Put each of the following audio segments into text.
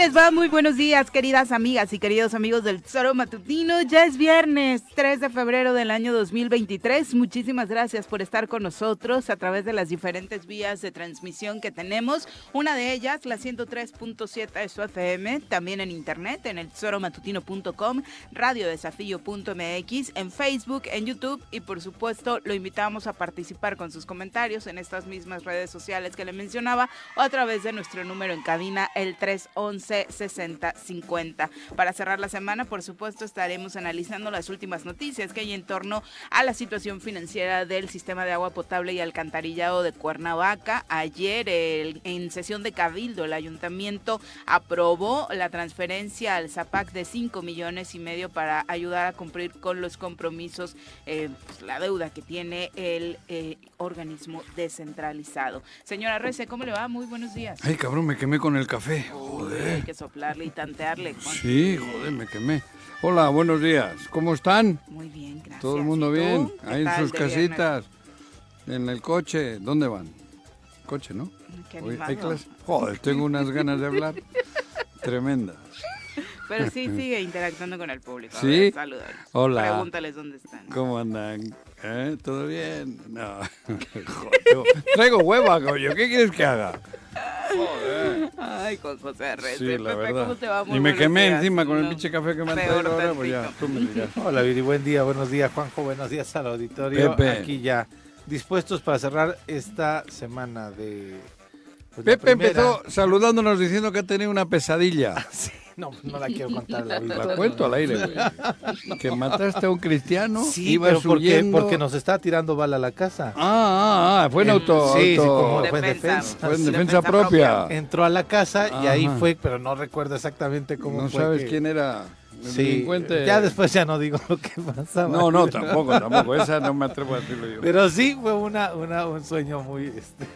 Les va? Muy buenos días, queridas amigas y queridos amigos del Tesoro Matutino. Ya es viernes 3 de febrero del año 2023. Muchísimas gracias por estar con nosotros a través de las diferentes vías de transmisión que tenemos. Una de ellas, la 103.7 de su FM, también en internet, en el tesoromatutino.com, radiodesafío.mx, en Facebook, en YouTube y por supuesto lo invitamos a participar con sus comentarios en estas mismas redes sociales que le mencionaba o a través de nuestro número en cabina, el 311 6050. Para cerrar la semana, por supuesto, estaremos analizando las últimas noticias que hay en torno a la situación financiera del sistema de agua potable y alcantarillado de Cuernavaca. Ayer, el- en sesión de Cabildo, el ayuntamiento aprobó la transferencia al ZAPAC de 5 millones y medio para ayudar a cumplir con los compromisos, eh, pues, la deuda que tiene el eh, organismo descentralizado. Señora Rece, ¿cómo le va? Muy buenos días. Ay, cabrón, me quemé con el café. Joder. Hay que soplarle y tantearle. Juan. Sí, joder, me quemé. Hola, buenos días. ¿Cómo están? Muy bien, gracias. ¿Todo el mundo bien? ¿Qué Ahí en sus de viernes? casitas. En el coche. ¿Dónde van? Coche, ¿no? Qué Hoy hay clase. Joder, tengo unas ganas de hablar tremendas. Pero sí sigue interactuando con el público. A ¿Sí? ver, salúdalos. Hola. Pregúntales dónde están. ¿Cómo andan? ¿Eh? ¿Todo bien? No. Joder, traigo hueva, coño. ¿Qué quieres que haga? Joder. Ay, con José Reyes. Sí, la Pepe, verdad. ¿cómo te va? Muy y me quemé días. encima con el pinche café que me han traído ahora, pues ya, tú me dirás. Hola Viri, buen día, buenos días Juanjo, buenos días al auditorio. Pepe. Aquí ya dispuestos para cerrar esta semana de... pues, Pepe empezó saludándonos diciendo que ha tenido una pesadilla. Sí, no, no la quiero contar la. La cuento al aire, güey. Que mataste a un cristiano, Sí, ibas pero porque, porque nos está tirando bala a la casa. Ah, ah, ah, fue en auto. Sí, sí, auto- como fue en Defensa. defensa. Fue en Sí, defensa, defensa propia. Entró a la casa y ahí fue, pero no recuerdo exactamente cómo No fue. sabes que- quién era el Sí, delincuente. ya después ya no digo lo que pasaba. No, no, tampoco, tampoco. Esa no me atrevo a decirlo yo. Pero sí fue una, una, un sueño muy, este,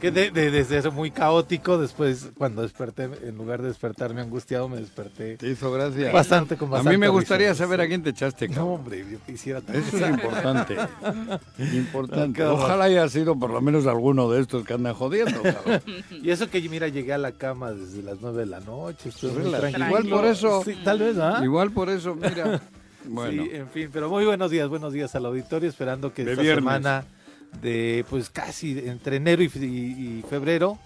que de, de- desde eso muy caótico. Después, cuando desperté, en lugar de despertarme angustiado, me desperté Te hizo gracia. bastante con a bastante mí me gustaría saber a quién te echaste, No, cabrón. hombre, yo quisiera Eso es importante. Importante. Ojalá haya sido por lo menos alguno de estos que anda jodiendo, cabrón. Y eso que, mira, llegué a la cama desde las nueve de la noche. Muy tranquilo. Igual por eso. Sí, tal vez, ¿ah? Igual por eso, mira. Bueno, Sí, en fin, pero muy buenos días, buenos días al auditorio, esperando que De esta viernes. semana de pues casi entre enero y, fe- y- y febrero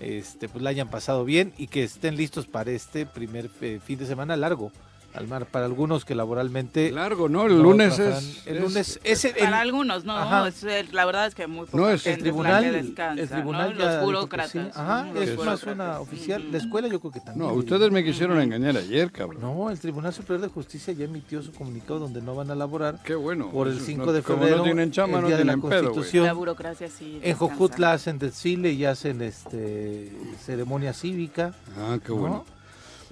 este pues la hayan pasado bien y que estén listos para este primer eh, fin de semana largo al mar para algunos que laboralmente largo, ¿no? El no lunes trabajan. es. el es- lunes es el- Para el- algunos, no. Ajá. es el- la verdad es que muy poca No, es el gente tribunal, es la que descansa, el tribunal ¿no? Los burócratas. sí. Ajá, es más una oficial, la escuela yo creo que también. No, ustedes me quisieron engañar ayer, cabrón. No, el Tribunal Superior de Justicia ya emitió su comunicado donde no van a laborar Qué bueno. por el Eso 5 no- de como febrero, no tienen chama, el no día de la tienen pedo. Constitución. La burocracia sí. En descansa. Jojutla hacen desfile y hacen este ceremonia cívica. Ah, qué ¿no? bueno.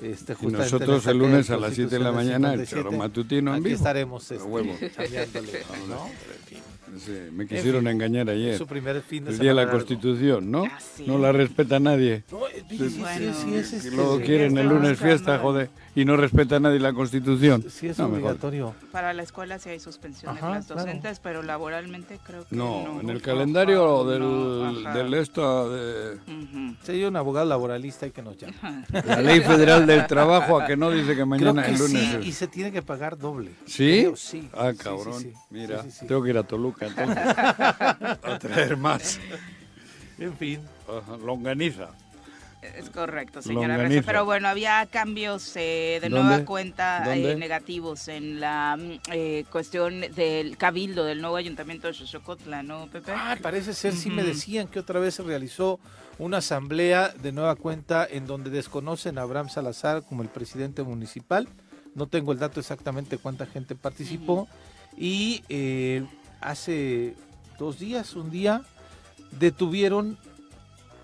Este, Y justamente nosotros el lunes a las 7 de la mañana el 57. choro matutino en Aquí vivo. estaremos este, me quisieron engañar ayer. Su primer fin de El día de la largo. Constitución, ¿no? Ah, sí. No la respeta nadie. No, sí, sí, Bueno. sí, es, Y luego sí, quieren el lunes fiesta, joder, y no respeta nadie la Constitución. sí es No, mejor. obligatorio. Para la escuela sí hay suspensión de claro. docentes, pero laboralmente creo que No, no. en el calendario no, del, esto de. Sí, hay un abogado laboralista y que nos llama. la Ley Federal del Trabajo a que no dice que Creo mañana que el lunes. sí, es- y se tiene que pagar doble. ¿Sí? Creo, sí. Ah, Sí, sí, cabrón. sí. Mira, Sí, sí, sí. tengo que ir a Toluca entonces. a traer más. En fin. Ajá, longaniza. Es correcto, señora. Pero bueno, había cambios eh, de ¿Dónde? nueva cuenta eh, negativos en la mm, eh, cuestión del cabildo del nuevo ayuntamiento de Xochocotla, ¿no, Pepe? Ah, parece ser, sí me decían que otra vez se realizó una asamblea de nueva cuenta en donde desconocen a Abraham Salazar como el presidente municipal. No tengo el dato exactamente cuánta gente participó. Y eh, hace dos días, un día, detuvieron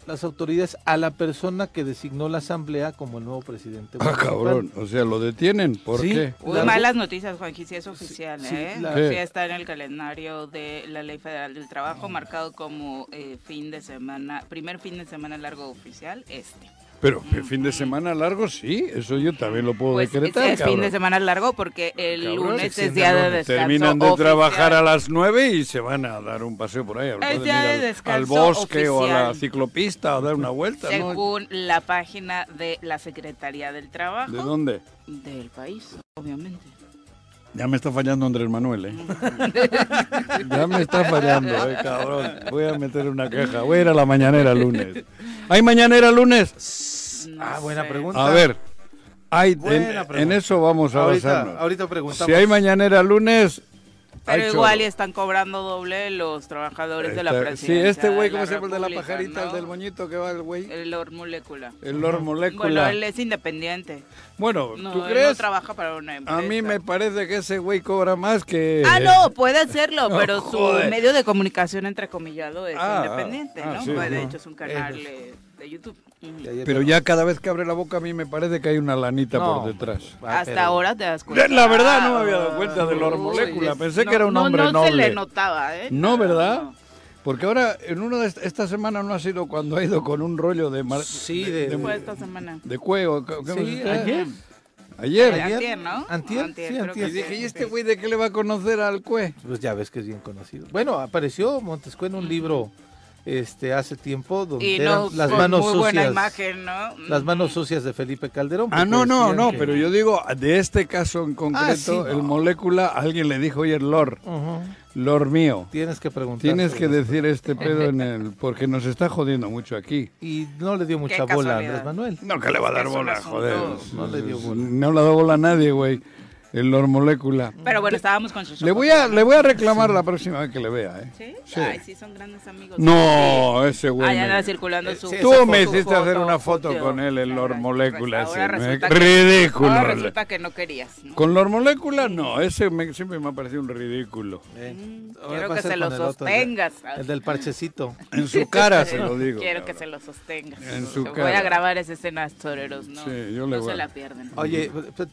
las autoridades a la persona que designó la asamblea como el nuevo presidente Ah, municipal. cabrón. O sea, lo detienen. ¿Por Sí. qué? Uy, La- malas noticias, Juanqui, sí es oficial, sí, ¿eh? la-. Sí está en el calendario de la Ley Federal del Trabajo, marcado como eh, fin de semana, primer fin de semana largo oficial, este. Pero el fin de semana largo, sí. Eso yo también lo puedo Pues es, decretar, es fin cabrón. de semana largo porque el Cabrón, lunes es día de descanso Terminan de oficial. trabajar a las 9 y se van a dar un paseo por ahí. Es día de al- al, descanso bosque o a la oficial. ciclopista o dar una vuelta, ¿no? Según la página de la Secretaría del Trabajo ¿De dónde? del país, obviamente. Ya me está fallando Andrés Manuel, ¿eh? ya me está fallando, eh, cabrón. Voy a meter una queja. Voy a ir a la mañanera lunes. ¿Hay mañanera lunes? No Ah, buena sé. pregunta. A ver. Hay, en, eso vamos a Ahorita, basarnos. ahorita preguntamos. Si hay mañanera lunes, Pero igual y están cobrando doble los trabajadores de la Está- presidencia. Sí, este güey, ¿cómo se llama el de la pajarita, el del moñito que va el güey? El Lord Molécula. El Lord Bueno, Molécula. él es independiente. Bueno, No, ¿tú él crees? no trabaja para una empresa. A mí me parece que ese güey cobra más que... Ah, no, puede hacerlo, No, pero joder. su medio de comunicación entrecomillado es Ah, independiente, ah, ¿no? sí, Pues, de hecho es un canal eh, de YouTube. Pero ya cada vez que abre la boca a mí me parece que hay una lanita No, por detrás. Ah, Hasta pero- ahora te das cuenta. La verdad no me había dado cuenta de Uy, Molécula, pensé no- que era un no- hombre no noble. se le notaba, ¿eh? No, ¿verdad? no. Porque ahora, en una de est- esta semana no ha sido cuando ha ido con un rollo de... mar- Sí, de- Fue esta semana. de cuello. ¿qué- qué Sí, ayer. Ayer. Ayer. Antier, ¿no? Antier, sí, antier. Y dije. ¿y este güey de qué le va a conocer al cue? Pues ya ves que es bien conocido. Bueno, apareció Montescue en un libro este hace tiempo donde Y eran no las manos muy buena sucias. imagen, ¿no? Las manos sucias de Felipe Calderón. Ah, no, no, no, que- pero yo digo, de este caso en concreto, Ah, sí, el no. molécula, alguien le dijo, oye, Lord, Ujú. Lord mío, Tienes que preguntar. tienes que decir este pedo en el... porque nos está jodiendo mucho aquí. Y no le dio mucha bola a. Andrés Manuel. No, que le va a dar bola, joder. No le dio bola. No le ha dado bola a nadie, güey. El Lord Molécula. Pero bueno, estábamos con Xochitl. Le voy a, le voy a reclamar la próxima vez que le vea, ¿eh? ¿Sí? Sí. Ay, sí, son grandes amigos. No, ese güey. Ahí me- anda circulando su sí, Tú me foto, hiciste hacer una foto, con él, el Lord Ahora- Molécula. ahora ese, me- resulta que- Ridículo. Ahora resulta que no querías. ¿no? Con Lord Molécula, no. Ese me- siempre me ha parecido un ridículo. Eh, Mm, Quiero que se lo el el sostengas. El del parchecito. En su cara se lo digo. Quiero que se lo sostengas. En su Voy cara. a grabar esa escena, toreros, ¿no? Sí, yo le no voy se a- la pierden. Oye,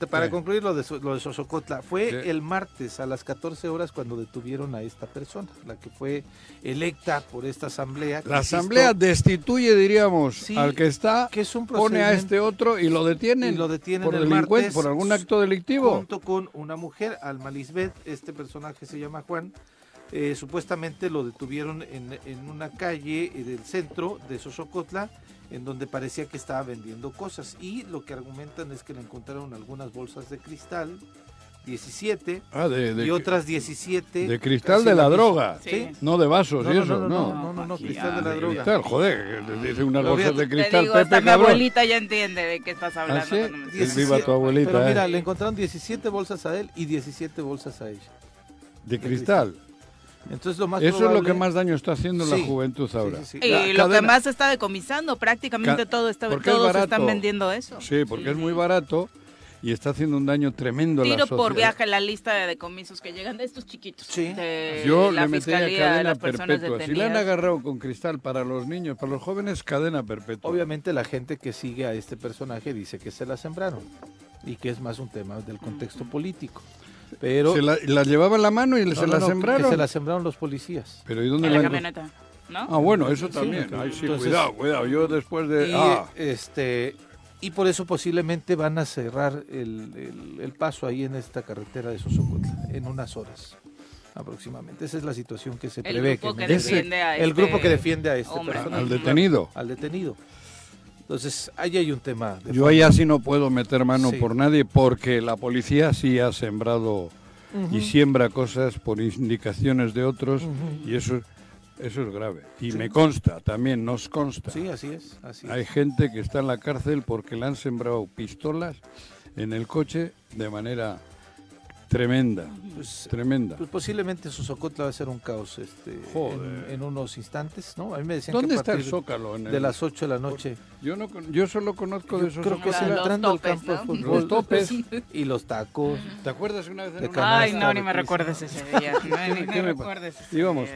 para concluir lo de, de Sosocotla, fue Sí. el martes a las 14 horas cuando detuvieron a esta persona, la que fue electa por esta asamblea. La asamblea destituye, diríamos, Sí, al que está, que es un pone a este otro y lo detienen. Y lo detienen por el martes por algún acto delictivo. junto con una mujer, Alma Lisbeth, este personaje se llama Juan, eh, supuestamente lo detuvieron en, en una calle eh, del centro de Sosocotla, en donde parecía que estaba vendiendo cosas. Y lo que argumentan es que le encontraron algunas bolsas de cristal, 17, Ah, de, de- y otras 17. de cristal de la droga. Sí. No de vasos No, y no, eso, no, no, no. no, no, no, Aquí, cristal de la De droga. cristal, joder, que dice unas bolsas de Te cristal, digo, Pepe, hasta mi abuelita ya entiende de qué estás hablando. ¿Ah, sí? cuando me viva tu abuelita, Pero mira, eh. le encontraron 17 bolsas a él y 17 bolsas a ella. De cristal. Entonces lo más Eso es lo que más daño está haciendo la juventud ahora. sí, sí. Y La lo que cadena- más se está decomisando, prácticamente Ca- todo está, porque es todos barato. están vendiendo eso. Sí, porque es muy barato y está haciendo un daño tremendo a la Tiro sociedad. por viaje la lista de decomisos que llegan de estos chiquitos. Sí. de Yo la le metería cadena perpetua. Si le han agarrado con cristal para los niños, para los jóvenes, cadena perpetua. Obviamente la gente que sigue a este personaje dice que se la sembraron y que es más un tema del contexto político. Pero se la, la llevaba en la mano y No, se no, la no, sembraron. que se la sembraron los policías. Pero ¿y dónde En la la camioneta, ¿no? Ah, bueno, eso también. Ay, sí, Entonces- cuidado, cuidado. Yo después de... Y, ah, este y por eso posiblemente van a cerrar el, el- el paso ahí en esta carretera de Sosocotla en unas horas aproximadamente. Esa es la situación que se El prevé. grupo que me- defiende a el este grupo que defiende a este hombre. personaje, al detenido. al detenido. Entonces, ahí hay un tema. de Yo ahí así no puedo meter mano Sí. por nadie porque la policía sí ha sembrado y siembra cosas por indicaciones de otros y eso, eso es grave. Y me consta, también nos consta. Sí, así es. Así es. Hay gente que está en la cárcel porque le han sembrado pistolas en el coche de manera tremenda, Pues, tremenda. Pues posiblemente Sosocotla va a ser un caos este, Joder. en, en unos instantes, ¿no? A mí me decían ¿Dónde que a está el partir Zócalo? En de el- las 8 de la noche. Yo, no, con- yo solo conozco Yo de esos creo que es entrando al campo de ¿no? fútbol. Los topes. Y los tacos. ¿Te acuerdas una vez en De canasta, Ay, no, ni me recuerdes ese día. No, ni ¿Qué me recuerdes ese Íbamos,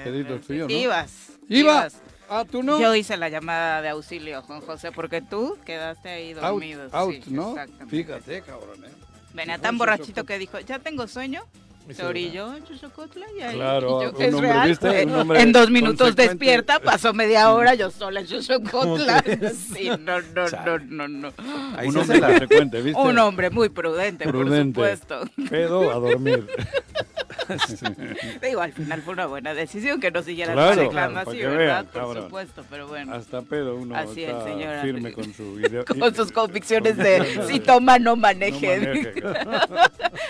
tú y yo, ¿no? Ibas. ¡Iba! ibas. Ah, tú no. Yo hice la llamada de auxilio, Juan José, porque tú quedaste ahí dormido. out, sí, ¿no? Fíjate, cabrón, ¿eh? Venía tan borrachito que dijo, ya tengo sueño. Y Se orilló en Chuchocotla y ahí. Claro, y yo, un es hombre, real. ¿viste? Un hombre en dos minutos despierta, pasó media hora yo sola en Chuchocotla. Sí, no, no, no, no, no. Ahí un se hombre la- consecuente, ¿viste? Un hombre muy prudente, Prudente. por supuesto. Pedo a dormir. Digo, al final fue una buena decisión que no siguieran Claro, manejando claro, así, ¿verdad? vean, por cabrón. supuesto, pero bueno. Hasta pedo uno Así es, está señora. firme con su idea. Con sus convicciones de si toma, no No maneje. maneje.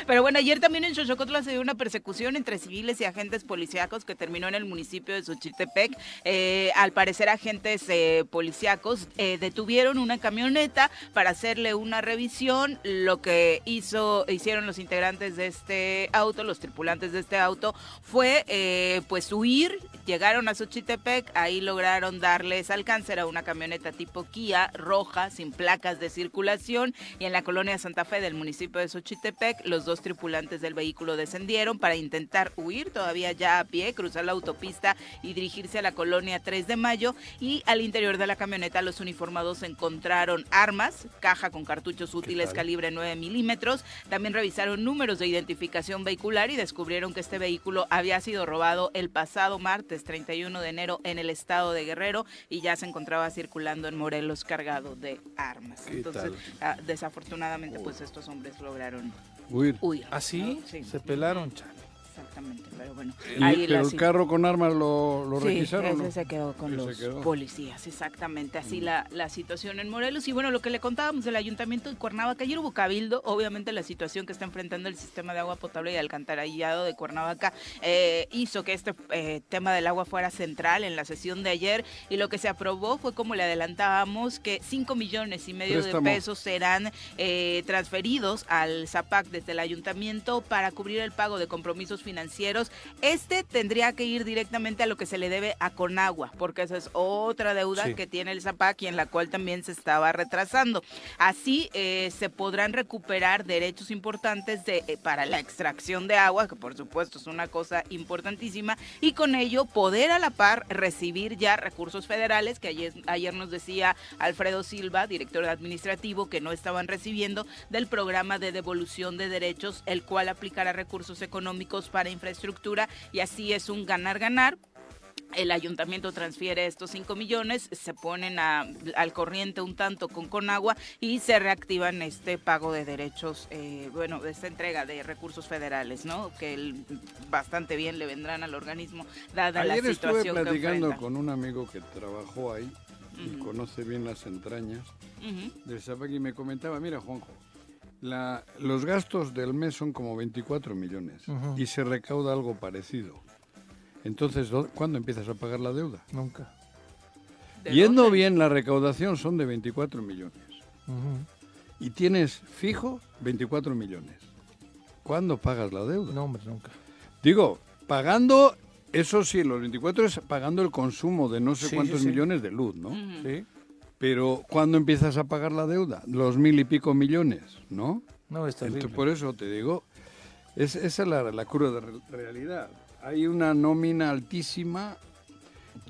Pero bueno, ayer también en Xochocotla se dio una persecución entre civiles y agentes policíacos que terminó en el municipio de Xochitepec. Eh, al parecer, agentes eh, policíacos eh, detuvieron una camioneta para hacerle una revisión. Lo que hizo, hicieron los integrantes de este auto, los tripulantes de este auto, fue eh, pues huir. Llegaron a Xochitepec, ahí lograron darles alcance a una camioneta tipo Kia roja sin placas de circulación y en la colonia Santa Fe del municipio de Xochitepec los dos tripulantes del vehículo descendieron para intentar huir todavía ya a pie, cruzar la autopista y dirigirse a la colonia 3 de Mayo y al interior de la camioneta los uniformados encontraron armas, caja con cartuchos útiles calibre 9 milímetros, también revisaron números de identificación vehicular y descubrieron que este vehículo había sido robado el pasado martes 31 de enero en el estado de Guerrero y ya se encontraba circulando en Morelos cargado de armas. ¿Qué Entonces, ah, desafortunadamente, pues estos hombres lograron Huir. huir. ¿Ah, sí? ¿no? Sí, Se pelaron, cancelaron, chale. Exactamente, pero bueno. Y- ahí pero la el carro con armas lo, lo Sí, requisaron. ese ¿no? se quedó con los quedó. Mm. policías, exactamente. Así la, la situación en Morelos. Y bueno, lo que le contábamos del ayuntamiento de Cuernavaca, ayer hubo cabildo, obviamente la situación que está enfrentando el sistema de agua potable y alcantarillado de Cuernavaca eh, hizo que este eh, tema del agua fuera central en la sesión de ayer y lo que se aprobó fue, como le adelantábamos, que 5 millones y medio Préstamo. de pesos serán eh, transferidos al ZAPAC desde el ayuntamiento para cubrir el pago de compromisos financieros este tendría que ir directamente a lo que se le debe a Conagua, porque esa es otra deuda Sí. que tiene el ZAPAC y en la cual también se estaba retrasando. Así eh, se podrán recuperar derechos importantes de, eh, para la extracción de agua, que por supuesto es una cosa importantísima, y con ello poder a la par recibir ya recursos federales, que ayer, ayer nos decía Alfredo Silva, director administrativo, que no estaban recibiendo del programa de devolución de derechos, el cual aplicará recursos económicos para infraestructura y así es un ganar-ganar. El ayuntamiento transfiere estos 5 millones, se ponen a- al corriente un tanto con Conagua y se reactivan este pago de derechos, eh, bueno, esta entrega de recursos federales, ¿no? Que el- bastante bien le vendrán al organismo dada la Ayer estuve situación que platicando enfrenta. con un amigo que trabajó ahí y Ujú. conoce bien las entrañas Ujú. del ZAPAC y me comentaba, mira Juanjo, la, los gastos del mes son como 24 millones y se recauda algo parecido. Entonces, ¿dó- ¿cuándo empiezas a pagar la deuda? Nunca. ¿De Yendo dónde? bien, la recaudación son de 24 millones y tienes fijo 24 millones. ¿Cuándo pagas la deuda? No, hombre, nunca. Digo, pagando, eso sí, los 24 es pagando el consumo de no sé Sí, cuántos sí, sí. millones de luz, ¿no? ¿Sí? Pero ¿cuándo empiezas a pagar la deuda? Los mil y pico millones, ¿no? No, es terrible. Entonces, por eso te digo, es, esa es la, la cruda de re- realidad. Hay una nómina altísima,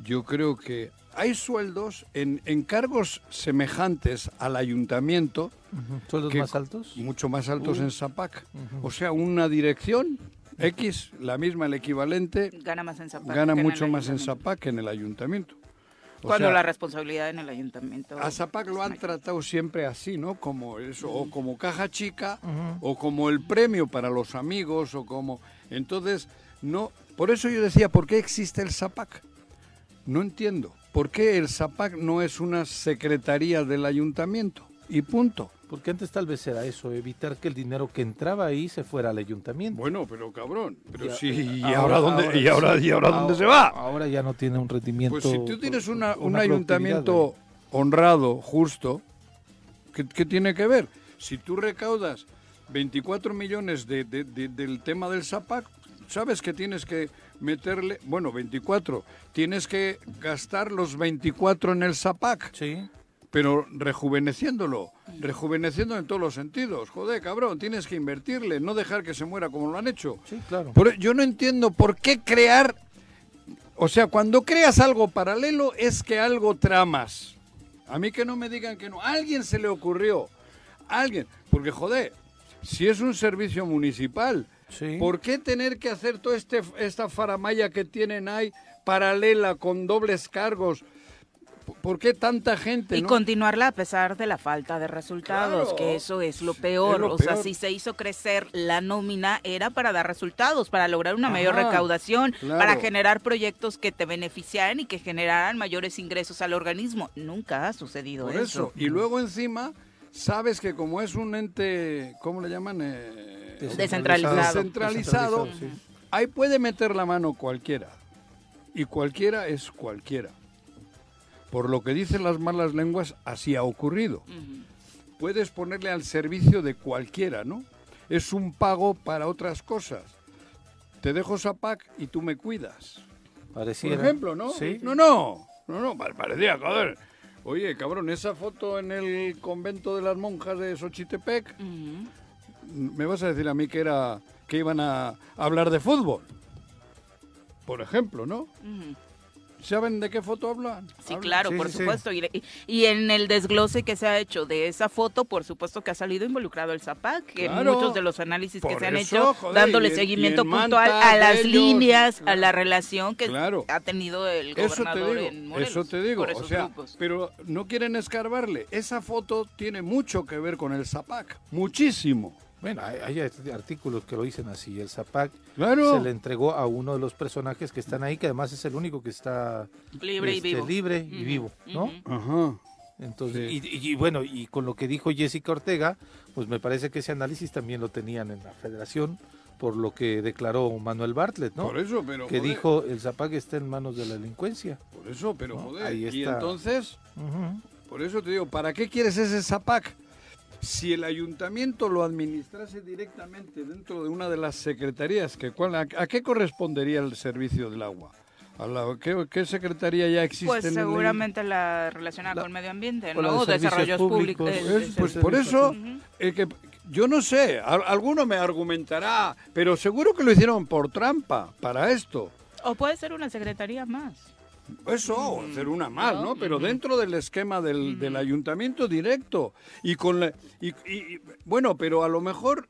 yo creo que hay sueldos en, en cargos semejantes al ayuntamiento. ¿Sueldos que- más altos? mucho más altos Uh. en Zapac. O sea, una dirección X, la misma, el equivalente, Gana más en Zapac. gana mucho más en. Zapac que en el ayuntamiento. Cuando sea, la responsabilidad en el ayuntamiento. a Zapac lo han tratado siempre así, ¿no? Como eso, o como caja chica, o como el premio para los amigos, o como... Entonces, no... Por eso yo decía, ¿por qué existe el Zapac? No entiendo. ¿Por qué el Zapac no es una secretaría del ayuntamiento? Y punto. Porque antes tal vez era eso, evitar que el dinero que entraba ahí se fuera al ayuntamiento. Bueno, pero cabrón. Pero sí, ¿y ahora- ahora, dónde, ahora y ahora, sí. y ahora dónde se va? Ahora ya no tiene un rendimiento. Pues si tú tienes una, un ayuntamiento honrado, justo, ¿qué, qué tiene que ver? Si tú recaudas 24 millones de, de- de- del tema del SAPAC, sabes que tienes que meterle, bueno, 24, tienes que gastar los 24 en el SAPAC, Sí. Pero rejuveneciéndolo, rejuveneciendo en todos los sentidos. Joder, cabrón, tienes que invertirle, no dejar que se muera como lo han hecho. Sí, claro. E, yo no entiendo por qué crear, o sea, cuando creas algo paralelo es que algo tramas. A mí que no me digan que no, a alguien se le ocurrió, a alguien, porque joder, si es un servicio municipal, Sí. ¿por qué tener que hacer toda este, esta faramaya que tienen ahí paralela con dobles cargos? ¿Por qué tanta gente? Y no? continuarla a pesar de la falta de resultados, Claro. que eso es lo peor. Es lo o sea, si se hizo crecer la nómina era para dar resultados, para lograr una mayor recaudación, claro. para generar proyectos que te beneficiaran y que generaran mayores ingresos al organismo. Nunca ha sucedido Por eso. eso. Y luego encima, sabes que como es un ente, ¿cómo le llaman? Eh, Descentralizado. Descentralizado. sí. Ahí puede meter la mano cualquiera. Y cualquiera es cualquiera. Por lo que dicen las malas lenguas, así ha ocurrido. Puedes ponerle al servicio de cualquiera, ¿no? Es un pago para otras cosas. Te dejo Zapac y tú me cuidas. Por Pareciera. ejemplo, ¿no? Sí. No, no, no, no, pa- parecía, joder. Oye, cabrón, esa foto en el convento de las monjas de Xochitepec, me vas a decir a mí que era que iban a hablar de fútbol. Por ejemplo, ¿no? ¿Saben de qué foto hablan? Sí, Hablan- claro, sí, por sí, supuesto. Y, y- y en el desglose que se ha hecho de esa foto, por supuesto que ha salido involucrado el ZAPAC, que en muchos de los análisis que se han eso, hecho, joder, dándole en- seguimiento puntual a las ellos, líneas, a la relación que Claro. ha tenido el Eso te gobernador digo, en Morelos. eso te digo, por o esos sea, grupos. pero no quieren escarbarle. Esa foto tiene mucho que ver con el Zapac, muchísimo. Bueno, hay, hay artículos que lo dicen así. El Zapac Claro. se le entregó a uno de los personajes que están ahí, que además es el único que está Libre y este, vivo. libre y vivo, ¿no? Ajá. Entonces, Sí. y, y- y bueno, y con lo que dijo Jessica Ortega, pues me parece que ese análisis también lo tenían en la federación, por lo que declaró Manuel Bartlett, ¿no? Por eso, pero que joder, dijo el Zapac está en manos de la delincuencia. Por eso, pero No, joder. ahí Y está. entonces, Ujú. por eso te digo, ¿para qué quieres ese Zapac? Si el ayuntamiento lo administrase directamente dentro de una de las secretarías, que cuál, a, a qué correspondería el servicio del agua? ¿A la- qué, qué secretaría ya existe? Pues en el seguramente la relacionada La- con medio ambiente, ¿no? Desarrollos públicos. públicos. Pues, eh, pues por eso, el que, yo no sé, al- alguno me argumentará, pero seguro que lo hicieron por trampa para esto. O puede ser una secretaría más. Eso, hacer una más, ¿no? Pero dentro del esquema del, del ayuntamiento directo. Y con la, y, y- bueno, pero a lo mejor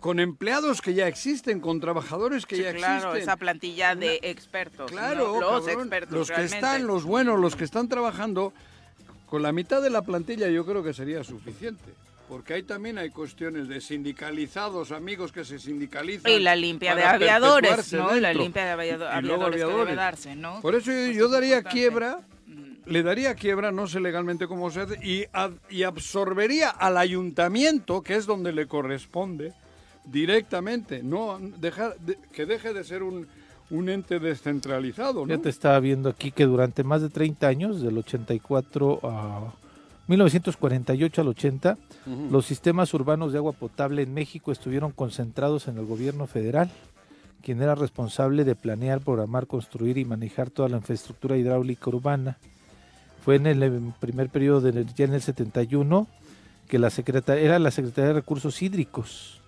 con empleados que ya existen, con trabajadores que Sí, ya claro, existen. esa plantilla de expertos. Claro, ¿no? los cabrón, expertos. los que están, los buenos, los que están trabajando, con la mitad de la plantilla yo creo que sería suficiente. Porque ahí también hay cuestiones de sindicalizados, amigos que se sindicalizan. Y la limpia de aviadores, ¿no? La limpia de aviado- Y luego aviadores, que debe aviadores. darse, ¿no? Por eso yo, Pues yo es daría importante. quiebra, Mm. le daría quiebra, no sé legalmente cómo se hace, y, ab- y absorbería al ayuntamiento, que es donde le corresponde, directamente, no dejar de- que deje de ser un, un ente descentralizado, ¿no? Ya te estaba viendo aquí que durante más de 30 años, del 84 a 1948 al 80, Ujú. los sistemas urbanos de agua potable en México estuvieron concentrados en el gobierno federal, quien era responsable de planear, programar, construir y manejar toda la infraestructura hidráulica urbana. Fue en el primer periodo, de, ya en el 71, que la secretaria, era la Secretaría de Recursos Hídricos,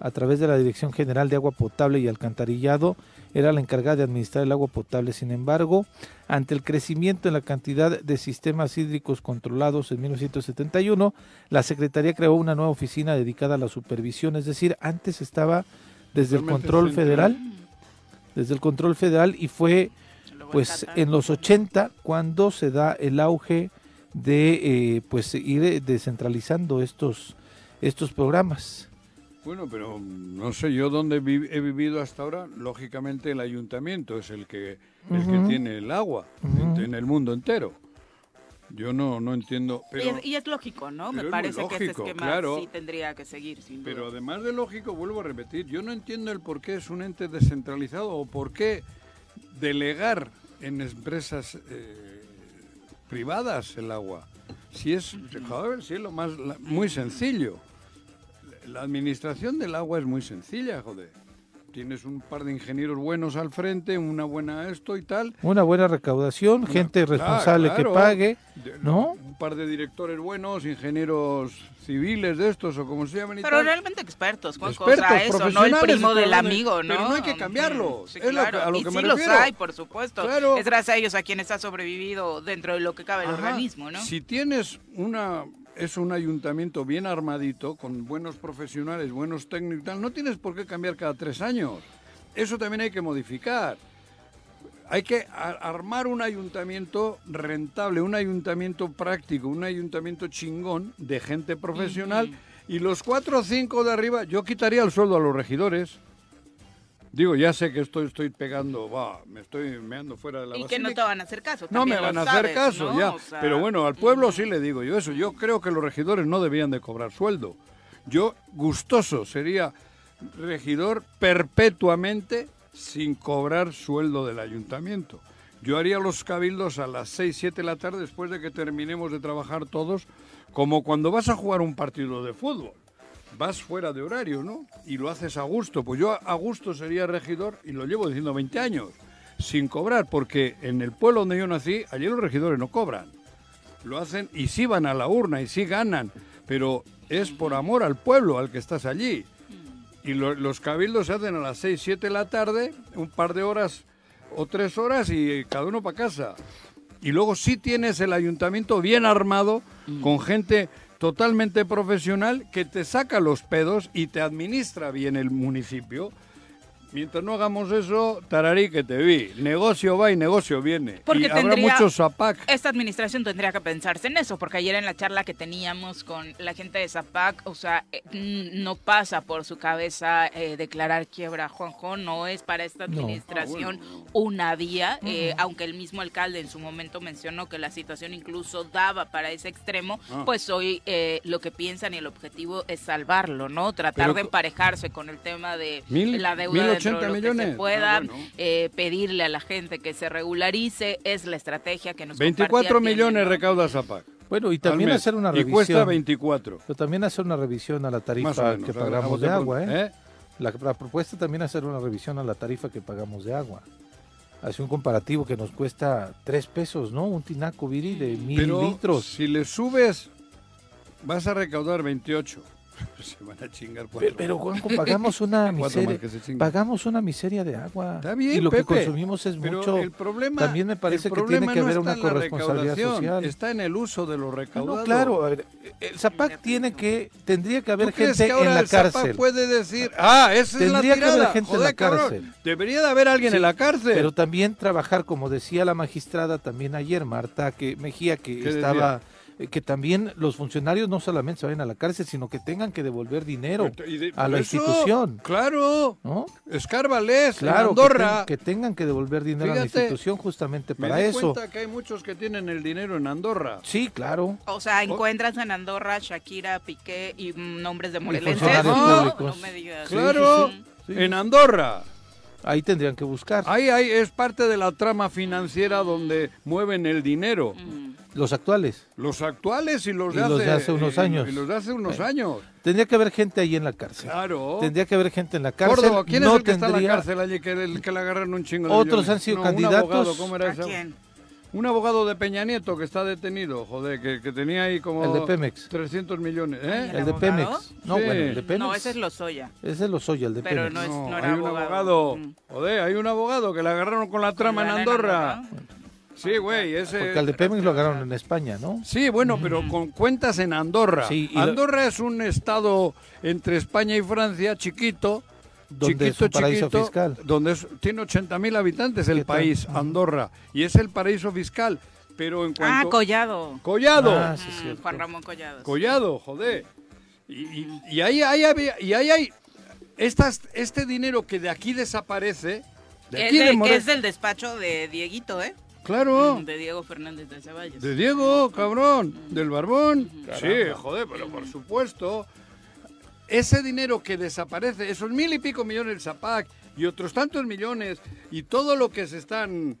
a través de la Dirección General de Agua Potable y Alcantarillado, era la encargada de administrar el agua potable. Sin embargo, ante el crecimiento en la cantidad de sistemas hídricos controlados en 1971, la Secretaría creó una nueva oficina dedicada a la supervisión, es decir, antes estaba desde el control federal, desde el control federal y fue pues en los 80 cuando se da el auge de eh, pues ir descentralizando estos estos programas. Bueno, pero no sé yo dónde vi- he vivido hasta ahora. Lógicamente el ayuntamiento es el que el que tiene el agua en- el mundo entero. Yo no no entiendo, Y pero es- y, es lógico, ¿no? Me parece que ese lógico, esquema claro. sí tendría que seguir, sin duda. pero además de lógico vuelvo a repetir, yo no entiendo el por qué es un ente descentralizado o por qué delegar en empresas eh, privadas el agua. Si es, joder, si es lo más la- muy sencillo. La administración del agua es muy sencilla, joder. Tienes un par de ingenieros buenos al frente, una buena esto y tal. Una buena recaudación, Una- gente claro, responsable claro. que pague, De- ¿no? Un par de directores buenos, ingenieros civiles de estos o como se llaman y Pero tal. realmente expertos, Juanjo, Expertos, o sea, eso, no el primo del amigo, ¿no? pero no hay que cambiarlos, Sí, es lo que- claro. a lo y que sí me los refiero. hay, por supuesto. Claro. Es gracias a ellos a quienes ha sobrevivido dentro de lo que cabe el Ajá. organismo, ¿no? Si tienes una es un ayuntamiento bien armadito, con buenos profesionales, buenos técnicos y tal, no tienes por qué cambiar cada tres años. Eso también hay que modificar. Hay que armar un ayuntamiento rentable, un ayuntamiento práctico, un ayuntamiento chingón de gente profesional. Y los cuatro o cinco de arriba, yo quitaría el sueldo a los regidores. Digo, ya sé que estoy, estoy pegando, va, me estoy meando fuera de la Y que no te basílica. van a hacer caso. No me van a hacer sabes, caso, ¿no? ya. O sea, Pero bueno, al pueblo mm, sí le digo yo eso. Yo creo que los regidores no debían de cobrar sueldo. Yo, gustoso, sería regidor perpetuamente sin cobrar sueldo del ayuntamiento. Yo haría los cabildos a las 6, 7 de la tarde después de que terminemos de trabajar todos, como cuando vas a jugar un partido de fútbol. Vas fuera de horario, ¿no? Y lo haces a gusto. Pues yo a- gusto sería regidor y lo llevo diciendo 20 años, sin cobrar, porque en el pueblo donde yo nací, allí los regidores no cobran. Lo hacen y sí van a la urna y sí ganan, pero es por amor al pueblo al que estás allí. Y lo- los cabildos se hacen a las 6, 7 de la tarde, un par de horas o tres horas y cada uno para casa. Y luego sí tienes el ayuntamiento bien armado, con gente totalmente profesional que te saca los pedos y te administra bien el municipio. Mientras no hagamos eso, tararí que te vi. Negocio va y negocio viene. Porque y habrá muchos ZAPAC. Esta administración tendría que pensarse en eso, porque ayer en la charla que teníamos con la gente de Zapac, o sea, eh, no pasa por su cabeza eh, declarar quiebra, Juanjo, no es para esta No. administración Ah, bueno. una vía, eh, aunque el mismo alcalde en su momento mencionó que la situación incluso daba para ese extremo, Ah. pues hoy eh, lo que piensan y el objetivo es salvarlo, ¿no? Tratar Pero de emparejarse con el tema de Mil- la deuda mil dentro de ochenta lo que millones. se Ah, pueda, bueno. eh, pedirle a la gente que se regularice, es la estrategia que nos 24 compartía millones Tiene, ¿no? recauda ZAPAC. Bueno, y también hacer una Y revisión. cuesta 24. Pero también hacer una revisión a la tarifa menos. que pagamos de agua, ¿eh? ¿Eh? La, la propuesta también es hacer una revisión a la tarifa que pagamos de agua. Hace un comparativo que nos cuesta tres pesos, ¿no? Un tinaco viri de mil Pero litros. si le subes, vas a recaudar 28. Se van a chingar cuatro. Pero, pero, Juanjo, pagamos una miseria. Pagamos una miseria de agua. Está bien, y lo Pepe, que consumimos es Pero mucho. el problema, también me parece el que tiene problema que no haber está una corresponsabilidad social. Está en el uso de lo No, recaudado. no, claro, a ver, el ZAPAC tiene que, tendría que haber ¿Tú crees gente que ahora en la el cárcel. puede decir, ah, esa es la Tendría que haber tirada? gente en la cabrón, cárcel. Debería de haber alguien Sí, en la cárcel. Pero también trabajar, como decía la magistrada también ayer, Marta, que Mejía, que ¿Qué estaba, que también los funcionarios no solamente se vayan a la cárcel, sino que tengan que devolver dinero Y de- a la eso, institución, Claro, ¿no? escárvales, Claro, que, Andorra. ten- que tengan que devolver dinero a la institución justamente Me para di eso. cuenta que hay muchos que tienen el dinero en Andorra. Sí, claro. O sea, encuentras en Andorra, Shakira, Piqué y mm, nombres de morelenses. No, no me digas. Claro, sí, sí. en Andorra. Ahí tendrían que buscar. Ahí, ahí es parte de la trama financiera donde mueven el dinero. Mm. Los actuales. Los actuales y los Y de hace, los de hace unos y- años. Y los de hace unos Bueno. años. Tendría que haber gente ahí en la cárcel. Claro. Tendría que haber gente en la cárcel. Córdoba, ¿quién no es el que está en la cárcel allí que, el- que le agarran un chingo de Otros millones? han sido No, un candidatos. abogado, ¿cómo era ¿A ese? quién? Un abogado de Peña Nieto que está detenido, joder, que, que tenía ahí como... El de Pemex. 300 millones, ¿eh? ¿El El de? Pemex. No, Sí. bueno, el de Pemex. No, ese es Lozoya. Ese es Lozoya, el de Pero Pemex. no es- No, era hay un abogado. Mm. joder, hay un abogado que le agarraron con la trama en Andorra. Sí, güey, ese... Porque al de Pemex lo agarraron en España, ¿no? Sí, bueno, pero con cuentas en Andorra. Sí, y lo- Andorra es un estado entre España y Francia chiquito, Donde es chiquito, un paraíso chiquito, fiscal. donde es- tiene 80.000 habitantes el país, Andorra, y es el paraíso fiscal. Pero en Ah, cuanto... Collado. Collado. Ah, sí, Mm. Juan Ramón Collado. Collado, joder. Y, y- y ahí, ahí había- y ahí hay estas, este dinero que de aquí desaparece. De Es, aquí de del- More- es del despacho de Dieguito, ¿eh? Claro. Mm, De Diego Fernández de Ceballos. De Diego, cabrón, del Barbón. Sí, joder, pero por supuesto. Ese dinero que desaparece, esos mil y pico millones del Zapac y otros tantos millones y todo lo que se están...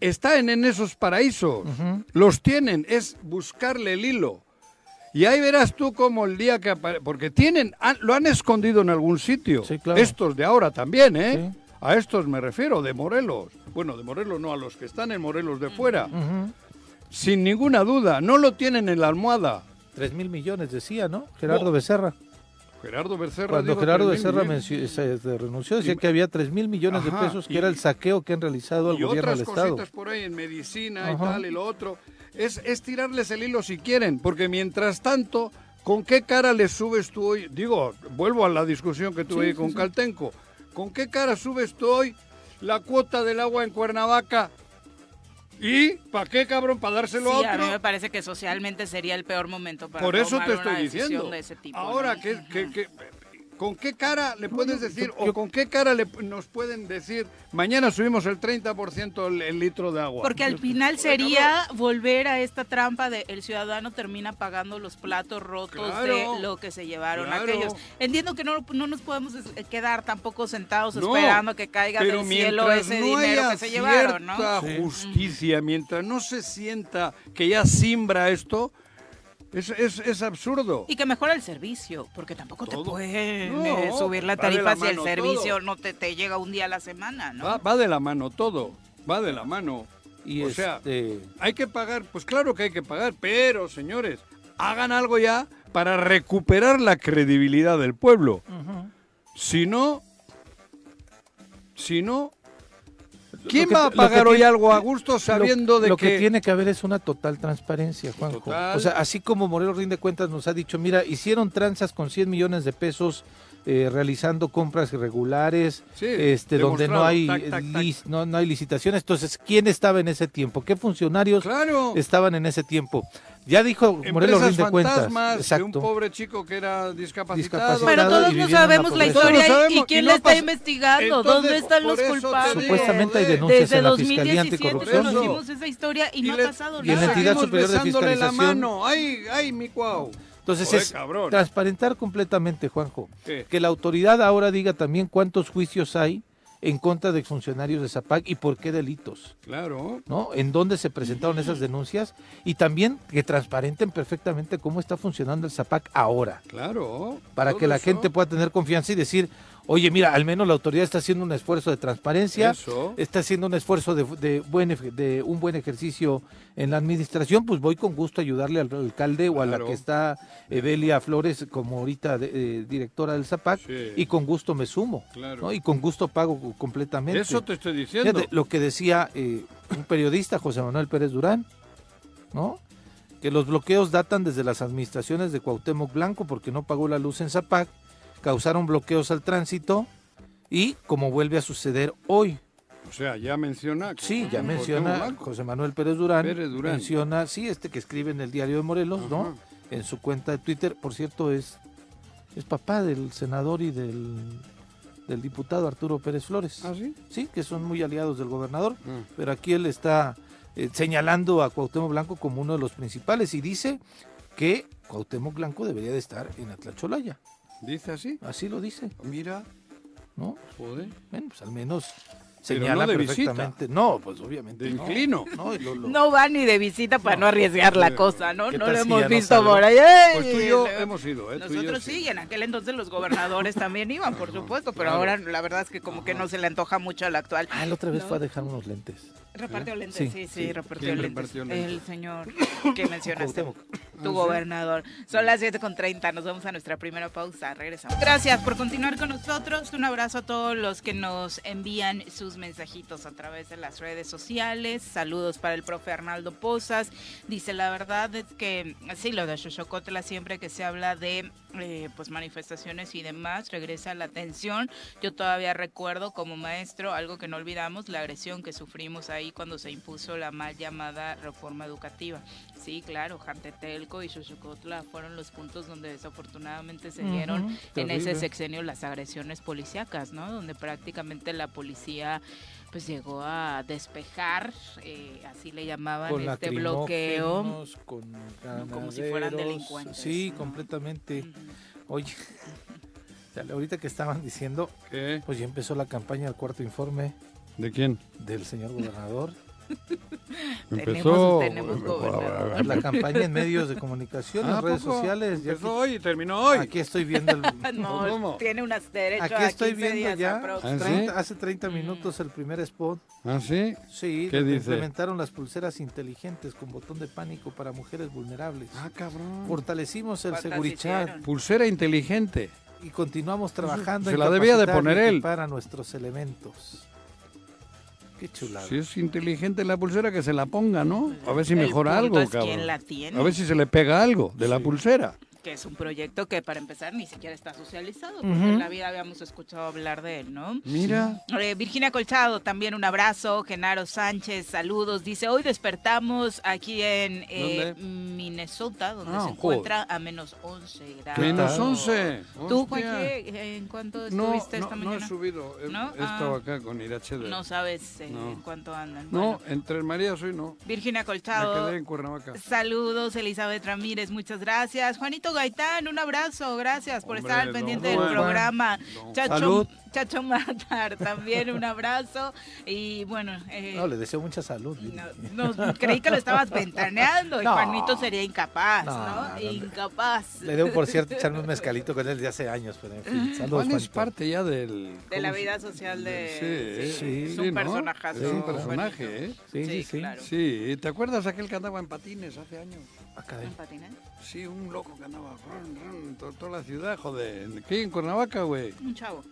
Están en esos paraísos. Los tienen, es buscarle el hilo. Y ahí verás tú como el día que aparece... Porque tienen, han- lo han escondido en algún sitio. Sí, claro. Estos de ahora también, ¿eh? Sí. A estos me refiero, de Morelos. Bueno, de Morelos no, a los que están en Morelos de fuera. Sin ninguna duda, no lo tienen en la almohada. Tres mil millones decía, ¿no? Gerardo No. Becerra. Gerardo Becerra Cuando Gerardo 3.000 Becerra se, se renunció, decía Y- que había tres mil millones de pesos, que y- era el saqueo que han realizado al y gobierno otras del Estado. cositas por ahí en medicina y tal y lo otro. Es, es tirarles el hilo si quieren, porque mientras tanto, ¿con qué cara les subes tú hoy? Digo, vuelvo a la discusión que tuve ahí con Caltenco. ¿Con qué cara subes tú hoy la cuota del agua en Cuernavaca? ¿Y para qué, cabrón? ¿Para dárselo Sí, a a otro? mí me parece que socialmente sería el peor momento para Por eso tomar te una estoy decisión diciendo. de ese tipo. Ahora, ¿no? ¿qué, qué- qué- con qué cara le puedes decir o yo- con qué cara le, nos pueden decir mañana subimos el 30% el, el litro de agua? Porque al final sería volver a esta trampa de el ciudadano termina pagando los platos rotos Claro, de lo que se llevaron claro. aquellos. Entiendo que no, no nos podemos quedar tampoco sentados No, esperando que caiga del cielo ese no dinero haya que se llevaron, ¿no? cierta justicia, mientras no se sienta que ya simbra esto, es, es, es absurdo. Y que mejora el servicio, porque tampoco te pueden No, eh, subir la tarifa la si el servicio todo. no te, te llega un día a la semana, ¿no? Va, va de la mano todo, va de la mano. Y o sea, este, hay que pagar, pues claro que hay que pagar, pero señores, hagan algo ya para recuperar la credibilidad del pueblo. Si no, si no, ¿quién que- va a lo pagar hoy tiene- algo a gusto sabiendo lo, de lo que... que... tiene que haber es una total transparencia, Juanjo. Total. O sea, así como Morelos Rinde Cuentas nos ha dicho, mira, hicieron tranzas con 100 millones de pesos eh, realizando compras irregulares, Sí, este, donde no hay, tac, tac, tac. lis- no, no hay licitaciones. Entonces, ¿quién estaba en ese tiempo? ¿Qué funcionarios Claro. estaban en ese tiempo? Ya dijo Morelos Empresas Rinde Cuentas. fantasmas de un Exacto. pobre chico que era discapacitado. Discapacitado. Pero y todos no viviendo en la sabemos la pobreza. historia lo y- y, sabemos, quién y la no está pasa- investigando, Entonces, dónde están los culpables. Supuestamente hay joder. denuncias Desde en la 2017 Fiscalía Anticorrupción. conocimos esa historia y, no le- ha pasado y en la nada. entidad seguimos superior de besándole la fiscalización. mano. Ay, ay, mi cuau. Entonces Joder, es cabrón. transparentar completamente, Juanjo. ¿Qué? Que la autoridad ahora diga también cuántos juicios hay en contra de funcionarios de Zapac y por qué delitos, Claro. ¿no? En dónde se presentaron esas denuncias y también que transparenten perfectamente cómo está funcionando el Zapac ahora, Claro. para que la eso. gente pueda tener confianza y decir, oye, mira, al menos la autoridad está haciendo un esfuerzo de transparencia, Eso. está haciendo un esfuerzo de, de buen, ej- de un buen ejercicio en la administración, pues voy con gusto a ayudarle al alcalde o a la que está Evelia Flores como ahorita de- eh, directora del ZAPAC Sí. y con gusto me sumo, Claro. ¿no? Y con gusto pago completamente. Eso te estoy diciendo. Fíjate, lo que decía eh, un periodista, José Manuel Pérez Durán, ¿no? Que los bloqueos datan desde las administraciones de Cuauhtémoc Blanco porque no pagó la luz en Zapac, causaron bloqueos al tránsito y como vuelve a suceder hoy. O sea, ya menciona. Sí, ya menciona. José Manuel Pérez Durán, Pérez Durán. menciona, sí, este que escribe en el diario de Morelos, ¿no? En su cuenta de Twitter, por cierto, es, es papá del senador y del, del diputado Arturo Pérez Flores. ¿Ah, sí? Sí, que son muy aliados del gobernador, Ah. pero aquí él está eh, señalando a Cuauhtémoc Blanco como uno de los principales y dice que Cuauhtémoc Blanco debería de estar en Atlacholaya. Dice así. Así lo dice, Mira, ¿no? joder. Bueno, pues al menos Pero señala no de visita. perfectamente. No, pues obviamente. De no. inclino. No, y lo- lo- No va ni de visita para no, arriesgar la cosa, ¿no? ¿Qué No lo hemos visto por ahí. Pues tú y yo hemos ido, ¿eh? Tú y yo Nosotros sí, y en aquel entonces los gobernadores también iban, por supuesto, pero claro. ahora la verdad es que como que no se le antoja mucho al actual. Ah, la otra vez fue a dejar unos lentes. Repartió lentes, Sí, sí, sí, sí. repartió ¿Quién lentes. repartió lentes? El señor que mencionaste. Tu gobernador. Son las 7.30, nos vamos a nuestra primera pausa, regresamos. Gracias por continuar con nosotros. Un abrazo a todos los que nos envían sus mensajitos a través de las redes sociales. Saludos para el profe Arnaldo Pozas. Dice, la verdad es que, sí, lo de Xochocotla siempre que se habla de eh, pues manifestaciones y demás, regresa la atención. Yo todavía recuerdo como maestro, algo que no olvidamos, la agresión que sufrimos ahí cuando se impuso la mal llamada reforma educativa. Sí, claro, Jantetelco y Xochocotla fueron los puntos donde desafortunadamente se dieron en ese sexenio las agresiones policíacas, ¿no? Donde prácticamente la policía pues llegó a despejar, eh, así le llamaban, Con este bloqueo. con Como si fueran delincuentes, Sí, ¿no? completamente. Oye, ahorita que estaban diciendo, ¿Qué? pues ya empezó la campaña del cuarto informe ¿De quién? del señor gobernador. Empezó. tenemos gobernador. La campaña en medios de comunicación, en Ah, redes ¿poco? sociales. ya Empezó aquí, hoy y terminó hoy. aquí estoy viendo el, No, ¿Cómo? tiene unas derechos Aquí estoy 15 viendo ya. ¿Ah, sí? 30 hace 30 minutos el primer spot. ¿Ah, sí? Sí, ¿Qué dice? implementaron las pulseras inteligentes con botón de pánico para mujeres vulnerables. Ah, cabrón. Fortalecimos el ¿Cuántas Segurichat? Pulsera inteligente. y continuamos trabajando se en la debía de poner él. equipar a nuestros elementos. Qué chulada. Si es inteligente la pulsera, que se la ponga, ¿no? A ver si mejora algo, cabrón. quién la tiene. A ver si se le pega algo de la pulsera. Que es un proyecto que para empezar ni siquiera está socializado, porque en la vida habíamos escuchado hablar de él, ¿no? Mira. Eh, Virginia Colchado, también un abrazo. Genaro Sánchez, saludos. Dice, hoy despertamos aquí en eh. Minnesota, donde Ah, se encuentra a menos 11 grados. Menos tal? 11. ¿Tú. Juanji, en cuánto No, estuviste no, esta no mañana? he subido. He, ¿No? he estado Ah. acá con Irache de... No sabes eh, No. en cuánto andan. No, Bueno, en Tres Marías hoy no. Virginia Me Colchado. quedé en Cuernavaca. Saludos, Elizabeth Ramírez, muchas gracias. Juanito Gaitán, un abrazo, gracias por Hombre, estar al pendiente Juan. del programa. Don Chacho, Salud. Chacho Matar, también un abrazo. Y bueno, eh, No, le deseo mucha salud. no, no, creí que lo estabas ventaneando y No. Juanito sería incapaz, No. Incapaz. Le debo, por cierto, echarme un mezcalito con él de hace años, pero en fin. Saludos, Juan es Juanito. parte ya del... De la ¿cómo se- vida social de... Sí, sí, es sí, un ¿no? personajazo. Es un personaje, ¿eh? Sí, sí, Sí, sí. claro. Sí, ¿te acuerdas aquel que andaba en patines hace años? Acá ¿En patines? Sí, un loco que andaba ron, ron, to- toda la ciudad, joder. ¿Qué? ¿En Cuernavaca, güey? Un chavo,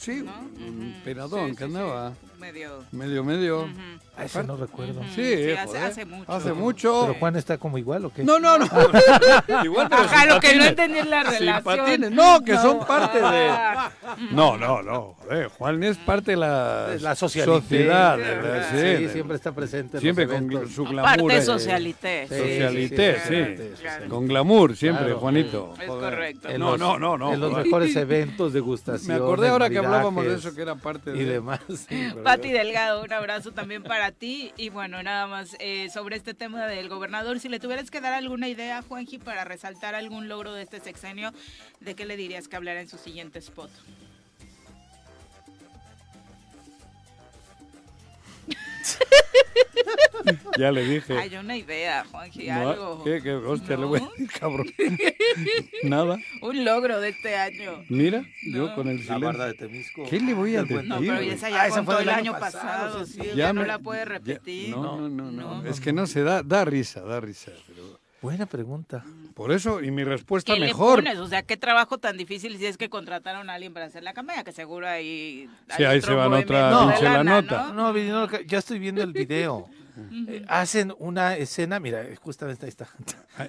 Sí, ¿no? un Sí, que sí, sí. andaba. Medio... Medio, medio. A ese no recuerdo. Sí, Sí, hace- mucho. Hace mucho. ¿Pero Juan está como igual o qué? No, no, no. Igual, pero Ajá, lo que no entendí es la relación. patines. No, que son parte de... Ah, No, no, no. joder, Juan es parte de la, De la socialité. sociedad. de la- Sí, sí, siempre está presente. en siempre los con eventos. su glamour. Parte eh, socialité. Sí, Socialité, sí, sí. sí, Claro. Con glamour siempre, Claro. Juanito. Es correcto. En No, los- no, no, no. En los mejores eventos, degustaciones. Me acordé ahora que hablábamos de eso, que era parte Y de... demás. sí, Pati Delgado, un abrazo también para ti. Y bueno, nada más eh, sobre este tema del gobernador, si le tuvieras que dar alguna idea, Juanji, para resaltar algún logro de este sexenio, ¿de qué le dirías que hablara en su siguiente spot? Ya le dije. Hay una idea, Juanji, No, algo. ¿Qué, qué? Hostia, le No. voy a decir, cabrón. Nada. Un logro de este año. Mira, yo No. con el La silencio. barda de Temisco. ¿Qué le voy a buen- No, decir? pero esa ya Ah, esa contó fue el año año pasado, pasado, sí, ya, Ya no me- la puede ya- repetir. no, no, no, No. no. Es que no se da, da risa, da risa. Pero Buena pregunta. por eso, y mi respuesta ¿Qué mejor. le pones? O sea, qué trabajo tan difícil si es que contrataron a alguien para hacer la campaña, que seguro ahí... Sí, ahí se van otra de pinche la nota. ¿no? No, no, ya estoy viendo el video. Eh, hacen una escena, mira, justamente ahí está.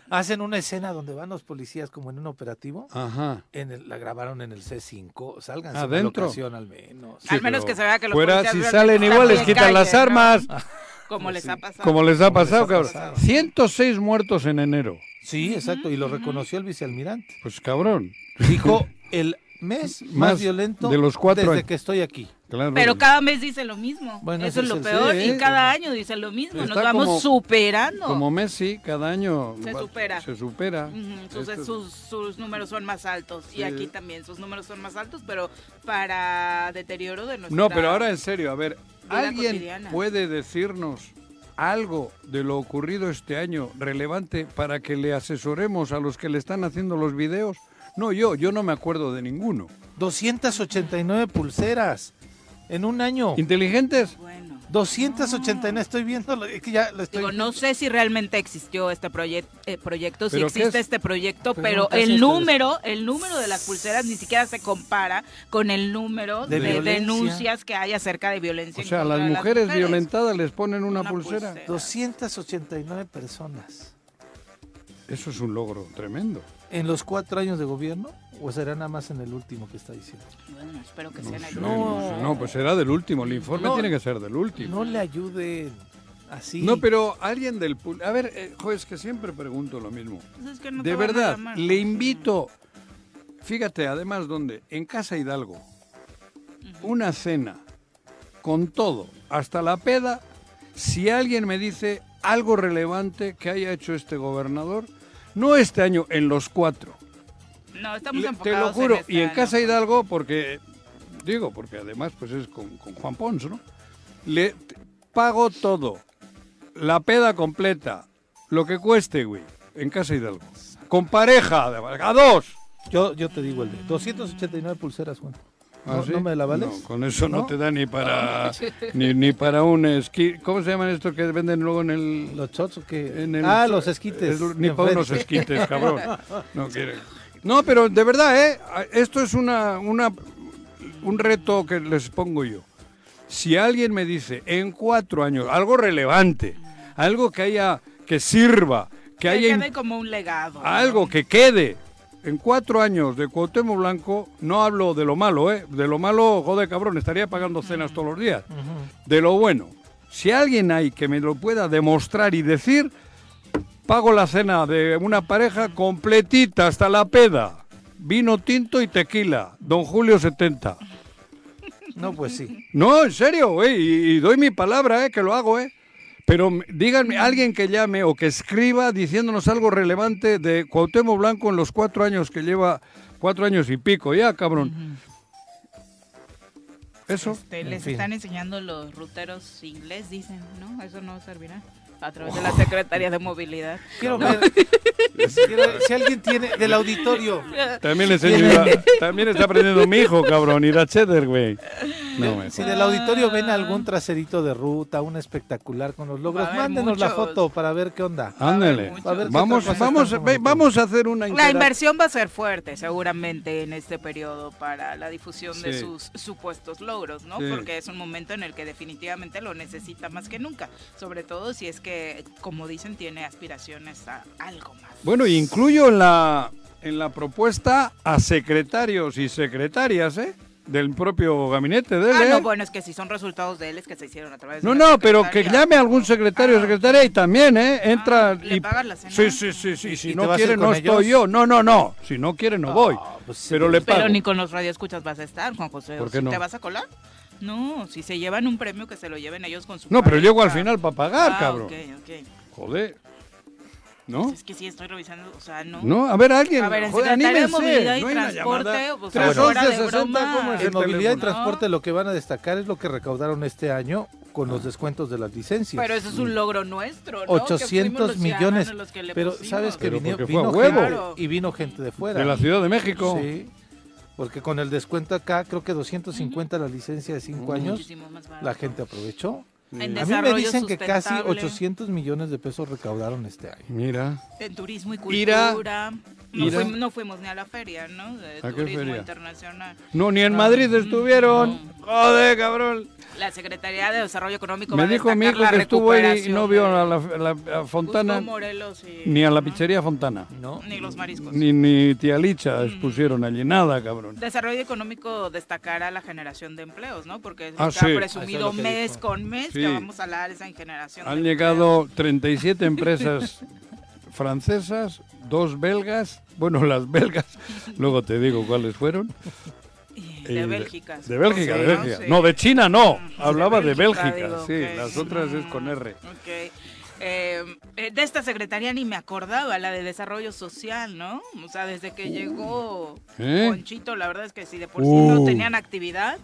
Hacen una escena donde van los policías como en un operativo. Ajá. En el- la grabaron en el C5. Salgan ¿Adentro? la ocasión al menos. Al menos que se vea que los Fuera, policías si salen igual, les quitan calle, las ¿no? armas. Como les ha pasado. Como les ha pasado, ha cabrón. pasado. 106 muertos en enero. Sí, exacto. Y lo reconoció el vicealmirante. Pues cabrón. Dijo el mes más, Más violento de los cuatro desde años. que estoy aquí. Claro. Pero cada mes dice lo mismo. Bueno, Eso es lo peor. sí, y ¿eh? cada año dice lo mismo. Nos Está vamos como- superando. Como Messi, cada año Se supera. Se supera. Ujú, sus, Esto es- sus, sus números son más altos. Sí. Y aquí también sus números son más altos, pero para deterioro de nuestra... No, pero ahora en serio, a ver, ¿alguien cotidiana. puede decirnos algo de lo ocurrido este año relevante para que le asesoremos a los que le están haciendo los videos? No, yo, yo no me acuerdo de ninguno. 289 pulseras en un año. ¿Inteligentes? Bueno. 289, estoy viendo, es que ya lo estoy Digo, no sé si realmente existió este proye- eh, proyecto, si ¿Pero qué existe es? este proyecto, Pero pero ¿qué es el número, el número de las pulseras ni siquiera se compara con el número De denuncias que hay acerca de violencia. O en sea, las mujeres mujeres. violentadas les ponen una, Una pulsera. pulsera. 289 personas. Eso es un logro tremendo. ¿En los cuatro años de gobierno? ¿O será nada más en el último que está diciendo? Bueno, espero que No, sean sé, el- no sé. No, pues será del último. El informe No. tiene que ser del último. No le ayuden así. No, pero alguien del... pul- A ver, eh, jo, es que siempre pregunto lo mismo. Pues es que no De verdad, llamar. le invito... Fíjate, además, ¿dónde? En Casa Hidalgo. Una cena con todo, hasta la peda. Si alguien me dice algo relevante que haya hecho este gobernador, no este año, en los cuatro. No, estamos Le- enfocados te lo juro, y en. Casa Hidalgo, porque, digo, porque además pues es con, con Juan Pons, ¿no? Le pago todo, la peda completa, lo que cueste, güey, en Casa Hidalgo. Con pareja, a dos. Yo, yo te digo el de 289 pulseras, Juan. ¿Ah, ¿No, sí? no me la vales? No, con eso no, ¿No? te da ni para ni, ni para un esquí. ¿Cómo se llaman estos que venden luego en el ¿Los shots o qué? en el- ah, los esquites. es- ni para unos esquites, cabrón. No quiere. No, pero de verdad, ¿eh? Esto es una, una, un reto que les pongo yo. Si alguien me dice en cuatro años algo relevante, algo que haya, que sirva, que Que haya quede como un legado. ¿no? algo que quede. En cuatro años de Cuauhtémoc Blanco, no hablo de lo malo, ¿eh? De lo malo, joder, cabrón, estaría pagando cenas todos los días. De lo bueno. Si alguien hay que me lo pueda demostrar y decir, pago la cena de una pareja completita hasta la peda. Vino tinto y tequila. Don Julio 70. No, pues sí. No, en serio, güey, y, y doy mi palabra, eh, que lo hago, eh. Pero m- díganme, alguien que llame o que escriba diciéndonos algo relevante de Cuauhtémoc Blanco en los cuatro años que lleva, cuatro años y pico, ya, cabrón. Eso. Este, En les fin. están enseñando los ruteros inglés, dicen, ¿no? Eso no servirá. A través de la Secretaría de Movilidad. Quiero ver. quiero- si alguien tiene del auditorio. También le enseño también está aprendiendo mi hijo, cabrón, ir a cheddar, güey. No, Si del auditorio ven algún traserito de ruta, un espectacular con los logros, mándenos la foto para ver qué onda. Ándale. ver Vamos, ve- a hacer una La inversión va a ser fuerte, seguramente, en este periodo para la difusión de sus supuestos logros, ¿no? Sí. Porque es un momento en el que definitivamente lo necesita más que nunca. Sobre todo si es que, como dicen, tiene aspiraciones a algo más. Bueno, incluyo en la, en la propuesta a secretarios y secretarias, ¿eh? Del propio gabinete de él, Ah, ¿eh? no, bueno, es que si son resultados de él, es que se hicieron a través de No, la no, pero que llame a algún secretario o Ah. secretaria y también, ¿eh? Entra Ah, ¿le y... pagas la cena? Sí, sí, sí, sí. Si ¿Y te no quiere, no ellos? estoy yo. No, no, no. Si no quiere, no voy. pues sí. pero le pago. Pero ni con los radioescuchas vas a estar, Juan José. ¿Por ¿O qué no? ¿Te vas a colar? No, si se llevan un premio, que se lo lleven ellos con su No, pero llego al final para pagar, Ah, cabrón. ok, ok. Joder. ¿No? Pues es que sí, estoy revisando, o sea, no. No, a ver, alguien. A ver, en joder, Secretaría de. Movilidad y No Transporte, o sea, 311 fuera de 60, broma. ¿cómo es el En movilidad y transporte lo que van a destacar es lo que recaudaron este año con los descuentos de las licencias. Pero eso es un logro nuestro, ¿no? Que 800 fuimos los millones. los que le Pero pusimos. sabes que Pero vino, vino huevo. gente y vino gente de fuera. De la Ciudad de México. Sí. Porque con el descuento acá, creo que 250 la licencia de 5 años, la gente aprovechó. En A mí me dicen que casi sustentable, 800 millones de pesos recaudaron este año. Mira. En turismo y Ira. No, fuimos, no fuimos ni a la feria, ¿no? De ¿A qué turismo feria? internacional. No, ni en No. Madrid estuvieron. Joder, cabrón. La Secretaría de Desarrollo Económico Me va a dijo mi hijo que estuvo ahí y no vio a la, a la- a Fontana Morelos y- ni a la ¿no? pizzería Fontana. ¿No? Ni los mariscos. Ni, ni tía Licha expusieron allí nada, cabrón. Desarrollo económico destacará la generación de empleos, ¿no? Porque es Ah, lo que sí. ha Eso presumido es que mes dijo. con mes Sí. que vamos a la alza en generación Han de llegado 37 empresas francesas, dos belgas, bueno, las belgas, luego te digo cuáles fueron. Eh, de Bélgica. De Bélgica, de Bélgica. Sí. No, de China no. Hablaba de Bélgica, Bélgica, digo, sí. Las otras es con R. Ok. Eh, de esta secretaría ni me acordaba, la de desarrollo social, ¿no? O sea, desde que llegó ¿Eh? Ponchito, la verdad es que si de por sí no Uh. tenían actividad,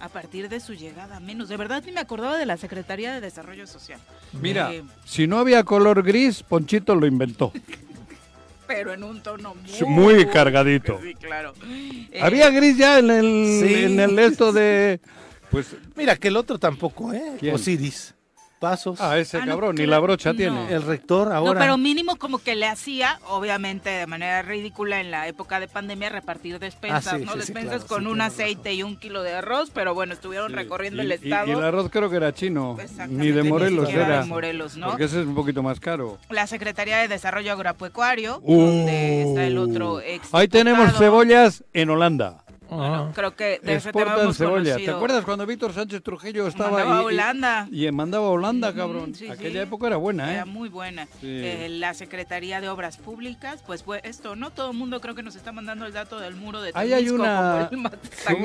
a partir de su llegada menos. De verdad ni me acordaba de la Secretaría de Desarrollo Social. Mira, Eh, si no había color gris, Ponchito lo inventó. pero en un tono muy, muy cargadito. Sí, claro. Eh, Había gris ya en el, Sí. en el esto de Pues, Mira, que el otro tampoco, ¿eh? ¿Quién? Osiris. Pasos. ah, ese Ah, no, cabrón, ni creo- la brocha no. tiene. el rector No, ahora. pero mínimo como que le hacía, obviamente de manera ridícula en la época de pandemia, repartir despensas, Ah, sí, ¿no? sí, sí, despensas claro, con sí, un aceite y un kilo de arroz, pero bueno, estuvieron recorriendo Y- el y- estado. Y, el arroz creo que era chino, Exactamente, ni de ni Morelos siquiera era. de Morelos, ¿no? Porque ese es un poquito más caro. La Secretaría de Desarrollo Agropecuario, Uh. donde está el otro ex Ahí tenemos cebollas en Holanda. Ah. Creo que de ese tema Exportan cebolla. ¿Te acuerdas cuando Víctor Sánchez Trujillo estaba Mandaba ahí? a Holanda. Y, y mandaba a Holanda, cabrón. sí, Aquella sí. época era buena, ¿eh? Era muy buena. Sí. Eh, la Secretaría de Obras Públicas, pues fue esto, ¿no? Todo el mundo creo que nos está mandando el dato del muro de Ahí hay una- ¿Cómo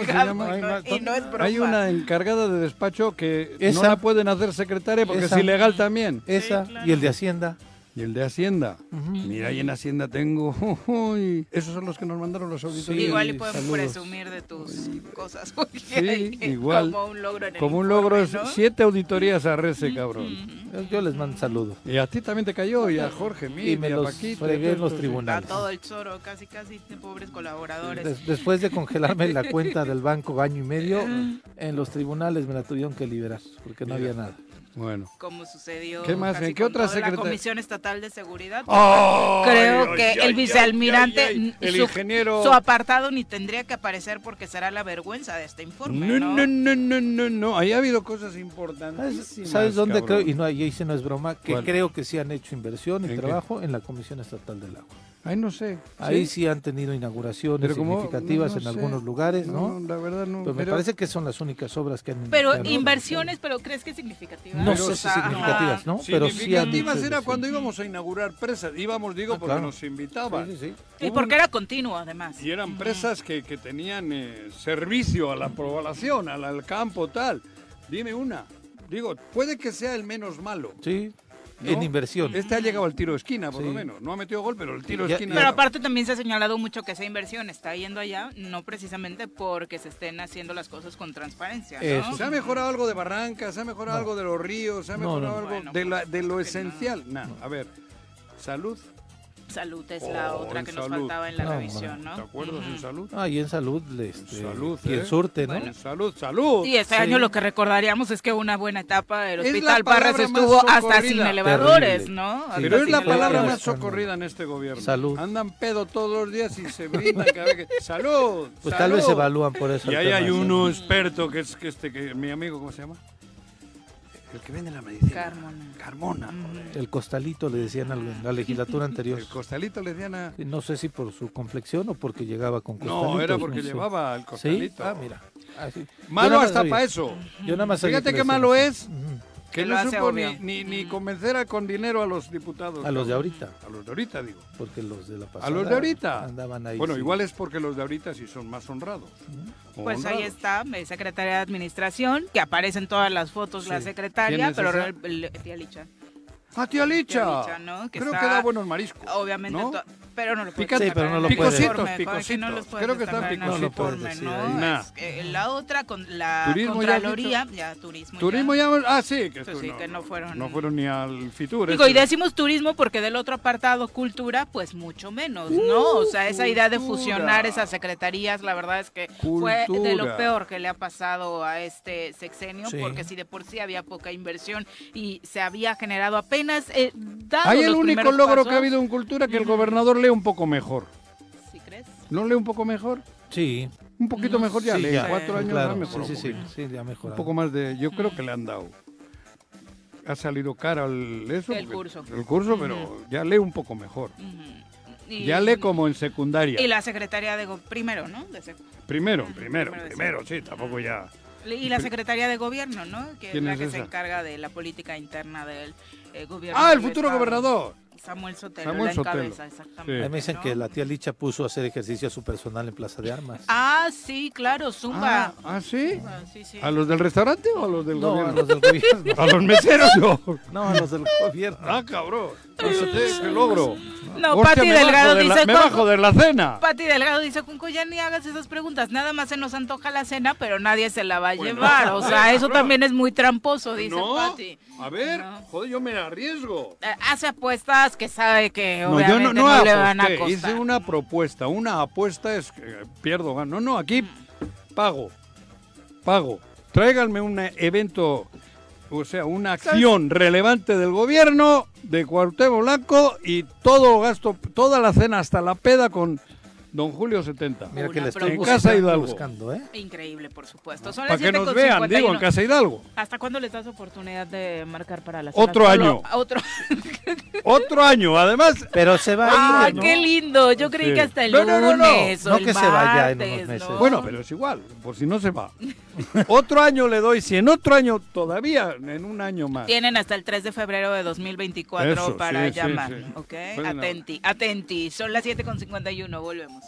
se Matangabo, llama? y no- Y no es broma. Hay una encargada de despacho que no Esa. la pueden hacer secretaria porque Esa. es ilegal también. Esa claro. y el de Hacienda. Y el de Hacienda. Mira, ahí en Hacienda tengo. uy, esos son los que nos mandaron los auditores. Sí, Igual y podemos saludos. presumir de tus cosas. porque Sí, hay igual. Como un logro en el Como un informe, logro, es ¿no? siete auditorías a Rece, cabrón. Yo, yo les mando saludos. Y a ti también te cayó, y a Jorge, mí, Y me a los Paquito. fregué en los sí. A tribunales. todo el choro, casi, casi, de pobres colaboradores. Des- después de congelarme la cuenta del banco año y medio, en los tribunales me la tuvieron que liberar porque no había nada. Bueno. como sucedió ¿Qué más? casi ¿En qué con otra toda la Comisión Estatal de Seguridad. ¡Ay, Creo ay, que ay, el ay, vicealmirante, ay, ay! El su, ingeniero... su apartado ni tendría que aparecer porque será la vergüenza de este informe, No, ¿no? no, no, no, no, no. Ahí ha habido cosas ¿Sabes, importantísimas. sabes dónde cabrón. creo? Y no, y ese no es broma, que ¿Cuál? creo que sí han hecho inversión y ¿En qué? trabajo en la Comisión Estatal del Agua. Ay, no sé. Ahí sí han tenido inauguraciones Pero como- significativas no, no en sé. algunos lugares, ¿no? la verdad no. Pues me pero- parece que son las únicas obras que han Pero inversiones, pero ¿crees que significativas? No Pero sé si significativas, ¿no? Pero Significativas era cuando sí. íbamos a inaugurar presas. Íbamos, digo, Ah, porque claro. nos invitaban. Sí, sí, sí. Y porque era continuo, además. Y eran presas que, que tenían eh, servicio a la población, al, al campo, tal. Dime una. Digo, puede que sea el menos malo. Sí, ¿no? en inversión. Este ha llegado al tiro de esquina, por Sí. lo menos. No ha metido gol, pero el tiro de esquina. Pero aparte también se ha señalado mucho que esa inversión está yendo allá, no precisamente porque se estén haciendo las cosas con transparencia, ¿no? ¿Se ha mejorado algo de Barrancas? ¿Se ha mejorado No. algo de los ríos? ¿Se ha No, mejorado no, no. algo Bueno, de, por la- de lo no. esencial? Nada. A ver, salud. Salud es la Oh, otra en que nos faltaba en la No, revisión, ¿no? ¿Te acuerdas Ujú. en salud? Ah, y en salud, este, salud, quien ¿eh? surte, ¿no? En salud, salud. Y este Sí. año lo que recordaríamos es que una buena etapa el Es la Hospital Parras estuvo hasta sin elevadores, Terrible. ¿no? Sí. Pero es la palabra elevadores. más socorrida en este gobierno. Salud. Andan pedo todos los días y se brindan cada vez que... ¡Salud! Pues tal vez salud". evalúan por eso. Y ahí tema hay uno experto que es que este, que mi amigo, ¿cómo se llama? El que vende la medicina. Carmona. Carmona. joder. El costalito le decían al- en la legislatura anterior. El costalito le decían a... No sé si por su complexión o porque llegaba con costalitos. No, era porque llevaba el ¿Sí? costalito. Ah, mira. Ah, Malo hasta para eso. Yo nada más Fíjate que qué malo es. Que no supo ni, ni, ni convencer a- con dinero a los diputados. A los de ahorita. A los de ahorita, digo. Porque los de la pasada A los de ahorita. andaban ahí. Bueno, sí. igual es porque los de ahorita sí son más honrados. Pues ahí está, secretaria de Administración, que aparece en todas las fotos la secretaria, ¿Quién es pero tía Licha. ¡Ah, tía Licha! Tía Licha, ¿no? Que Creo está- que da buenos mariscos. Obviamente, ¿no? Pero no lo puedes Picante. Sí, pero no lo informe, Picositos, no picositos. Creo que están picositos. No lo puedes informe, decir ¿no? ahí. Nah. Es que la otra, con la Turismo Contraloría, ya, turismo. Turismo ya... Ah, sí, que, Sí, esto sí, que no fueron- No fueron ni al Fitur. Digo, y decimos turismo porque del otro apartado, cultura, pues mucho menos, ¿no? O sea, esa idea de cultura. fusionar esas secretarías, la verdad es que fue de lo Cultura. peor que le ha pasado a este sexenio, Sí. porque si de por sí había poca inversión y se había generado apenas... Eh, dado Hay el único logro pasos, que ha habido en cultura que el gobernador lee un poco mejor. ¿Sí crees? ¿No lee un poco mejor? Sí. Un poquito No mejor ya sí, lee. ya. Cuatro años claro. ha mejorado Sí, un sí, sí, ya ha Un mejorado. poco más de... Yo creo que le han dado. Ha salido cara el, eso, El curso. El curso, pero ya lee un poco mejor. Y- Ya lee como en secundaria. Y la secretaría de... go- Primero, ¿no? De sec- Primero, primero, primero de primero, sí, tampoco ya. Y la Secretaría de Gobierno, ¿no? Que es ¿Quién la es que se encarga de la política interna del eh, gobierno. Ah, el futuro Estado. gobernador. Samuel Sotelo Samuel la Sotelo. encabeza, exactamente. Sí. A me dicen ¿no? que la tía Licha puso a hacer ejercicio a su personal en Plaza de Armas. Ah, sí, claro, Zumba. Ah, ¿ah, sí? Ah, sí, sí. ¿A los del restaurante o a los del no, a gobierno? los del gobierno. A los meseros no. No, a los del gobierno. Ah, cabrón. Fíjate, qué logro. No, Hostia, Pati Delgado de la- dice... Me "Con- bajo de la cena. Pati Delgado dice, Junco, ya ni hagas esas preguntas, nada más se nos antoja la cena, pero nadie se la va a llevar. O sea, eso también es muy tramposo, dice No, Pati. a ver, No. joder, yo me arriesgo. Eh, Hace apuestas que sabe que No, yo obviamente no, no, no le van a costar. hice una propuesta. Una apuesta es que pierdo, gano. No, no, aquí pago, pago. tráiganme un evento, o sea, una acción relevante del gobierno de Cuauhtémoc Blanco y todo gasto, toda la cena hasta la peda con Don Julio 70. Mira que le estoy. En Casa buscando, Hidalgo. buscando, ¿eh? Increíble, por supuesto. Son Para las que nos vean, 7:51. digo, en Casa Hidalgo. ¿Hasta cuándo les das oportunidad de marcar para la Otro cena? Solo- año. Otro. Otro año, además. Pero se va ¡Ah, a ir, ¿no? qué lindo! Yo creí Sí. que hasta el No, no, no, no. lunes o No el que se vaya en unos meses. ¿no? Bueno, pero es igual, por si no se va. Otro año le doy, si en otro año todavía, en un año más. Tienen hasta el 3 de febrero de 2024 Eso, para sí, sí, llamar, sí. ¿ok? Bueno. Atenti, atenti. Son las 7.51, volvemos.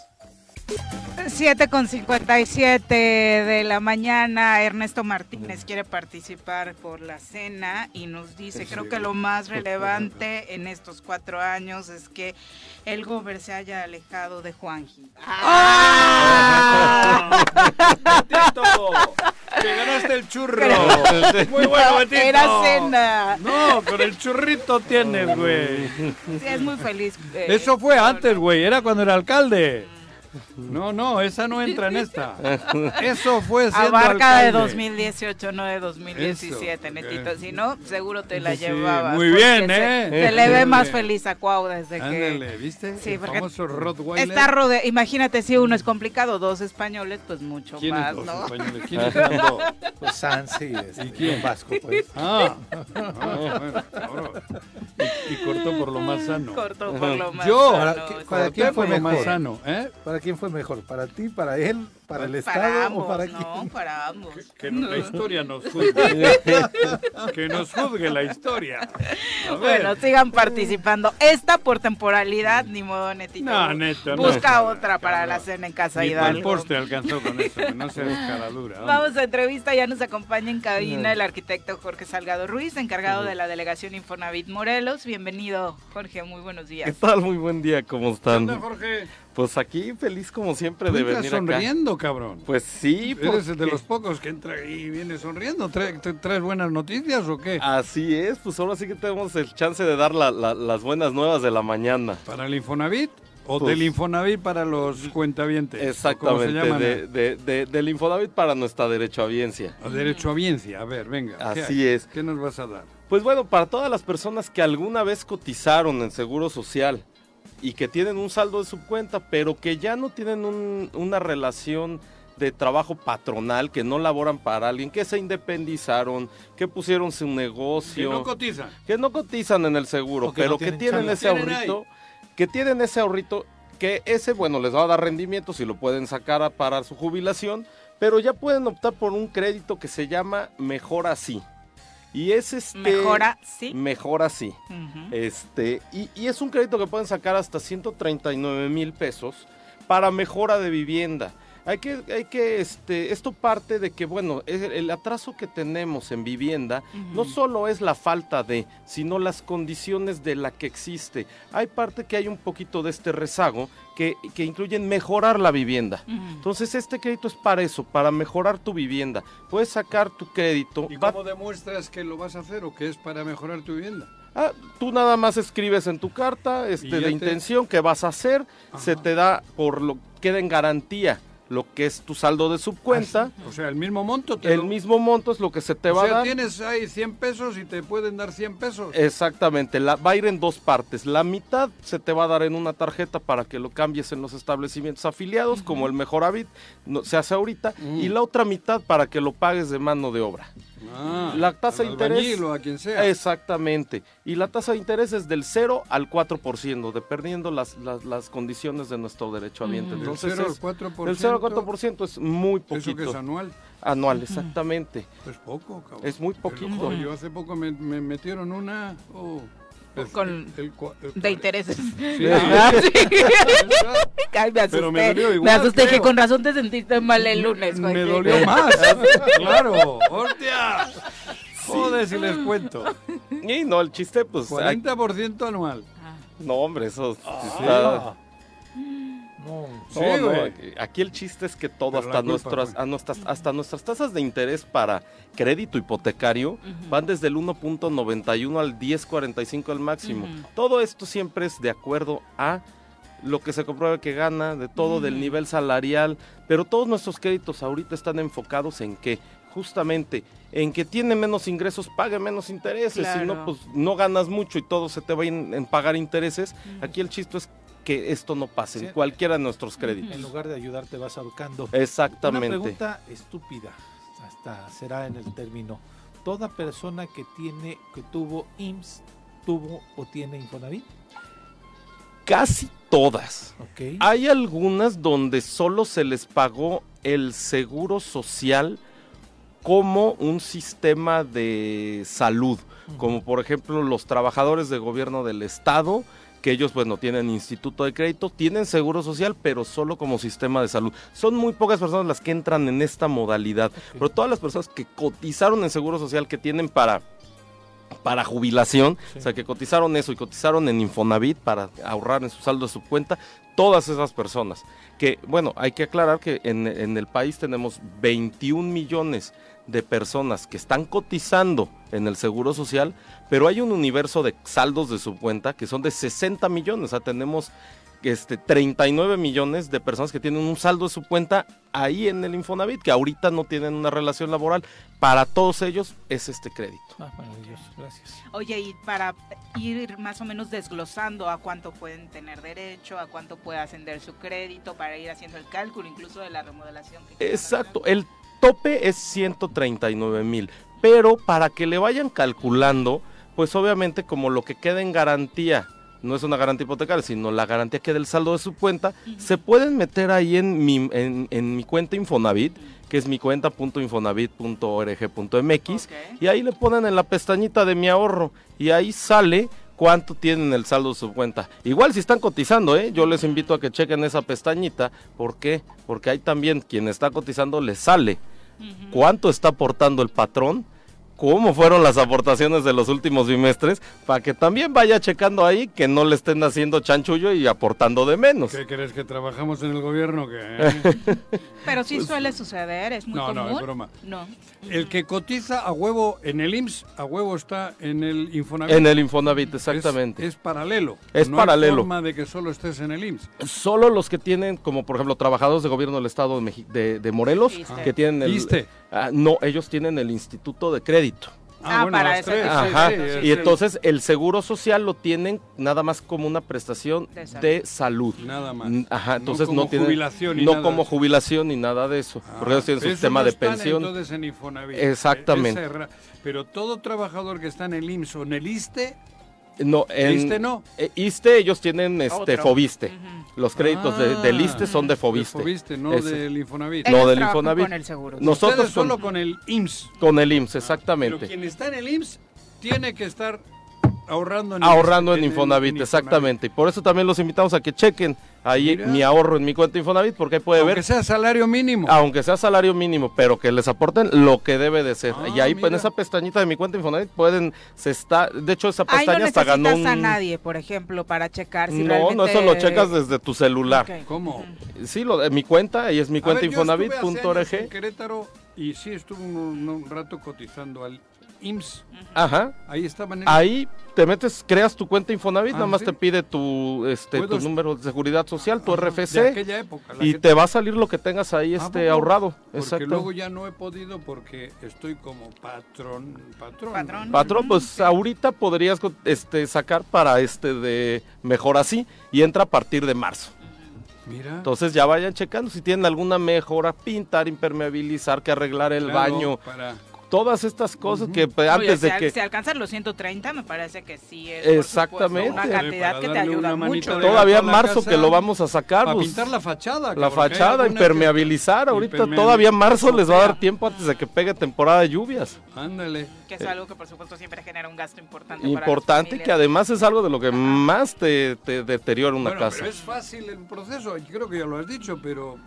7.57 de la mañana, Ernesto Martínez quiere participar por la cena y nos dice, creo que lo más relevante en estos cuatro años es que el gober se haya alejado de Juanji. ¡Te ganaste el churro! Muy bueno, Betito. Era cena. No, con el churrito tienes, güey. Sí, es muy feliz. eh, Eso fue con- antes, güey, era cuando era alcalde. No, no, esa no entra en esta. Eso fue siendo Abarca de alcalde. 2018, no de 2017, Eso, Netito. ok. Si no, seguro te la Sí, llevabas. muy bien, se- ¿eh? Se le ve más feliz a Cuau desde que... Ándale, ¿viste? Sí, el porque famoso Rottweiler. Está rode... Imagínate si uno es complicado, dos españoles, pues mucho ¿Quiénes más, dos ¿no? españoles? ¿Quiénes eran dos? Pues Sansi este, ¿Y quién? Vasco, pues. Ah, ah, bueno, y, y cortó por lo más sano. Cortó por lo más Yo. sano, Para-. ¿Para quién fue lo más mejor? sano, ¿eh? ¿Para quién fue mejor? ¿Para ti, para él, para el Para Estado ambos, o para no, quién? para ambos. Que no- la historia nos juzgue. que nos juzgue la historia. Bueno, sigan participando. Esta por temporalidad, ni modo, Netito. No, neto, no. Busca otra para la cena en Casa Ni para el Hidalgo. poste alcanzó con eso, que no sea escaladura. hombre. Vamos a entrevista, ya nos acompaña en cabina el arquitecto Jorge Salgado Ruiz, encargado de la delegación Infonavit Morelos. Bienvenido, Jorge, muy buenos ¿Qué días. tal? Muy buen día, ¿cómo ¿Qué onda, están? Jorge? Pues aquí feliz como siempre de venir acá. sonriendo, cabrón. Pues sí, ¿Eres de porque- los pocos que entra y viene sonriendo? ¿Trae- te- ¿Traes buenas noticias o qué? Así es, pues ahora sí que tenemos el chance de dar la- la- las buenas nuevas de la mañana. ¿Para el Infonavit? ¿O Pues- del Infonavit para los cuentavientes? ¿O Exactamente, ¿Cómo se llaman? de, de- de- del Infonavit para nuestra derechohabiencia. A biencia. A ver, venga. ¿qué Así es. ¿Qué nos vas a dar? Pues bueno, para todas las personas que alguna vez cotizaron en Seguro Social y que tienen un saldo de subcuenta, pero que ya no tienen un- una relación de trabajo patronal, que no laboran para alguien, que se independizaron, que pusieron su Que negocio. no cotizan. que no cotizan en el seguro, que pero no que tienen chamba. ese Tienen ahorrito, que tienen ese ahorrito, que ese, bueno, les va a dar rendimiento si lo pueden sacar a- para su jubilación, pero ya pueden optar por un crédito que se llama Mejor Así. Y es este... Mejora, sí. Mejor Así. Ujú. Este, y, y es un crédito que pueden sacar hasta 139 mil pesos para mejora de vivienda. Hay que, hay que, este, esto parte de que, bueno, el, atraso que tenemos en vivienda no solo es la falta de, sino las condiciones de la que existe. Hay parte que hay un poquito de este rezago que, que incluyen mejorar la vivienda. Entonces este crédito es para eso, para mejorar tu vivienda. Puedes sacar tu crédito. ¿Y va- cómo demuestras que lo vas a hacer o que es para mejorar tu vivienda? Ah, tú nada más escribes en tu carta este, de te- intención que vas a hacer, se te da por lo queda en garantía lo que es tu saldo de subcuenta. O sea, el mismo monto te El lo- mismo monto es lo que se te o va sea, a dar. tienes ahí 100 pesos y te pueden dar 100 pesos. Exactamente, la, va a ir en dos partes. La mitad se te va a dar en una tarjeta para que lo cambies en los establecimientos afiliados, como el Mejor Habit no, se hace ahorita, y la otra mitad para que lo pagues de mano de obra. Ah, la tasa de interés- o a quien sea. Exactamente. Y la tasa de interés es del 0 al 4%, dependiendo las, las, las condiciones de nuestro derechohabiente. Del Entonces, 0 al es- 4%. del 0 al 4% es muy ¿Eso que poquito. es anual? Anual, exactamente. Es poco, cabrón. Es muy Pero, poquito. yo hace poco me, me metieron una... oh, el- Con- el cua- el De intereses. Sí, Ah, sí. Ay, me asusté. Pero me dolió igual, me asusté que creo. con razón te sentiste mal el lunes. Me Jorge. dolió más. claro. ¡Hostia! Joder, si les cuento. Y no, el chiste, pues. hay- 40% anual. no, hombre, eso. Ah. está- No, Sí, no, no, güey. aquí- el chiste es que todo, hasta culpa, nuestras, güey. a nuestras, hasta nuestras tasas de interés para crédito hipotecario van desde el 1.91 al 10.45 al máximo. Todo esto siempre es de acuerdo a lo que se comprueba que gana, de todo, del nivel salarial, pero todos nuestros créditos ahorita están enfocados en que justamente en que tiene menos ingresos, pague menos intereses, si no, Claro. pues no ganas mucho y todo se te va en, en pagar intereses. Aquí el chiste es que esto no pase Sí. en cualquiera de nuestros créditos. En lugar de ayudarte vas ahorcando. Exactamente. Una pregunta estúpida, hasta será en el término. ¿Toda persona que tiene, que tuvo IMSS, tuvo o tiene Infonavit? Casi todas. Ok. Hay algunas donde solo se les pagó el seguro social como un sistema de salud, como por ejemplo los trabajadores de gobierno del estado, que ellos pues no tienen instituto de crédito, tienen seguro social, pero solo como sistema de salud. Son muy pocas personas las que entran en esta modalidad, pero todas las personas que cotizaron en seguro social que tienen para para jubilación, Sí. o sea, que cotizaron eso y cotizaron en Infonavit para ahorrar en su saldo de su cuenta, todas esas personas. Que, bueno, hay que aclarar que en, en el país tenemos 21 millones de personas que están cotizando en el Seguro Social, pero hay un universo de saldos de su cuenta que son de 60 millones, o sea, tenemos este, 39 millones de personas que tienen un saldo de su cuenta ahí en el Infonavit, que ahorita no tienen una relación laboral. Para todos ellos es este crédito. Ah, maravilloso, gracias. Oye, y para ir más o menos desglosando a cuánto pueden tener derecho, a cuánto puede ascender su crédito, para ir haciendo el cálculo incluso de la remodelación. que Exacto, el tope es 139 mil, pero para que le vayan calculando, pues obviamente como lo que queda en garantía, no es una garantía hipotecaria, sino la garantía que del saldo de su cuenta, se pueden meter ahí en mi, en, en mi cuenta Infonavit, que es mi cuenta.infonavit.org.mx, Ok. y ahí le ponen en la pestañita de mi ahorro, y ahí sale cuánto tienen el saldo de su cuenta. Igual si están cotizando, ¿eh? yo les invito a que chequen esa pestañita. ¿Por qué? Porque ahí también quien está cotizando le sale cuánto está aportando el patrón, cómo fueron las aportaciones de los últimos bimestres, para que también vaya checando ahí que no le estén haciendo chanchullo y aportando de menos. ¿Qué crees que trabajamos en el gobierno? que Pero sí suele suceder, es muy Pues, No, no, común. es broma. No. El que cotiza a huevo en el IMSS, a huevo está en el Infonavit. En el Infonavit, Es- exactamente. Es, paralelo. Es no paralelo. Hay forma de que solo estés en el IMSS. Solo los que tienen, como por ejemplo, trabajadores de gobierno del estado de, Meji- de- de Morelos, Iste. que tienen el... Ah, no, ellos tienen el Instituto de Crédito. Ah, para las eso tres, que- sí, Ajá, sí, y entonces el seguro social lo tienen nada más como una prestación De salud. de salud. Nada más. Ajá, entonces no, como tienen jubilación ni no nada. como jubilación ni nada de eso, Ah, porque ellos tienen su sistema no de están, pensión. Entonces en Infonavit. Exactamente. Esa Pero todo trabajador que está en el IMSS o en el ISTE, No, en ISTE no. eh, ISSSTE ellos tienen este Otro. Fobiste. Los créditos de, del Ah, ISSSTE son de Fobiste. de Fobiste, no Ese. del Infonavit. No, del Infonavit. Con el seguro. Nosotros Ustedes solo con, con el IMSS. con el IMSS, Pero exactamente. quien está en el IMSS tiene que estar ahorrando en Ahorrando en Infonavit, exactamente. Y por eso también los invitamos a que chequen ahí Mira. mi ahorro en mi cuenta Infonavit, porque ahí puede Aunque ver sea salario mínimo. aunque sea salario mínimo, pero que les aporten lo que debe de ser. Ah, y ahí pues, en esa pestañita de mi cuenta Infonavit pueden, se está, de hecho esa Ahí no pestaña hasta ganó un... a nadie, por ejemplo, para checar si no, realmente... no, eso lo checas desde tu celular. Ok. ¿Cómo? Sí, lo de mi cuenta, ahí es mi cuenta infonavit.org. Querétaro y sí estuve un, un rato cotizando al IMSS. Ajá. Ahí estaban en Ahí te metes, creas tu cuenta Infonavit, Ah, nada más ¿sí? te pide tu este ¿Puedo tu número de seguridad social, tu Ajá, RFC de aquella época. la y que- te va a salir lo que tengas ahí ¿A este ahorrado. Porque Exacto. luego ya no he podido porque estoy como patrón. Patrón. Patrón. Patrón, pues ahorita podrías este sacar para este de mejor así y entra a partir de marzo. Mira. Entonces ya vayan checando si tienen alguna mejora, pintar, impermeabilizar, que arreglar el claro, baño, Para, todas estas cosas que pues, Oye, antes si, de al- que si alcanzas los 130, me parece que sí es Exactamente. supuesto, una cantidad que te ayuda mucho. de todavía la marzo casa, que lo vamos a sacar, para pues, pintar la fachada. la que fachada, que- impermeabilizar, ahorita Impermeabilizar, todavía marzo les va a dar tiempo antes de que pegue temporada de lluvias. Ándale. Que es algo que por supuesto siempre genera un gasto importante. para las Importante que además es algo de lo que más te, te deteriora una Bueno, casa. pero es fácil el proceso, yo creo que ya lo has dicho, pero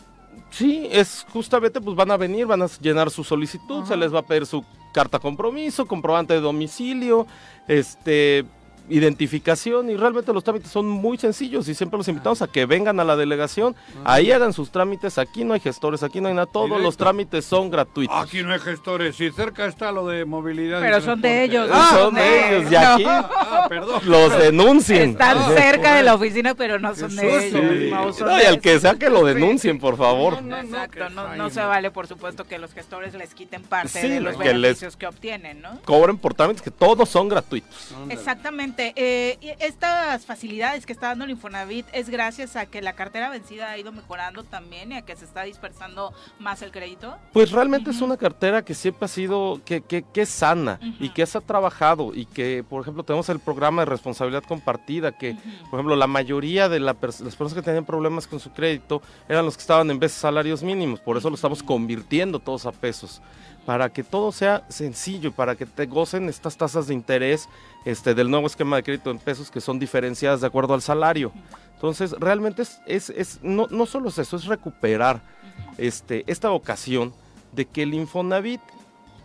Sí, es justamente, pues van a venir, van a llenar su solicitud, se les va a pedir su carta compromiso, comprobante de domicilio, este identificación y realmente los trámites son muy sencillos y siempre los invitamos a que vengan a la delegación, ahí hagan sus trámites, aquí no hay gestores, aquí no hay nada, todos los trámites son gratuitos. aquí no hay gestores, y cerca está lo de movilidad. Pero son de ellos, Ah, no son de ellos, y aquí, Ah, perdón. los denuncien. Están Ah, cerca de la correcto. oficina, pero no son de ellos. Sí. No, son No, y al que sea que lo denuncien, por favor. Exacto, no, no se vale, por supuesto, que los gestores les quiten parte Sí, de los que les- beneficios que obtienen, ¿no? Cobren por trámites que todos son gratuitos. Exactamente. Eh, estas facilidades que está dando el Infonavit es gracias a que la cartera vencida ha ido mejorando también y a que se está dispersando más el crédito. Pues realmente es una cartera que siempre ha sido, que, que, que es sana y que se ha trabajado y que, por ejemplo, tenemos el programa de responsabilidad compartida, que, por ejemplo, la mayoría de la pers- las personas que tenían problemas con su crédito eran los que estaban en vez de salarios mínimos, por eso lo estamos convirtiendo todos a pesos, para que todo sea sencillo y para que te gocen estas tasas de interés este, del nuevo esquema de crédito en pesos que son diferenciadas de acuerdo al salario. Entonces, realmente es, es, es- no, no solo es eso, es recuperar este, esta vocación de que el Infonavit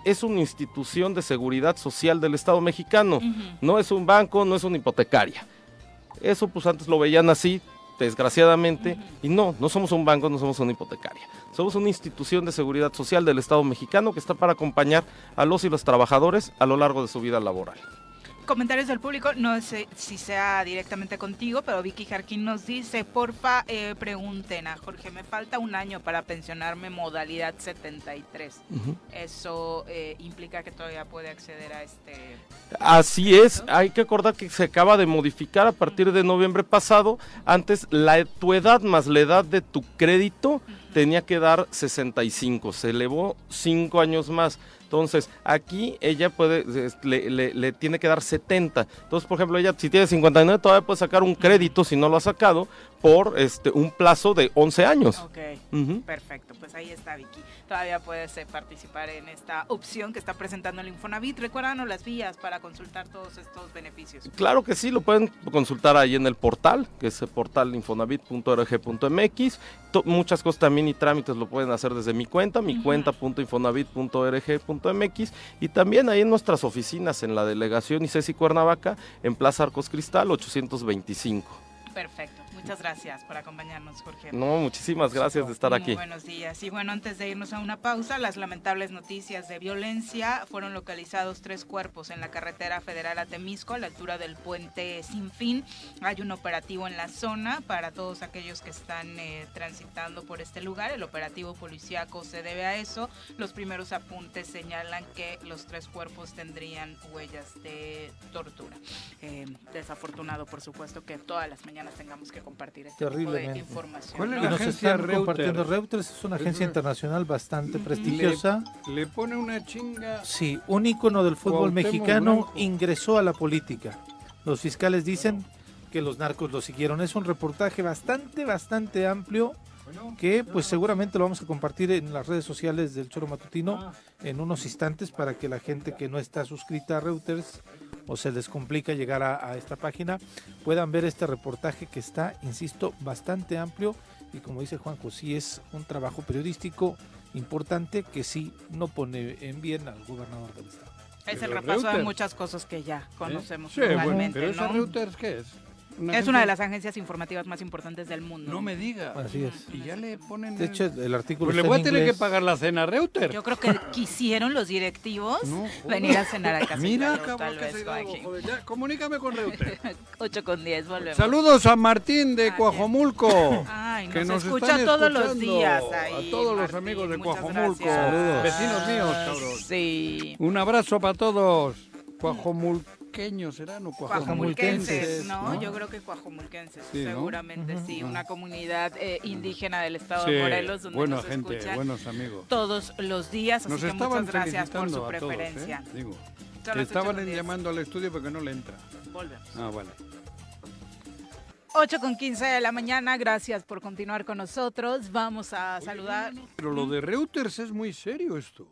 es una institución de seguridad social del Estado mexicano, no es un banco, no es una hipotecaria. Eso pues antes lo veían así, desgraciadamente, y no, no somos un banco, no somos una hipotecaria. Somos una institución de seguridad social del Estado mexicano que está para acompañar a los y los trabajadores a lo largo de su vida laboral. Comentarios del público, no sé si sea directamente contigo, pero Vicky Jarquín nos dice, porfa, eh, pregunten a Jorge, me falta un año para pensionarme modalidad 73. Eso eh, implica que todavía puede acceder a este... Así es, hay que acordar que se acaba de modificar a partir de noviembre pasado. Antes, la, tu edad más la edad de tu crédito tenía que dar 65, se elevó 5 años más. Entonces, aquí ella puede, le- le tiene que dar 70. Entonces, por ejemplo, ella si tiene 59 todavía puede sacar un crédito, si no lo ha sacado, por este un plazo de 11 años. Ok, perfecto, pues ahí está Vicky. Todavía puedes eh, participar en esta opción que está presentando el Infonavit. Recuérdanos las vías para consultar todos estos beneficios. Claro que sí, lo pueden consultar ahí en el portal, que es el portal infonavit.org.mx. To- Muchas cosas también y trámites lo pueden hacer desde mi cuenta, mi cuenta.infonavit.org.mx y también ahí en nuestras oficinas en la delegación ICESI Cuernavaca, en Plaza Arcos Cristal 825. Perfecto, muchas gracias por acompañarnos, Jorge. No, muchísimas gracias de estar Muy aquí. Buenos días. Y bueno, antes de irnos a una pausa, las lamentables noticias de violencia fueron localizados tres cuerpos en la carretera federal a Temisco, a la altura del puente Sin Fin. Hay un operativo en la zona para todos aquellos que están eh, transitando por este lugar. El operativo policíaco se debe a eso. Los primeros apuntes señalan que los tres cuerpos tendrían huellas de tortura. Eh, desafortunado, por supuesto, que todas las mañanas tengamos que compartir este tipo de Terriblemente. información. ¿Cuál es ¿no? la Nos agencia están Reuters? compartiendo Reuters, es una agencia internacional bastante prestigiosa. Le, le pone una chinga. Sí, un ícono del fútbol Cuauhtémoc mexicano Blanco. ingresó a la política. Los fiscales dicen que los narcos lo siguieron. Es un reportaje bastante, bastante amplio que pues seguramente lo vamos a compartir en las redes sociales del Choro Matutino en unos instantes para que la gente que no está suscrita a Reuters o se les complica llegar a, a esta página puedan ver este reportaje que está, insisto, bastante amplio y como dice Juanjo, sí es un trabajo periodístico importante que sí no pone en bien al gobernador del estado. Es el repaso de muchas cosas que ya conocemos Sí, bueno, pero esa ¿no? Reuters, ¿qué es? Es una de las agencias informativas más importantes del mundo. No me diga. Así es. Y ya le ponen. De el- hecho, el artículo pues le voy a tener que pagar la cena a Reuters. Yo creo que quisieron los directivos No, venir a cenar a casa. Mira, cabrón, tal que vez, se ya, comunícame con Reuters. 8 con 10, volvemos. Saludos a Martín de Ah, Coajomulco. Ay, que nos nos escucha están todos los días ahí, A todos los amigos de Coajomulco. gracias. Saludos. Vecinos míos, cabrón. Sí. Un abrazo para todos. Coajomulqueños serán o Cuajomulquenses, coajomulquenses. ¿no? Yo creo que cuajomulquenses, Sí, ¿no? seguramente Ujú. sí. Una comunidad eh, indígena del estado Sí, de Morelos donde buena nos gente, escuchan buenos amigos. todos los días. Así Nos que estaban muchas gracias por su felicitando a todos, preferencia. ¿eh? Digo, Son estaban llamando al estudio porque no le entra. Volvemos. Ah, vale. 8 con 15 de la mañana, gracias por continuar con nosotros. Vamos a saludar. Pero lo de Reuters es muy serio esto.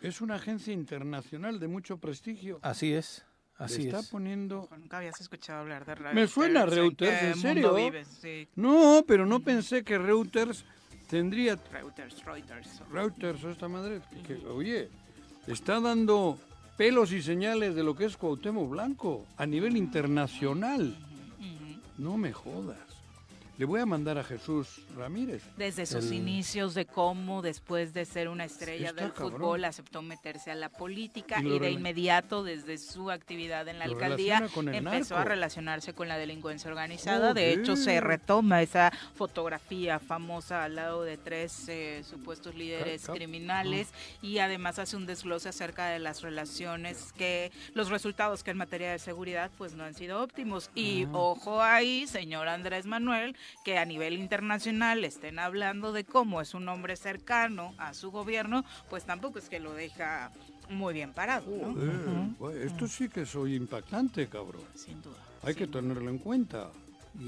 Es una agencia internacional de mucho prestigio. Así es, Le así está es. poniendo... Nunca habías escuchado hablar de Reuters. Me suena Reuters, ¿en serio? mundo vives? Sí, No, pero no pensé que Reuters tendría... Reuters, Reuters. Reuters o esta madre, que, oye, está dando pelos y señales de lo que es Cuauhtémoc Blanco a nivel internacional. No me jodas. Le voy a mandar a Jesús Ramírez. Desde sus El- inicios de cómo, después de ser una estrella Está del cabrón. fútbol, aceptó meterse a la política Y de inmediato, desde su actividad en la Lo alcaldía, empezó a relacionarse con la delincuencia organizada. De hecho, se retoma esa fotografía famosa al lado de tres eh, supuestos líderes cap- criminales y además hace un desglose acerca de las relaciones que, los resultados que en materia de seguridad pues no han sido óptimos. Y ojo ahí, señor Andrés Manuel, que a nivel internacional estén hablando de cómo es un hombre cercano a su gobierno, pues tampoco es que lo deja muy bien parado, ¿no? Güey, esto sí que soy impactante, cabrón. Sin duda. Hay que duda. tenerlo en cuenta.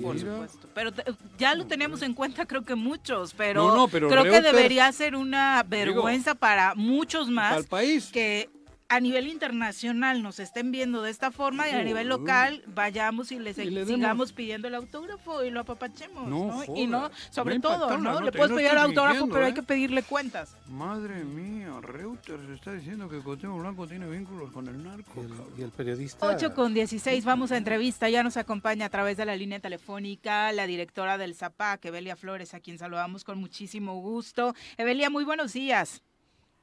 Por supuesto. Pero te- ya lo teníamos en cuenta, creo que muchos, pero, No, no, pero creo que debería ser una vergüenza para muchos Para más el país. que a nivel internacional nos estén viendo de esta forma y a nivel local vayamos y les Y le sigamos pidiendo el autógrafo y lo apapachemos, No ¿no? Y no, sobre todo, ¿no? nota, Le puedes no pedir el autógrafo, pero hay ¿eh? que pedirle cuentas. Madre mía, Reuters está diciendo que Cuauhtémoc Blanco tiene vínculos con el narco. Y el, cabrón. y el periodista. 8 con 16, vamos a entrevista. Ya nos acompaña a través de la línea telefónica la directora del ZAPAC, Evelia Flores, a quien saludamos con muchísimo gusto. Evelia, muy buenos días.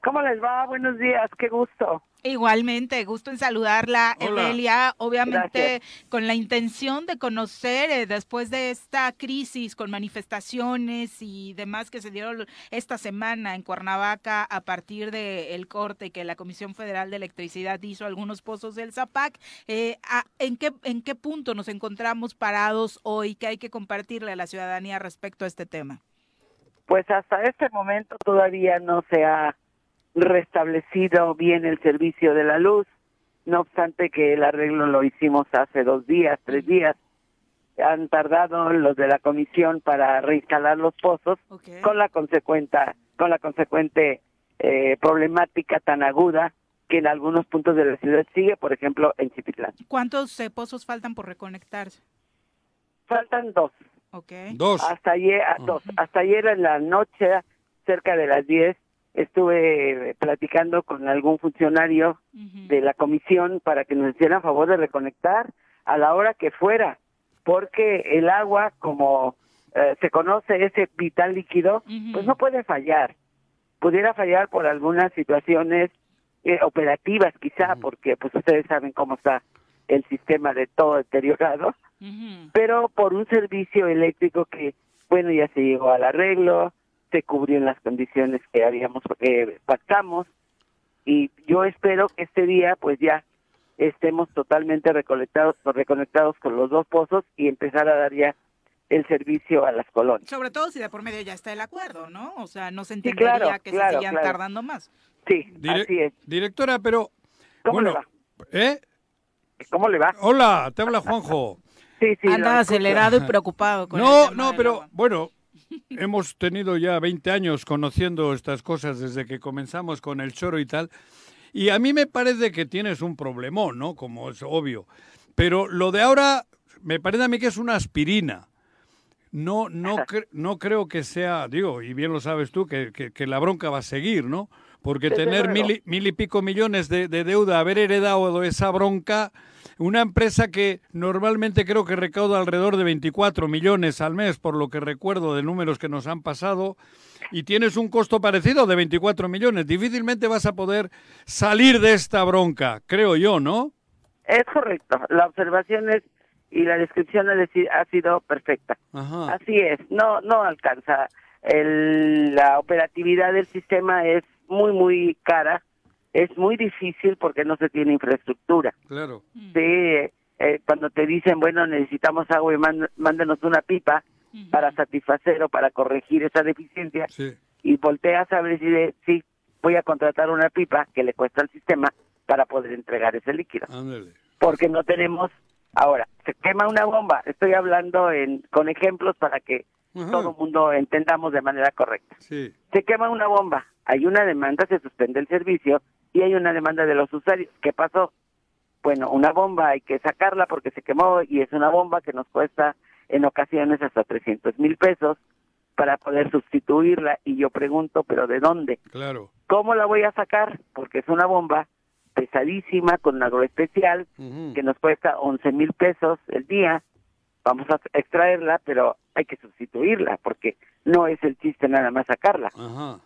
¿Cómo les va? Buenos días, qué gusto. Igualmente, gusto en saludarla, Hola. Evelia. Obviamente Gracias. con la intención de conocer eh, después de esta crisis con manifestaciones y demás que se dieron esta semana en Cuernavaca a partir del corte que la Comisión Federal de Electricidad hizo a algunos pozos del ZAPAC. eh, a- ¿en, qué, ¿En qué punto nos encontramos parados hoy que hay que compartirle a la ciudadanía respecto a este tema? Pues hasta este momento todavía no se ha restablecido bien el servicio de la luz, no obstante que el arreglo lo hicimos hace dos días, tres días. Han tardado los de la comisión para reinstalar los pozos Ok. con la consecuente, con la consecuente eh, problemática tan aguda que en algunos puntos de la ciudad sigue, por ejemplo, en Chipitlán. ¿Cuántos eh, pozos faltan por reconectarse? Faltan dos. Ok. Dos. Hasta ayer, a- dos. hasta ayer en la noche, cerca de las 10, estuve platicando con algún funcionario de la comisión para que nos hicieran favor de reconectar a la hora que fuera, porque el agua, como eh, se conoce ese vital líquido, pues no puede fallar. Pudiera fallar por algunas situaciones eh, operativas, quizá, porque pues ustedes saben cómo está el sistema de todo deteriorado. Pero por un servicio eléctrico que, bueno, ya se llegó al arreglo, se cubrió en las condiciones que habíamos eh, pactamos y yo espero que este día pues ya estemos totalmente reconectados, reconectados con los dos pozos y empezar a dar ya el servicio a las colonias. Sobre todo si de por medio ya está el acuerdo, ¿no? O sea, no se Sí, entendería claro, que claro, se sigan claro. tardando más. Sí, Dire- así es. Directora, pero... ¿Cómo bueno, le va? ¿eh? ¿Cómo le va? Hola, te habla Juanjo. Sí, sí. Anda acelerado y preocupado con No, el tema no, pero bueno, hemos tenido ya 20 años conociendo estas cosas desde que comenzamos con el choro y tal. Y a mí me parece que tienes un problemón, ¿no? Como es obvio. Pero lo de ahora me parece a mí que es una aspirina. No, no, cre- no creo que sea, digo, y bien lo sabes tú, que, que- que la bronca va a seguir, ¿no? Porque Desde tener luego. mil y, mil y pico millones de, de deuda, haber heredado esa bronca, una empresa que normalmente creo que recauda alrededor de 24 millones al mes, por lo que recuerdo de números que nos han pasado, y tienes un costo parecido de 24 millones, difícilmente vas a poder salir de esta bronca, creo yo, ¿no? Es correcto. La observación es y la descripción ha sido perfecta. Ajá. Así es, no no alcanza. El- la operatividad del sistema es muy, muy cara, es muy difícil porque no se tiene infraestructura. Claro. Mm. Sí, eh, cuando te dicen, bueno, necesitamos agua y mándanos una pipa para satisfacer o para corregir esa deficiencia, Sí. y volteas a ver y dices, sí, voy a contratar una pipa que le cuesta al sistema para poder entregar ese líquido Ándale. porque no tenemos ahora se quema una bomba estoy hablando en con ejemplos para que Ajá. todo el mundo entendamos de manera correcta Sí. se quema una bomba hay una demanda se suspende el servicio y hay una demanda de los usuarios qué pasó bueno una bomba hay que sacarla porque se quemó y es una bomba que nos cuesta en ocasiones hasta 300 mil pesos para poder sustituirla y yo pregunto pero de dónde Claro. ¿Cómo la voy a sacar? Porque es una bomba pesadísima con agroespecial Ujú. que nos cuesta 11 mil pesos el día vamos a extraerla, pero hay que sustituirla, porque no es el chiste nada más sacarla. Ajá.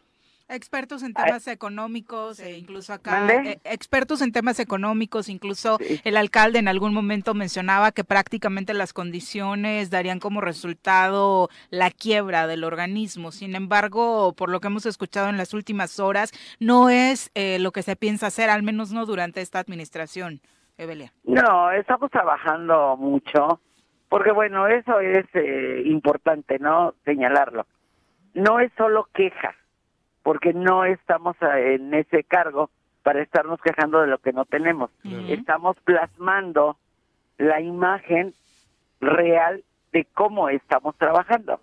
Expertos en temas económicos, e incluso acá, eh, expertos en temas económicos, incluso Sí. el alcalde en algún momento mencionaba que prácticamente las condiciones darían como resultado la quiebra del organismo. Sin embargo, por lo que hemos escuchado en las últimas horas, no es eh, lo que se piensa hacer, al menos no durante esta administración. Evelia. No, estamos trabajando mucho, porque bueno, eso es eh, importante, ¿no? Señalarlo. No es solo queja, porque no estamos eh, en ese cargo para estarnos quejando de lo que no tenemos. Estamos plasmando la imagen real de cómo estamos trabajando.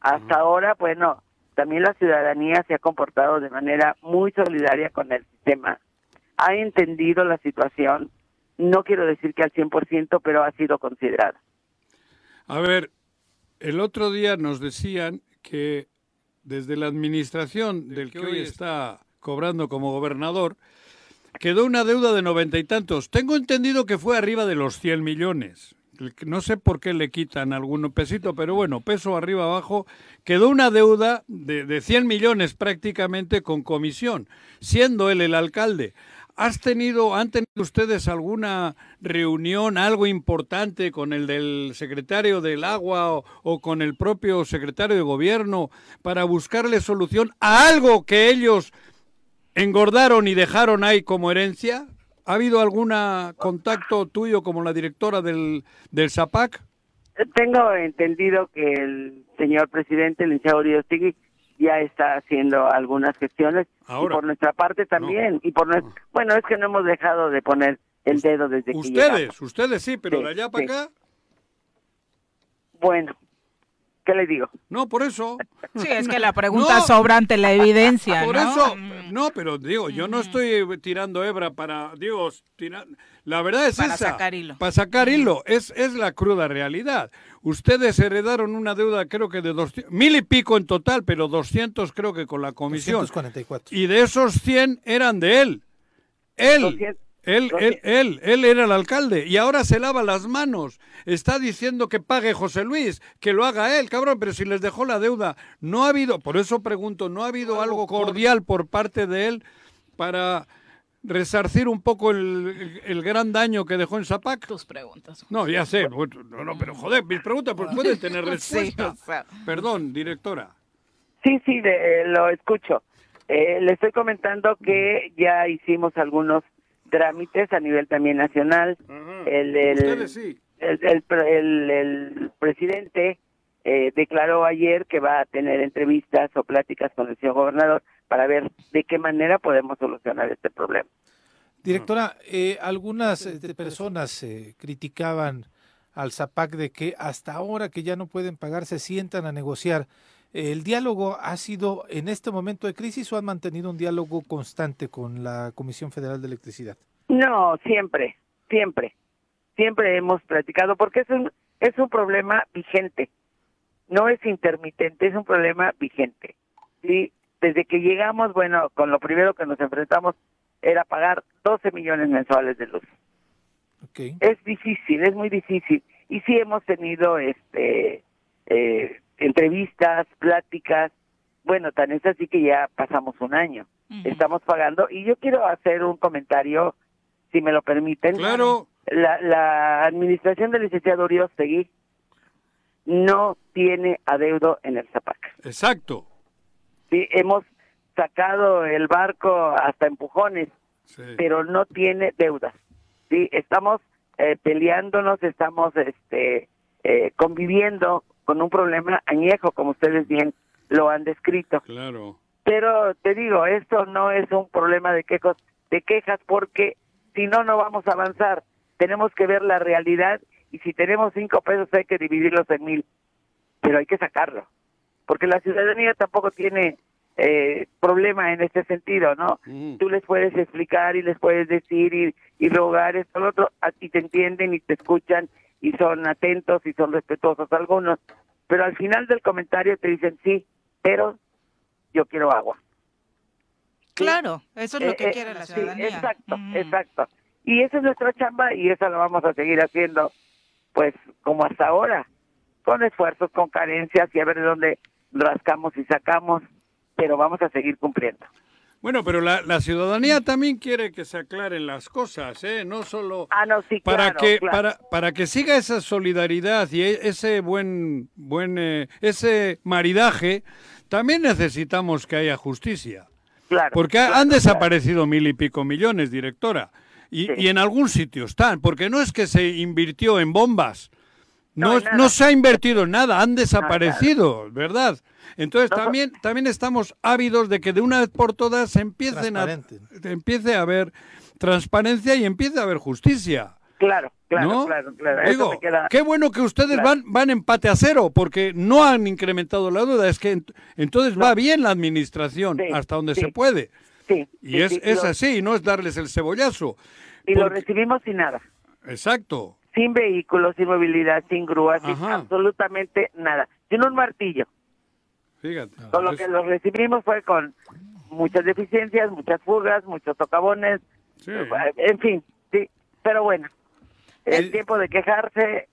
Hasta ahora, bueno, también la ciudadanía se ha comportado de manera muy solidaria con el sistema, ha entendido la situación, no quiero decir que al 100%, pero ha sido considerada. A ver, el otro día nos decían que desde la administración del que hoy está cobrando como gobernador, quedó una deuda de noventa y tantos. Tengo entendido que fue arriba de los 100 millones. No sé por qué le quitan algún pesito, pero bueno, peso arriba abajo, quedó una deuda de, de 100 millones prácticamente con comisión, siendo él el alcalde. ¿Has tenido, han tenido ustedes alguna reunión, algo importante con el del secretario del agua o, con el propio secretario de gobierno para buscarle solución a algo que ellos engordaron y dejaron ahí como herencia? ¿Ha habido algún contacto tuyo como la directora del, del ZAPAC? Tengo entendido que el señor presidente, el licenciado Uriostegui, ya está haciendo algunas gestiones Ahora. y por nuestra parte también y por nues- bueno es que no hemos dejado de poner el dedo desde que llegamos. Ustedes, ustedes sí, pero Sí, de allá para sí. acá, bueno qué le digo no, por eso. Sí, es que la pregunta No. sobra ante la evidencia, Por ¿no? eso, Mm. no, pero digo, yo no estoy tirando hebra para, digo, tira- la verdad es Para esa. sacar hilo. Para sacar hilo, es, es la cruda realidad. Ustedes heredaron una deuda, creo que de 200, mil y pico en total, pero 200 creo que con la comisión. 244. Y de esos 100 eran de él. Él, 200, él, él, 200. él, él era el alcalde y ahora se lava las manos. Está diciendo que pague José Luis, que lo haga él, cabrón, pero si les dejó la deuda, no ha habido, por eso pregunto, ¿no ha habido algo cordial por parte de él para resarcir un poco el, el- el gran daño que dejó en Zapac? Tus preguntas. No, ya sé, no, no, pero joder, mis preguntas pues, pueden tener Sí, respuesta. o sea. Perdón, directora. sí sí de- eh, lo escucho Eh, le estoy comentando que ya hicimos algunos trámites a nivel también nacional el, el- Ustedes sí. el, el, pre- el- el presidente eh, declaró ayer que va a tener entrevistas o pláticas con el señor gobernador para ver de qué manera podemos solucionar este problema. Directora, eh, algunas eh, personas eh, criticaban al ZAPAC de que hasta ahora que ya no pueden pagar se sientan a negociar. ¿El diálogo ha sido en este momento de crisis o han mantenido un diálogo constante con la Comisión Federal de Electricidad? No, siempre, siempre, siempre hemos platicado porque es un es un problema vigente, no es intermitente, es un problema vigente. Sí, desde que llegamos, bueno, con lo primero que nos enfrentamos era pagar 12 millones mensuales de luz. Ok. es difícil, es muy difícil. Y sí hemos tenido este eh, entrevistas, pláticas. Bueno, tan es así que ya pasamos un año. Estamos pagando. Y yo quiero hacer un comentario, si me lo permiten. Claro. La, la administración del licenciado Uriostegui no tiene adeudo en el Zapac. Exacto. Sí, hemos sacado el barco hasta empujones Sí. pero no tiene deudas. Sí, estamos eh, peleándonos, estamos este eh, conviviendo con un problema añejo, como ustedes bien lo han descrito. Claro. Pero te digo, esto no es un problema de quejos, de quejas, porque si no, no vamos a avanzar. Tenemos que ver la realidad y si tenemos cinco pesos hay que dividirlos en mil, pero hay que sacarlo, porque la ciudadanía tampoco tiene eh, problema en este sentido, ¿no? Mm. Tú les puedes explicar y les puedes decir y, y rogar esto, lo otro, a ti te entienden y te escuchan y son atentos y son respetuosos algunos, pero al final del comentario te dicen sí, pero yo quiero agua. Claro, eso es lo Eh, que eh, quiere la sí, ciudadanía. exacto, Ujú. exacto. Y esa es nuestra chamba y esa la vamos a seguir haciendo, pues como hasta ahora. con esfuerzos, con carencias y a ver de dónde rascamos y sacamos, pero vamos a seguir cumpliendo. Bueno, pero la, la ciudadanía también quiere que se aclaren las cosas, ¿eh? No solo Ah, no, sí, para claro, que claro. para para que siga esa solidaridad y e- ese buen buen eh, ese maridaje, también necesitamos que haya justicia. Claro, Porque claro, han desaparecido mil y pico millones, directora. Y, Sí. y en algún sitio están, porque no es que se invirtió en bombas. No, No, se ha invertido en nada, han desaparecido, ¿verdad? Entonces también, también estamos ávidos de que de una vez por todas se empiecen a, empiece a haber transparencia y empiece a haber justicia. Claro, claro, ¿no? claro, claro. Digo, queda- qué bueno que ustedes claro. van, van empate a cero, porque no han incrementado la deuda. Es que ent- entonces va bien la administración Sí, hasta donde sí. se puede. Sí, Y sí, es, sí, es lo- así, no es darles el cebollazo. Y lo recibimos sin nada. Exacto. Sin vehículos, sin movilidad, sin grúas, sin absolutamente nada. Sin un martillo. Fíjate. Con lo Es- que los recibimos fue con muchas deficiencias, muchas fugas, muchos socavones, sí. en fin, sí. Pero bueno, el El- tiempo de quejarse,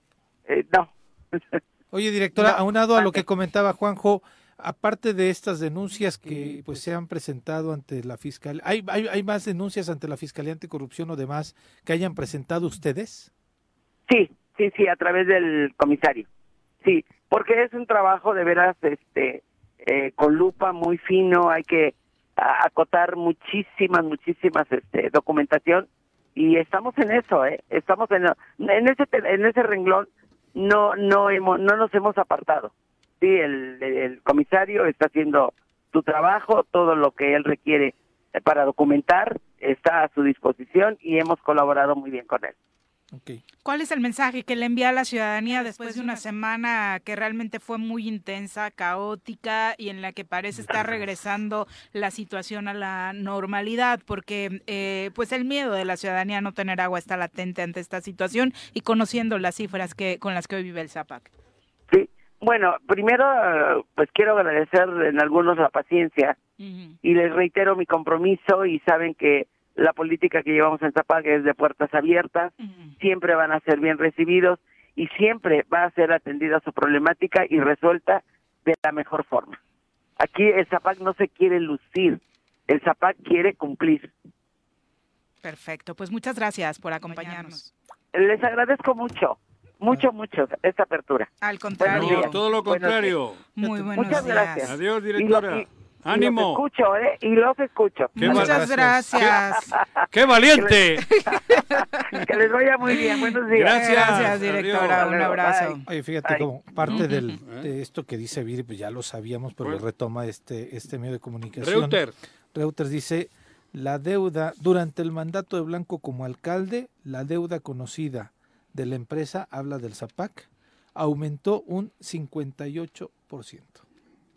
eh, no. Oye, directora, No, aunado a lo que comentaba Juanjo, aparte de estas denuncias que pues se han presentado ante la fiscal, ¿hay, hay, hay más denuncias ante la Fiscalía Anticorrupción o demás que hayan presentado ustedes? Sí, sí, sí, a través del comisario. Sí, porque es un trabajo de veras este eh, con lupa muy fino, hay que acotar muchísimas, muchísimas este, documentación y estamos en eso, ¿eh? Estamos en, en ese en ese renglón no no hemos no nos hemos apartado. Sí, el, el comisario está haciendo su trabajo, todo lo que él requiere eh, para documentar está a su disposición y hemos colaborado muy bien con él. Ok. ¿Cuál es el mensaje que le envía a la ciudadanía después de una semana que realmente fue muy intensa, caótica y en la que parece estar regresando la situación a la normalidad? Porque eh, pues el miedo de la ciudadanía a no tener agua está latente ante esta situación y conociendo las cifras que con las que hoy vive el Zapac. Sí, bueno, primero, pues quiero agradecer en algunos la paciencia Ujú. y les reitero mi compromiso y saben que la política que llevamos en Zapag es de puertas abiertas, siempre van a ser bien recibidos y siempre va a ser atendida su problemática y resuelta de la mejor forma. Aquí el Zapag no se quiere lucir, el Zapag quiere cumplir. Perfecto, pues muchas gracias por acompañarnos. Les agradezco mucho, mucho, mucho esta apertura. Al contrario, todo lo Buenos contrario. muy buenos Muchas días. gracias. Adiós, directora. Ánimo. los escucho, ¿eh? Y los escucho. Qué Muchas val- gracias. ¡Qué valiente! Que les vaya muy bien. Buenos días. Gracias. Gracias, directora. Adiós. Un abrazo. Bye. Oye, fíjate Ay. como parte del, de esto que dice Viri, pues ya lo sabíamos, pero lo Bueno. retoma este, este medio de comunicación. Reuter. Reuters dice, la deuda, durante el mandato de Blanco como alcalde, la deuda conocida de la empresa, habla del ZAPAC, aumentó un 58%.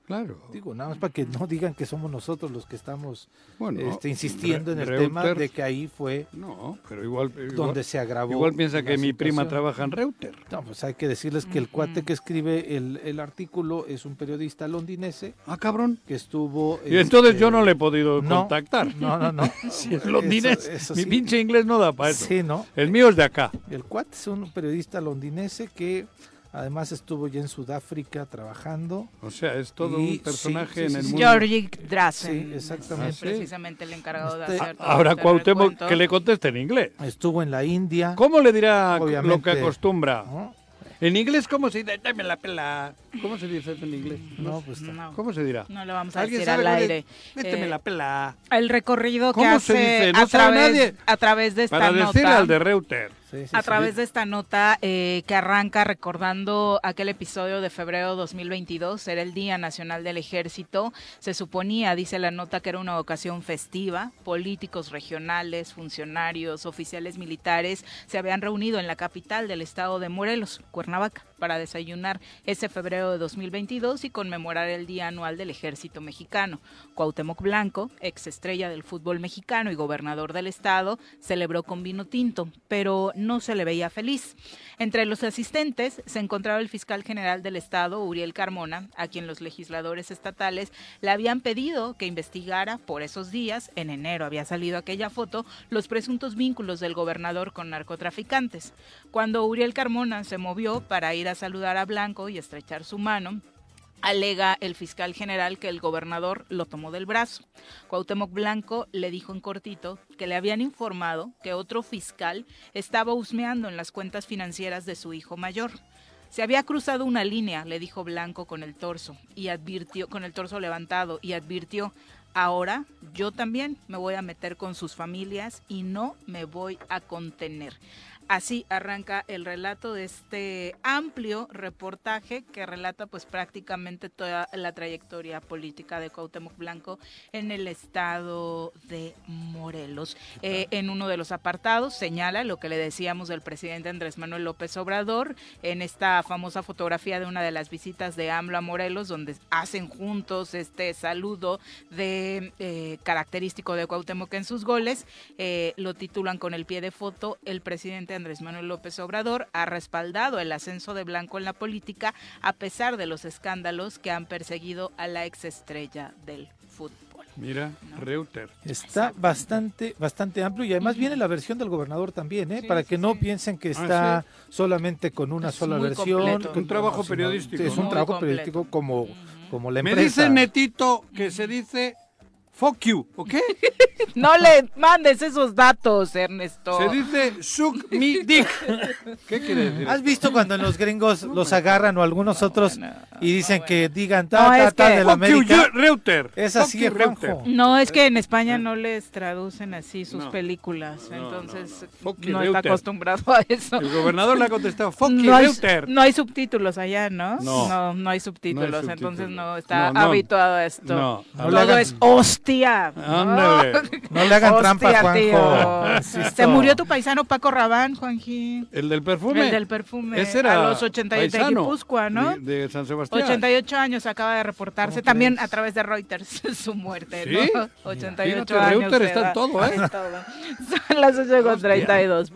Claro. Digo, nada más para que no digan que somos nosotros los que estamos Bueno, este, insistiendo en el tema Reuters- de que ahí fue No, pero igual. igual donde se agravó. Igual piensa que mi prima trabaja en Reuter. No, pues hay que decirles que el cuate que escribe el, el artículo es un periodista londinense Ah, cabrón. que estuvo... Y entonces este, yo no le he podido no, contactar. No, no, no. Si es londinés. Eso- eso Mi sí. pinche inglés no da para eso. Sí, ¿no? El mío es de acá. El cuate es un periodista londinense que además estuvo ya en Sudáfrica trabajando. O sea, es todo Y un sí, personaje sí, en sí, el sí. mundo. Georgie Drasen. Sí, exactamente. Es precisamente el encargado de Este- hacer todo Ahora este Cuauhtémoc recuento. que le conteste en inglés. Estuvo en la India. ¿Cómo le dirá lo Obviamente. que acostumbra? ¿no? En inglés, ¿cómo se dice? Dame la pela. ¿Cómo se dice eso en inglés? No, pues No, ¿Cómo se dirá? no lo vamos a ¿Alguien decir al aire. Méteme Eh, la pela. El recorrido que ¿Cómo se hace dice? No a, través, nadie. a través de esta Para nota. decirle al de Reuter. Sí, sí, A sí. través de esta nota eh, que arranca recordando aquel episodio de febrero 2022, era el Día Nacional del Ejército, se suponía, dice la nota, que era una ocasión festiva, políticos regionales, funcionarios, oficiales militares se habían reunido en la capital del estado de Morelos, Cuernavaca, para desayunar ese febrero de 2022 y conmemorar el Día Anual del Ejército Mexicano. Cuauhtémoc Blanco, ex estrella del fútbol mexicano y gobernador del estado, celebró con vino tinto, pero no se le veía feliz. Entre los asistentes se encontraba el fiscal general del Estado, Uriel Carmona, a quien los legisladores estatales le habían pedido que investigara por esos días, en enero había salido aquella foto, los presuntos vínculos del gobernador con narcotraficantes. Cuando Uriel Carmona se movió para ir a saludar a Blanco y estrechar su mano, alega el fiscal general que el gobernador lo tomó del brazo. Cuauhtémoc Blanco le dijo en cortito que le habían informado que otro fiscal estaba husmeando en las cuentas financieras de su hijo mayor. Se había cruzado una línea, le dijo Blanco con el torso y advirtió con el torso levantado y advirtió, ahora yo también me voy a meter con sus familias y no me voy a contener. Así arranca el relato de este amplio reportaje que relata pues prácticamente toda la trayectoria política de Cuauhtémoc Blanco en el estado de Morelos. Eh, en uno de los apartados señala lo que le decíamos del presidente Andrés Manuel López Obrador en esta famosa fotografía de una de las visitas de AMLO a Morelos donde hacen juntos este saludo de eh, característico de Cuauhtémoc en sus goles. Eh, lo titulan con el pie de foto el presidente Andrés Manuel López Obrador ha respaldado el ascenso de Blanco en la política a pesar de los escándalos que han perseguido a la exestrella del fútbol. Mira, Reuter. Está bastante, bastante amplio y además viene la versión del gobernador también, ¿eh? para que no piensen que está solamente con una Es sola versión. completo. Un trabajo periodístico, Es un ¿no? trabajo periodístico como, como la Me empresa. dice Netito que se dice fuck you, ¿ok? No le mandes esos datos, Ernesto. Se dice suck me dick. ¿Qué quiere decir? ¿Has visto cuando en los gringos los agarran o algunos otros y dicen que digan No, ta, ta, es ta que- de la Fuck you, América? Reuter. Es así. Reuter. No, es que en España no les traducen así sus No. películas, No, no, entonces no. Fuck you, no está acostumbrado a eso. El gobernador le ha contestado fuck you, No hay, Reuter. no hay subtítulos allá, ¿no? No. no, no hay subtítulos, No hay entonces no está No, no. habituado a esto. No. No le Todo es hostia. ¿No? Ándale. No le hagan trampa, Hostia, Juanjo. tío. Insisto. Se murió tu paisano Paco Rabán, Juanji. El del perfume. El del perfume. Ese era a los 88 de Guipúzcoa, ¿no? De, de San Sebastián. 88 años acaba de reportarse ¿Cómo también crees? a través de Reuters su muerte, ¿Sí? ¿no? 88 Imagínate, años. Reuters está en todo, ¿eh? En todo. Son las 8 con 32.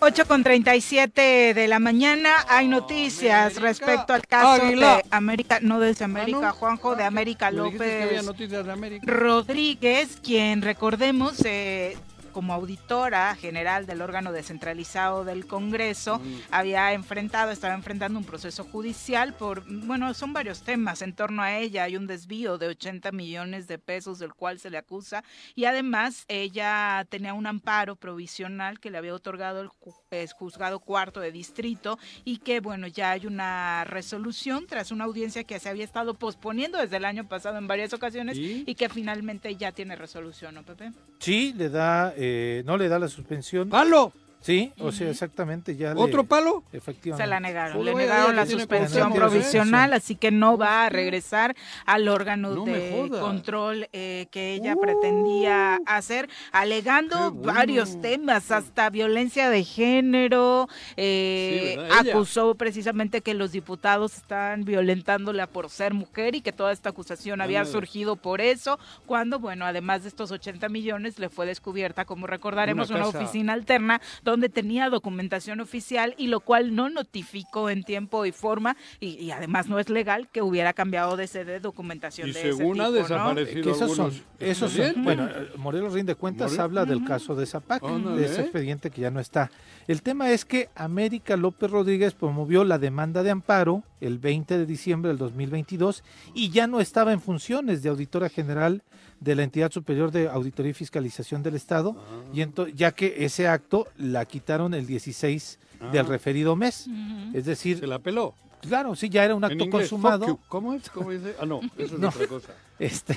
8 con 37 de la mañana hay noticias América. respecto al caso Águila. de América, no de América, Ah, ¿no? Juanjo, de América dijiste que había López noticias de América. Rodríguez, quien recordemos eh, como auditora general del órgano descentralizado del Congreso, Mm. había enfrentado, estaba enfrentando un proceso judicial por, bueno, son varios temas en torno a ella. Hay un desvío de 80 millones de pesos del cual se le acusa y además ella tenía un amparo provisional que le había otorgado el ju- juzgado cuarto de distrito y que, bueno, ya hay una resolución tras una audiencia que se había estado posponiendo desde el año pasado en varias ocasiones ¿Y? y que finalmente ya tiene resolución, ¿no, Pepe? Sí, le da, eh, no le da la suspensión. ¡Palo! Sí, o sea, exactamente. Ya le- ¿Otro palo? Efectivamente. Se la negaron, le negaron la suspensión provisional, así que no va a regresar al órgano No de control eh, que ella Uh. pretendía hacer, alegando bueno. varios temas, hasta violencia de género, eh, Sí, acusó precisamente que los diputados están violentándola por ser mujer y que toda esta acusación había surgido por eso, cuando, bueno, además de estos 80 millones, le fue descubierta, como recordaremos, Una oficina alterna donde tenía documentación oficial y lo cual no notificó en tiempo y forma y, y además no es legal que hubiera cambiado de sede de documentación Y de ese según ha tipo, ¿no? desaparecido Que esos son, algunos esos son, expedientes. bueno, Morelos rinde cuentas, Morelos. habla del caso de Zapac, Ándale. de ese expediente que ya no está. El tema es que América López Rodríguez promovió la demanda de amparo el 20 de diciembre del 2022 y ya no estaba en funciones de auditora general de la entidad superior de auditoría y fiscalización del Estado, Ah. y ento- ya que ese acto la quitaron el 16 del Ah. referido mes. Es decir, Se la peló. claro, sí, ya era un En acto inglés, consumado. fuck you. ¿Cómo es? ¿Cómo dice? Ah, no, eso es No. otra cosa. Este,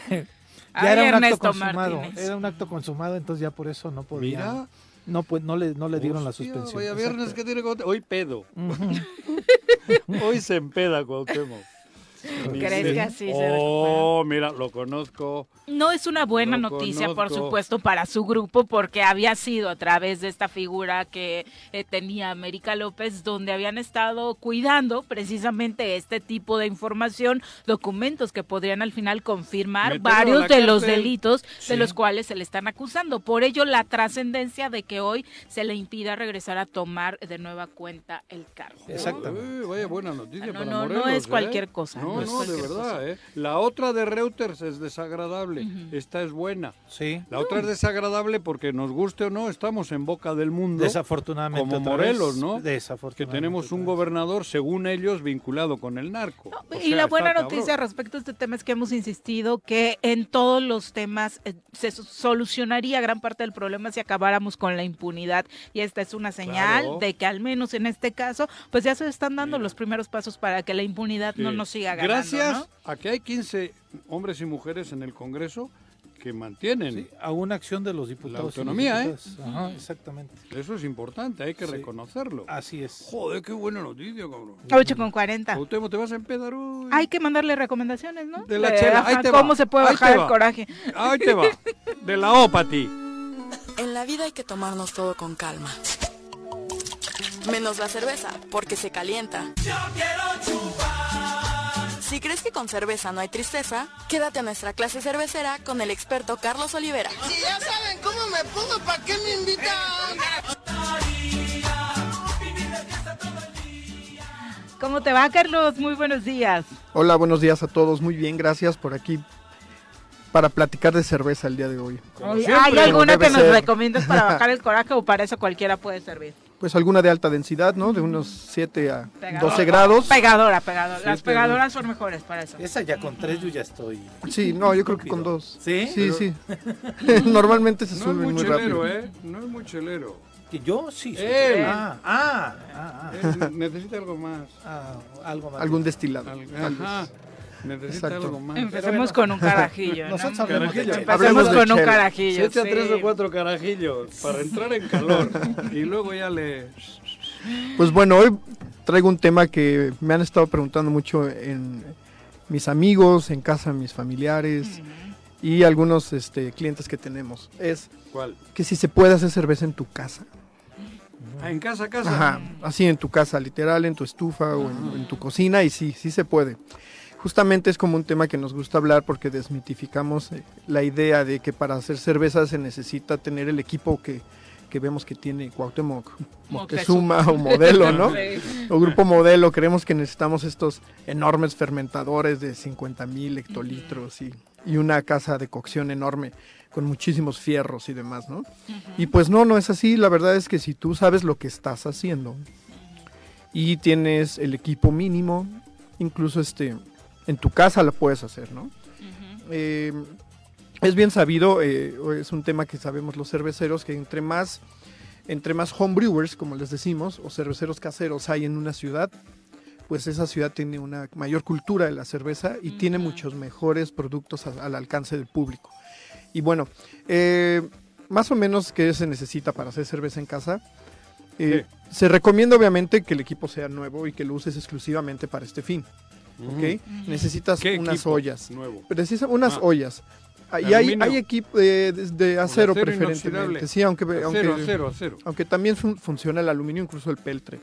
Ay, ya era un acto consumado, Martínez. era un acto consumado, entonces ya por eso no podía, Mira. no pues no le no le dieron la suspensión. Vaya viernes Exacto. que tiene. Hoy pedo. Hoy se empeda Cuauhtémoc. ¿Crees que así se? Oh, mira, lo conozco. No es una buena Lo noticia, por supuesto, para su grupo, porque había sido a través de esta figura que eh, tenía América López, donde habían estado cuidando precisamente este tipo de información, documentos que podrían al final confirmar varios de los delitos Sí. de los cuales se le están acusando. Por ello, la trascendencia de que hoy se le impida regresar a tomar de nueva cuenta el cargo. Exactamente. Uy, vaya buena noticia No, para no, no es ¿eh? cualquier cosa, No, no es no, de verdad, ¿eh? La otra de Reuters es desagradable. Esta es buena. Sí. La otra es desagradable porque nos guste o no, estamos en boca del mundo. Desafortunadamente. Como vez, Morelos, ¿no? Que Desafortunadamente. tenemos un gobernador, según ellos, vinculado con el narco. O y sea, la buena está noticia cabrón. respecto a este tema es que hemos insistido que en todos los temas eh, se so- solucionaría gran parte del problema si acabáramos con la impunidad. Y esta es una señal Claro. de que al menos en este caso, pues ya se están dando los primeros pasos para que la impunidad no nos siga ganando. Gracias ¿no? a que hay 15 hombres y mujeres en el Congreso que mantienen. Sí, a una acción de los diputados. y autonomía, ¿eh? Ajá, exactamente. Eso es importante, hay que Sí. reconocerlo. Así es. Joder, qué buena noticia, cabrón. 8 con 40. Cuauhtémoc, te vas a empedar hoy. Hay que mandarle recomendaciones, ¿no? De la De, chela, ahí ajá, te va, ¿Cómo se puede ahí bajar el coraje? Ahí te va. De la O para ti. En la vida hay que tomarnos todo con calma. Menos la cerveza, porque se calienta. Si crees que con cerveza no hay tristeza, quédate a nuestra clase cervecera con el experto Carlos Olivera. Si ya saben cómo me pongo, ¿para qué me invitan? ¿Cómo te va, Carlos? Muy buenos días. Hola, buenos días a todos. Muy bien, gracias por aquí para platicar de cerveza el día de hoy. Siempre, ¿Hay alguna que nos recomiendas para bajar el coraje o para eso cualquiera puede servir? Pues alguna de alta densidad, ¿no? De unos 7 a Pegadora. 12 grados. Pegadora, pegadora. Las pegadoras son mejores para eso. Esa ya con tres yo ya estoy. Sí, no, yo creo que con dos. ¿Sí? Sí, sí. Normalmente se No es suben muy muy chelero, rápido. ¿eh? No es muy chelero. Que yo sí. sí. Él. Ah, ah, ah, ah, Él necesita algo más. ah, algo más. Algún destilado. Al- tal vez. Ajá. Necesita Exacto. algo más. Empecemos con un carajillo. ¿no? Nosotros Carajillo. Empecemos de con un carajillo. Se echa sí. tres o cuatro carajillos para entrar en calor. y luego ya le... Pues bueno, hoy traigo un tema que me han estado preguntando mucho en mis amigos, en casa mis familiares y algunos este, clientes que tenemos. Es ¿Cuál? que si se puede hacer cerveza en tu casa. Ah, en casa, casa. Ajá, así en tu casa, literal, en tu estufa o en, en tu cocina, y sí, sí se puede. Justamente es como un tema que nos gusta hablar porque desmitificamos eh, la idea de que para hacer cerveza se necesita tener el equipo que, que vemos que tiene Cuauhtémoc Moctezuma o Modelo, ¿no? O Grupo Modelo, creemos que necesitamos estos enormes fermentadores de 50 mil hectolitros y, y una casa de cocción enorme con muchísimos fierros y demás, ¿no? Y pues no, no es así. La verdad es que si tú sabes lo que estás haciendo y tienes el equipo mínimo, incluso este, en tu casa lo puedes hacer, ¿no? Eh, es bien sabido, eh, es un tema que sabemos los cerveceros, que entre más, entre más homebrewers, como les decimos, o cerveceros caseros hay en una ciudad, pues esa ciudad tiene una mayor cultura de la cerveza y tiene muchos mejores productos a- al alcance del público. Y bueno, eh, más o menos qué se necesita para hacer cerveza en casa. Eh, Se recomienda obviamente que el equipo sea nuevo y que lo uses exclusivamente para este fin. ¿Ok? Necesitas ¿Qué unas ollas. Nuevo. Precisa unas Ah. ollas. Ah, Y ¿De hay, hay equipo de, de- de acero, acero preferentemente. inoxidable. Sí, aunque, Acero, aunque, acero, acero. aunque también fun- funciona el aluminio, incluso el peltre.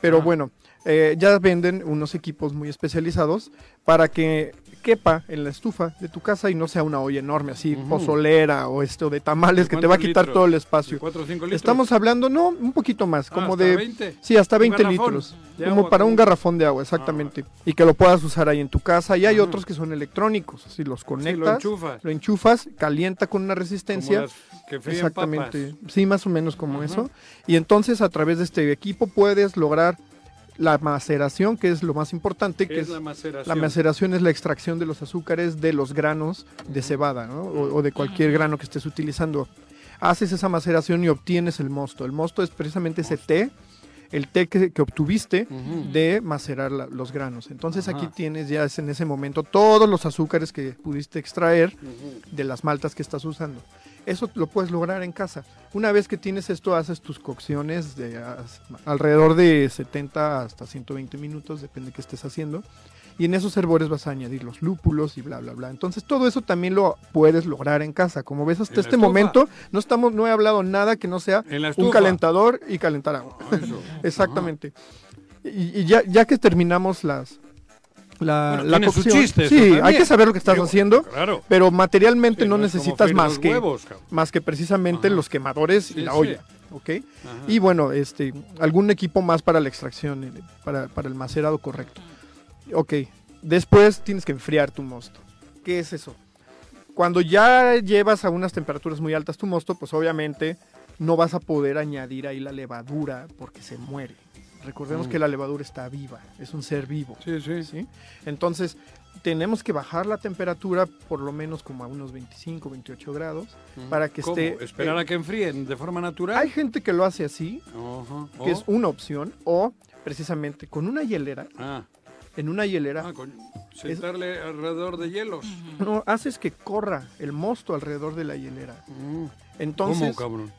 Pero Ah. bueno, eh, ya venden unos equipos muy especializados para que quepa en la estufa de tu casa y no sea una olla enorme así, pozolera o esto de tamales que te va a ¿Cuántos quitar litros? todo el ¿De espacio. cuatro o cinco litros? Estamos hablando, no, un poquito más, Ah, como ¿hasta de... 20? Sí, hasta Un 20 garrafón litros. Como para un garrafón de agua, exactamente. Y que lo puedas usar ahí en tu casa. Y hay otros que son electrónicos. Si los Sí, conectas, lo enchufas. lo enchufas, calienta con una resistencia. Como las que fríen Exactamente. papas. Sí, más o menos como eso. Y entonces a través de este equipo puedes lograr la maceración, que es lo más importante, ¿Qué que es la maceración? la maceración es la extracción de los azúcares de los granos de cebada, ¿no? O, o de cualquier grano que estés utilizando. Haces esa maceración y obtienes el mosto. El mosto es precisamente ese té, el té que, que obtuviste de macerar la- los granos. Entonces aquí tienes ya en ese momento todos los azúcares que pudiste extraer de las maltas que estás usando. Eso lo puedes lograr en casa. Una vez que tienes esto, haces tus cocciones de as- alrededor de 70 hasta 120 minutos, depende de qué estés haciendo. y en esos herbores vas a añadir los lúpulos y bla, bla, bla. Entonces todo eso también lo puedes lograr en casa. Como ves, hasta este momento no, estamos, no he hablado nada que no sea un calentador y calentar agua. Eso. Exactamente. Y, y ya, ya que terminamos las... La, Bueno, la tiene su cocción. chiste sí, hay que saber lo que estás Digo, haciendo, Claro. pero materialmente Sí, no necesitas más que, huevos, más que precisamente Ajá. los quemadores Sí, y la olla. ¿ok? Ajá. Y bueno, este, algún equipo más para la extracción, eh, para, para el macerado correcto. Ok, después tienes que enfriar tu mosto. ¿Qué es eso? Cuando ya llevas a unas temperaturas muy altas tu mosto, pues obviamente no vas a poder añadir ahí la levadura porque se muere. Recordemos Mm. que la levadura está viva, es un ser vivo. Sí, sí. ¿sí? Entonces, tenemos que bajar la temperatura por lo menos como a unos 25, 28 grados para que ¿Cómo? esté... ¿Esperar eh, a que enfríen de forma natural? Hay gente que lo hace así, que Oh. es una opción, o precisamente con una hielera, Ah, en una hielera, ah, con... sentarle alrededor de hielos. no haces que corra el mosto alrededor de la hielera. Mm. Entonces, ¿Cómo, cabrón?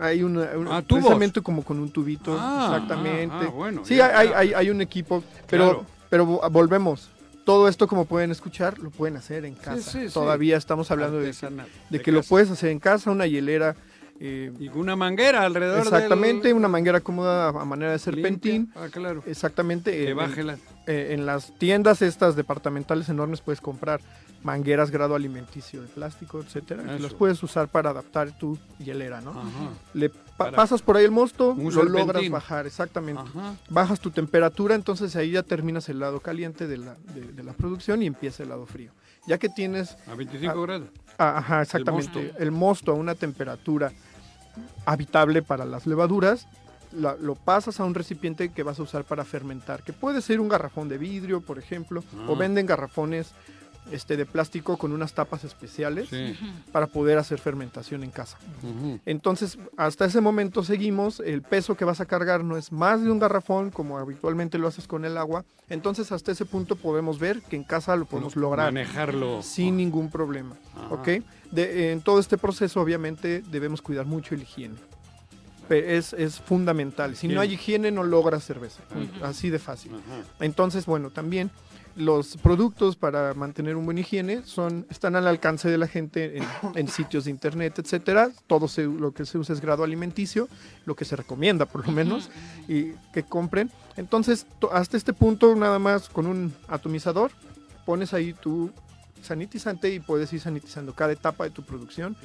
hay una, un- Ah, precisamente como con un tubito, Ah, exactamente. ah, ah, bueno, sí, ya, hay, ya. hay, hay un equipo, pero, Claro. pero vo- volvemos. Todo esto, como pueden escuchar, lo pueden hacer en casa. sí, sí. Todavía estamos hablando de, que- Artesanal, de de que lo puedes hacer en casa, una hielera. Eh, Y una manguera alrededor exactamente, del... una manguera cómoda a manera de serpentín. Limpia. Ah, claro. Exactamente. Que en- baje la... eh, en las tiendas estas departamentales enormes puedes comprar mangueras grado alimenticio de plástico, etcétera, Eso. las puedes usar para adaptar tu hielera, ¿no? Ajá. Le pa- Para- pasas por ahí el mosto, Un lo serpentín. logras bajar, exactamente. Ajá. Bajas tu temperatura, entonces ahí ya terminas el lado caliente de la, de, de la producción y empieza el lado frío. Ya que tienes, A 25 Ah, grados. Ah, ajá, exactamente, mosto. el mosto a una temperatura habitable para las levaduras, la- lo pasas a un recipiente que vas a usar para fermentar, que puede ser un garrafón de vidrio, por ejemplo, o Ah. venden garrafones este, de plástico con unas tapas especiales Sí. para poder hacer fermentación en casa. Entonces, hasta ese momento seguimos, el peso que vas a cargar no es más de un garrafón como habitualmente lo haces con el agua, entonces hasta ese punto podemos ver que en casa lo podemos lograr Manejarlo. sin ningún problema, Ajá. ¿ok? De- en todo este proceso obviamente debemos cuidar mucho la higiene. Es, es fundamental. Si no Higiene. hay higiene no logras cerveza. Así de fácil. Entonces, bueno, también los productos para mantener un buen higiene son están al alcance de la gente en, en sitios de internet, etcétera. Todo se- lo que se usa es grado alimenticio, lo que se recomienda por lo menos, y que compren. Entonces, to- hasta este punto, nada más con un atomizador, pones ahí tu sanitizante y puedes ir sanitizando cada etapa de tu producción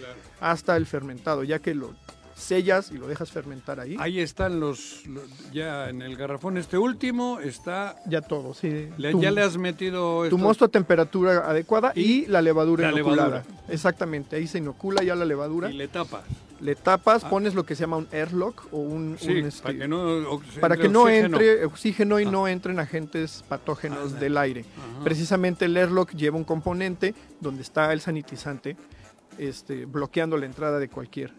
hasta el fermentado, ya que lo sellas y lo dejas fermentar ahí. Ahí están los, los- Ya en el garrafón este último está... Ya todo, sí. le- Tu- ya le has metido... tu estos- mosto a temperatura adecuada y, Y la levadura la inoculada. levadura. Exactamente, ahí se inocula ya la levadura. Y le tapa. Le tapas, Ah. pones lo que se llama un airlock o un, Sí, un, este, para que no, para entre que no oxígeno. entre oxígeno y Ah. no entren agentes patógenos del aire. Ajá. Precisamente el airlock lleva un componente donde está el sanitizante este, bloqueando la entrada de cualquier.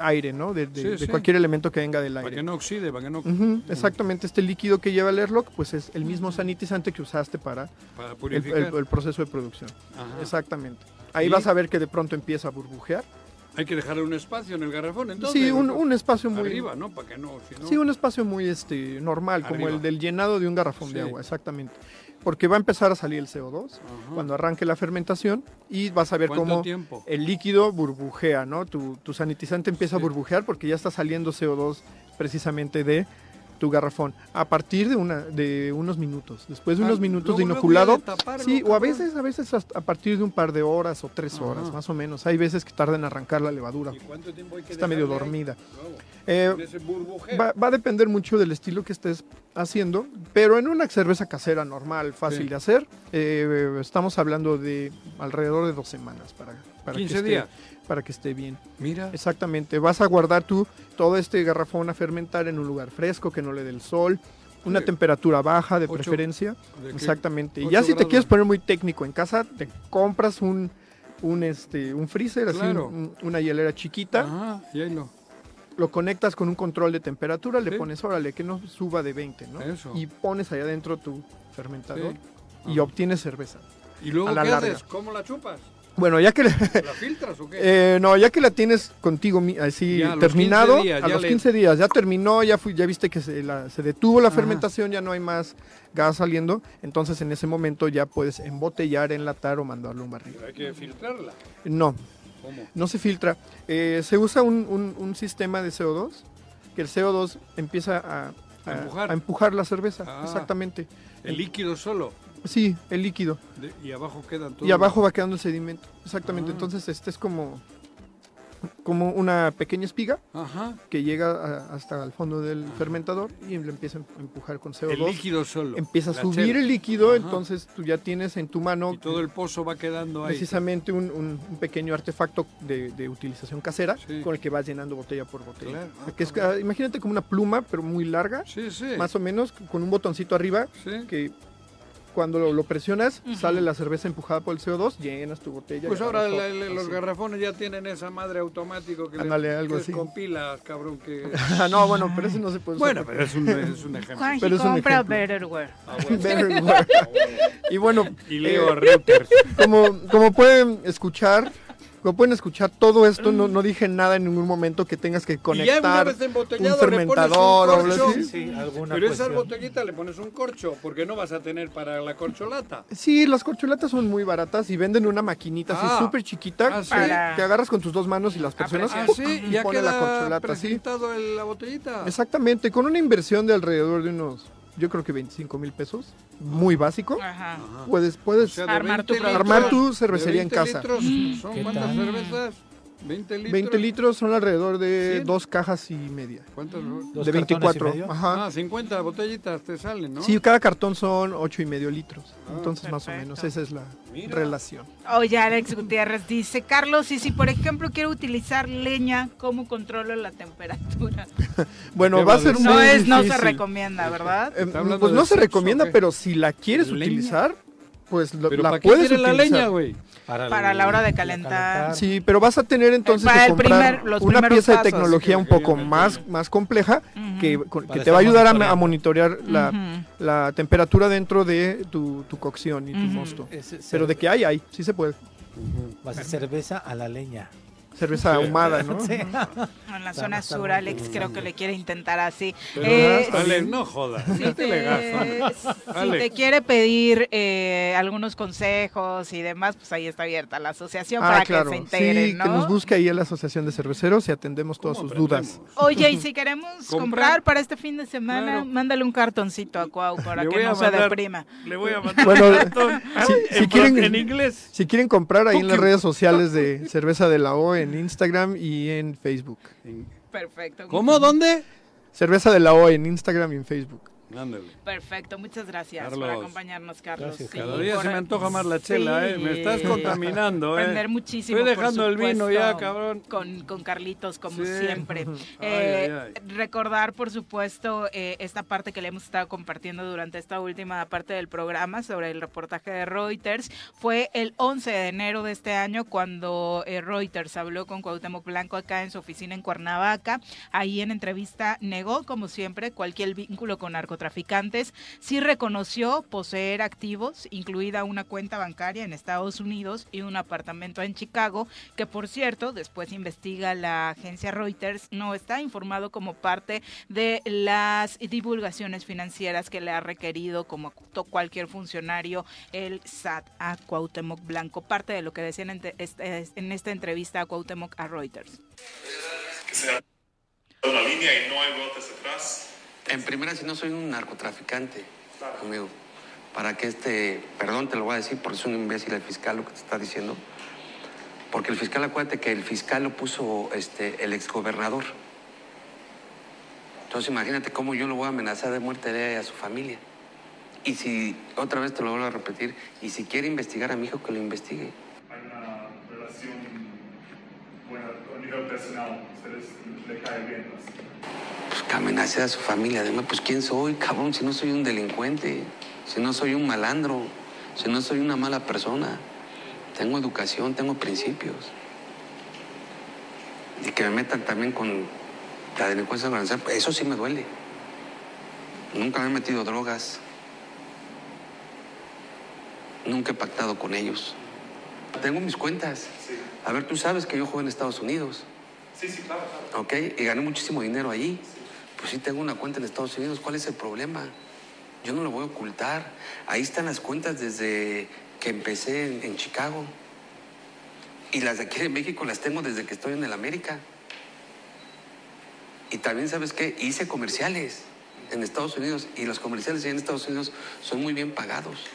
Aire, ¿no? De, de- Sí, de sí. cualquier elemento que venga del Para aire. que no oxide, para que no... Ujú, exactamente, este líquido que lleva el airlock, pues es el mismo sanitizante que usaste para Para purificar. el- el proceso de producción. Ajá. Exactamente. Ahí ¿Y? vas a ver que de pronto empieza a burbujear. Hay que dejarle un espacio en el garrafón, entonces. sí, un, espacio muy Arriba, ¿no? Para que no... Si no... Sí, un espacio muy este normal, como el del llenado de un garrafón de agua, exactamente. Porque va a empezar a salir el CO2 Ajá. cuando arranque la fermentación y vas a ver ¿Cuánto cómo tiempo? el líquido burbujea, ¿no? Tu, tu sanitizante empieza a burbujear porque ya está saliendo CO2 precisamente de tu garrafón a partir de una de unos minutos. Después de Ah, unos minutos de inoculado, taparlo, sí, o a veces a veces a partir de un par de horas o tres Ajá. horas, más o menos. Hay veces que tarda en arrancar la levadura. ¿Y cuánto tiempo hay que Está medio ahí? Eh. Va, va a depender mucho del estilo que estés haciendo, pero en una cerveza casera normal, fácil Sí. de hacer, eh, estamos hablando de alrededor de dos semanas para, para, que 15 esté, días. para que esté bien. Mira. Exactamente, vas a guardar tú todo este garrafón a fermentar en un lugar fresco, que no le dé el sol, una Sí. temperatura baja de Ocho- preferencia. Exactamente. Y ya si te quieres poner muy técnico en casa, te compras un, un, este, un freezer, así, un- una hielera chiquita Ajá, y ahí lo... conectas con un control de temperatura, le Sí. pones, órale, que no suba de 20, ¿no? Eso. Y pones ahí adentro tu fermentador Sí. y obtienes cerveza. ¿Y luego a la qué larga. haces? ¿Cómo la chupas? Bueno, ya que... ¿La filtras o qué? Eh, no, ya que la tienes contigo así Ya, a los terminado, 15 días, a ya los le- 15 días, ya terminó, ya fui, ya viste que se, la- se detuvo la Ajá. fermentación, ya no hay más gas saliendo, entonces en ese momento ya puedes embotellar, enlatar o mandarlo a un barril. Pero hay que filtrarla. No, ¿Cómo? no se filtra. Eh, se usa un, un- un sistema de CO2, que el CO2 empieza a, A empujar. a empujar la cerveza, Ah. exactamente. El líquido solo. Sí, el líquido. De- y abajo quedan todos. Y abajo va quedando el sedimento. Exactamente. Ah. Entonces, este es como, como una pequeña espiga Ajá. que llega a- hasta el fondo del fermentador y le empieza a empujar con CO2. El líquido solo. Empieza a subir chela. el líquido, Ajá. entonces tú ya tienes en tu mano Y todo el pozo va quedando ahí. precisamente un, un- un pequeño artefacto de, de utilización casera Sí. con el que vas llenando botella por botella. Claro. Ah, Que es, ah, imagínate como una pluma, pero muy larga, Sí, sí. más o menos, con un botoncito arriba Sí. que cuando lo, lo presionas sale la cerveza empujada por el CO2, llenas tu botella. Pues ahora la- la- los garrafones ya tienen esa madre automático que, le- Ándale, algo que así. con pilas, cabrón. Que... Ah, no, bueno, pero ese no se puede usar. bueno, pero es un, es un ejemplo. Juanji Pero es un compra ejemplo. Betterware. Ah, bueno. Betterware. y bueno, Y leo eh, a Reuters. como, como pueden escuchar, como pueden escuchar todo esto, no, no dije nada en ningún momento que tengas que Y ya una conectar un fermentador o un así. corcho. Sí, alguna Pero esa cuestión. botellita le pones un corcho, porque no vas a tener para la corcholata. Sí, las corcholatas son muy baratas y venden una maquinita Ah. así súper chiquita Ah, ¿sí? Que agarras con tus dos manos y las presionas Ah, sí, y ya pone queda la corcholata así. la botellita. Exactamente, con una inversión de alrededor de unos, yo creo que 25 mil pesos, muy básico. Ajá. Puedes, O puedes sea, Armar tu 20 producto. armar tu de cervecería en 20 casa. litros, ¿Son ¿Qué cuántas tal? cervezas? 20 litros. 20 litros son alrededor de dos cajas y media. ¿Cuántas? Dos de cartones y 24. medio. Ajá. Ah, 50 botellitas te salen, ¿no? Sí, cada cartón son ocho y medio litros. Ah, Entonces, más o menos, esa es la Mira. relación. Oye, Alex Gutiérrez dice, Carlos, y si por ejemplo quiero utilizar leña, ¿cómo controlo la temperatura? Bueno, ¿Qué va a ser muy No es, no se recomienda, ¿verdad? Eh, ¿Está hablando pues no se recomienda, qué? pero si la quieres ¿Leña? utilizar, pues lo- ¿Pero la para qué puedes la utilizar. leña, güey? Para la hora de calentar. Sí, pero vas a tener entonces Para que el comprar primer- los una pieza de tecnología un poco más, más compleja que, que te va a ayudar a, a monitorear la, la temperatura dentro de tu, tu cocción y tu mosto. Es- es Pero de que hay, hay, sí se puede. Va a ser cerveza a la leña. Cerveza ahumada, ¿no? Sí. En la Está- zona está sur, Alex bien. creo que le quiere intentar así. Pero, Eh, Alex, no jodas. si te, si Alex. te quiere pedir eh, algunos consejos y demás, pues ahí está abierta la asociación Ah, para claro. que se integren, sí, ¿no? que nos busque ahí en la Asociación de Cerveceros y atendemos todas ¿Cómo sus dudas. Oye, y si queremos comprar, Comprar. para este fin de semana, Claro. mándale un cartoncito a Cuau para Le que no a se mandar- deprima. Le voy a mandar Bueno, un cartón si- en, si quieren- en inglés. Si quieren comprar ahí en las redes sociales de Cerveza de la O en Instagram y en Facebook. Perfecto. ¿Cómo? ¿Dónde? Cerveza de la O en Instagram y en Facebook. Ándale. Perfecto, muchas gracias por acompañarnos, Carlos. Gracias, Sí, Cada día por- se me antoja más la chela, ¿eh? Me estás contaminando, ¿eh? Aprender muchísimo. Estoy por dejando el vino ya, cabrón. Con, con Carlitos, como Sí. siempre. Ay, Eh, ay, ay. Recordar, por supuesto, eh, esta parte que le hemos estado compartiendo durante esta última parte del programa sobre el reportaje de Reuters. Fue el 11 de enero de este año cuando eh, Reuters habló con Cuauhtémoc Blanco acá en su oficina en Cuernavaca. Ahí en entrevista negó, como siempre, cualquier vínculo con narcotraficantes. Sí reconoció poseer activos, incluida una cuenta bancaria en Estados Unidos y un apartamento en Chicago, que por cierto, después investiga la agencia Reuters, no está informado como parte de las divulgaciones financieras que le ha requerido como cualquier funcionario el SAT a Cuauhtémoc Blanco, parte de lo que decían en, te- este- esta entrevista a Cuauhtémoc a Reuters. línea y no hay vueltas atrás. En primera, si no soy un narcotraficante, amigo, para que este, perdón, te lo voy a decir porque es un imbécil el fiscal lo que te está diciendo, porque el fiscal, acuérdate que el fiscal lo puso este, el exgobernador. Entonces imagínate cómo yo lo voy a amenazar de muerte de a su familia. Y si, otra vez te lo vuelvo a repetir, y si quiere investigar a mi hijo, que lo investigue. Hay una relación buena a nivel personal. Ustedes le cae bien. ¿no? Amenace a su familia. Además, pues ¿quién soy, cabrón? Si no soy un delincuente, si no soy un malandro, si no soy una mala persona. Tengo educación, tengo principios. Y que me metan también con la delincuencia organizada, pues, eso sí me duele. Nunca me he metido drogas. Nunca he pactado con ellos. Tengo mis cuentas. A ver, tú sabes que yo juego en Estados Unidos. Sí, sí, claro, claro. ¿Ok? Y gané muchísimo dinero allí. Pues sí, tengo una cuenta en Estados Unidos. ¿Cuál es el problema? Yo no lo voy a ocultar. Ahí están las cuentas desde que empecé en, Chicago. Y las de aquí de México las tengo desde que estoy en el América. Y también, ¿sabes qué? Hice comerciales en Estados Unidos. Y los comerciales en Estados Unidos son muy bien pagados.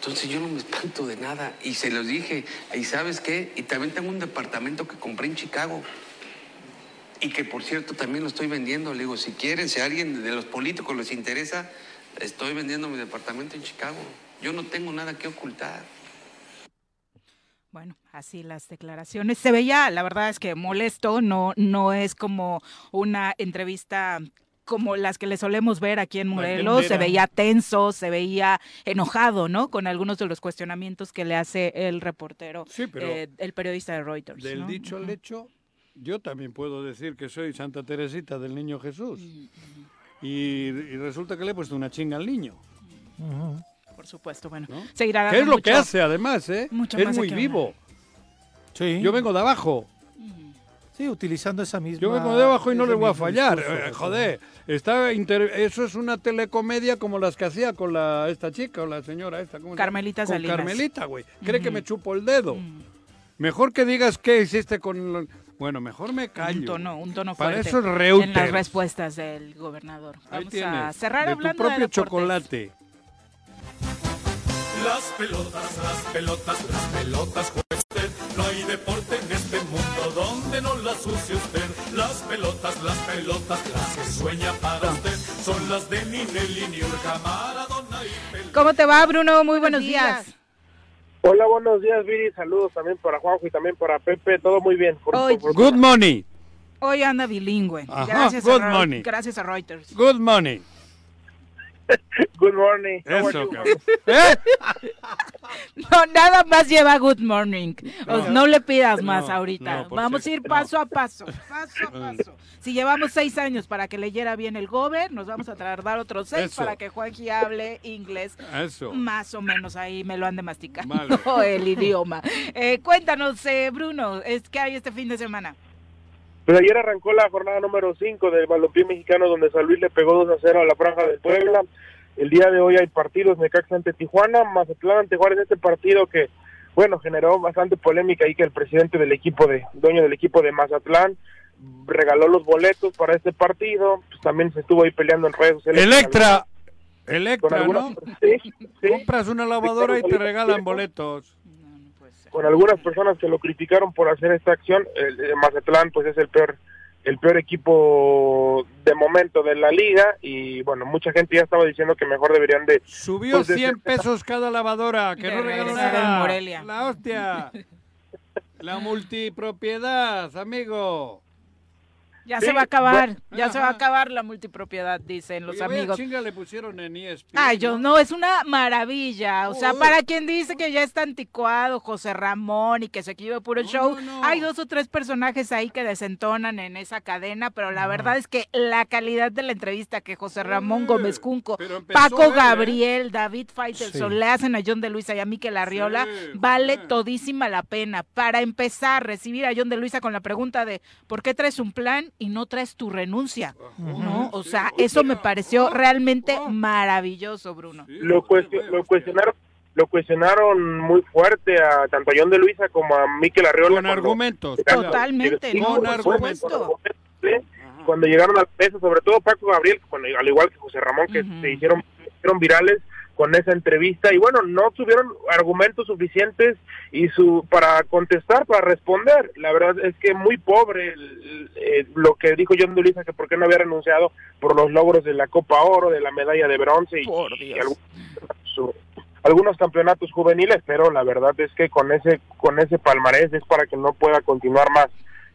Entonces yo no me espanto de nada. Y se los dije. Y ¿sabes qué? Y también tengo un departamento que compré en Chicago. Y que por cierto también lo estoy vendiendo. Le digo, si quieren, si a alguien de los políticos les interesa, estoy vendiendo mi departamento en Chicago. Yo no tengo nada que ocultar. Bueno, así las declaraciones. Se veía, la verdad es que molesto, no, no es como una entrevista como las que le solemos ver aquí en Morelos, se veía tenso, se veía enojado, ¿no? Con algunos de los cuestionamientos que le hace el reportero, Sí, pero eh, el periodista de Reuters. Del ¿no? dicho al hecho, yo también puedo decir que soy Santa Teresita del Niño Jesús. Y, y resulta que le he puesto una chinga al niño. Por supuesto, bueno, ¿no? seguirá ¿Qué dando es lo que hace además, eh? mucho es muy qué vivo. Sí. Yo vengo de abajo. Sí, utilizando esa misma. Yo vengo de abajo y no le voy a fallar. discurso, Eh, joder, está inter- eso es una telecomedia como las que hacía con la esta chica o la señora esta. ¿cómo se llama? Carmelita Con. Carmelita, güey. Cree que me chupo el dedo. Mejor que digas qué hiciste con... Bueno, mejor me callo. Un tono, un tono Para fuerte eso es en las Reuters. respuestas del gobernador. Ahí Vamos a tienes, cerrar de tu hablando propio de chocolate. Las pelotas, las pelotas, las pelotas usted. No hay deporte en este mundo donde no las use usted. Las pelotas, las pelotas, las que sueña para usted. Son las de Ninelli, Niurka, Maradona y Pelé. ¿Cómo te va, Bruno? Muy buenos días. Hola, buenos días, Viri. Saludos también para Juanjo y también para Pepe. Todo muy bien. Por- Oye. por- Good money. Hoy anda bilingüe. Ajá, gracias, good a money. gracias a Reuters. Good money. Good morning. Eso. ¿Eh? No, nada más lleva good morning. O sea, No. no, le pidas más No, ahorita. no, Vamos a ir no. paso a paso, paso a paso. Si llevamos seis años para que leyera bien el gober, nos vamos a tardar otros seis Eso. para que Juanji hable inglés. Eso. Más o menos ahí me lo han de masticar Vale. el idioma. Eh, cuéntanos, eh, Bruno, es ¿qué hay este fin de semana? Pues ayer arrancó la jornada número 5 del balompié mexicano donde San Luis le pegó 2 a 0 a la Franja de Puebla. El día de hoy hay partidos Necaxa ante Tijuana, Mazatlán ante Juárez, este partido que, bueno, generó bastante polémica ahí que el presidente del equipo de, dueño del equipo de Mazatlán, regaló los boletos para este partido, pues también se estuvo ahí peleando en redes sociales. Electra. Electra, algunas- ¿no? Sí, sí. Compras una lavadora y te regalan boletos. Con algunas personas que lo criticaron por hacer esta acción. El, el Mazatlán pues es el peor el peor equipo de momento de la liga y bueno, mucha gente ya estaba diciendo que mejor deberían de Subió pues, de- 100 pesos cada lavadora, que De no regaló nada. en Morelia. La hostia. La multipropiedad, amigo. Ya Sí, se va a acabar, bueno, ya se va a acabar la multipropiedad, dicen los Oye, amigos. chinga le pusieron en E ESPN. Ay, yo no, es una maravilla. O sea, para quien dice que ya está anticuado José Ramón y que se equivoca puro show, no, no. hay dos o tres personajes ahí que desentonan en esa cadena, pero la verdad es que la calidad de la entrevista que José Ramón Gómez Cunco, Paco él, ¿eh? Gabriel, David Faitelson, Sí. le hacen a John de Luisa y a Miquel Arriola, Sí, vale todísima la pena. Para empezar, recibir a John de Luisa con la pregunta de ¿por qué traes un plan y no traes tu renuncia? ¿No? O sea, eso me pareció realmente maravilloso, Bruno. Lo, joder, cuestio- vaya lo cuestionaron lo cuestionaron muy fuerte a tanto a John de Luisa como a Miquel Arriola Con cuando- argumentos. Totalmente. Con. ¿sí? cuando llegaron al peso, sobre todo Paco Gabriel, bueno, al igual que José Ramón, que se hicieron, se hicieron virales con esa entrevista. Y bueno, no tuvieron argumentos suficientes y su para contestar, para responder. La verdad es que muy pobre el- lo que dijo John de Luisa, que por qué no había renunciado por los logros de la Copa Oro, de la medalla de bronce y, su- algunos campeonatos juveniles, pero la verdad es que con ese con ese palmarés es para que no pueda continuar más.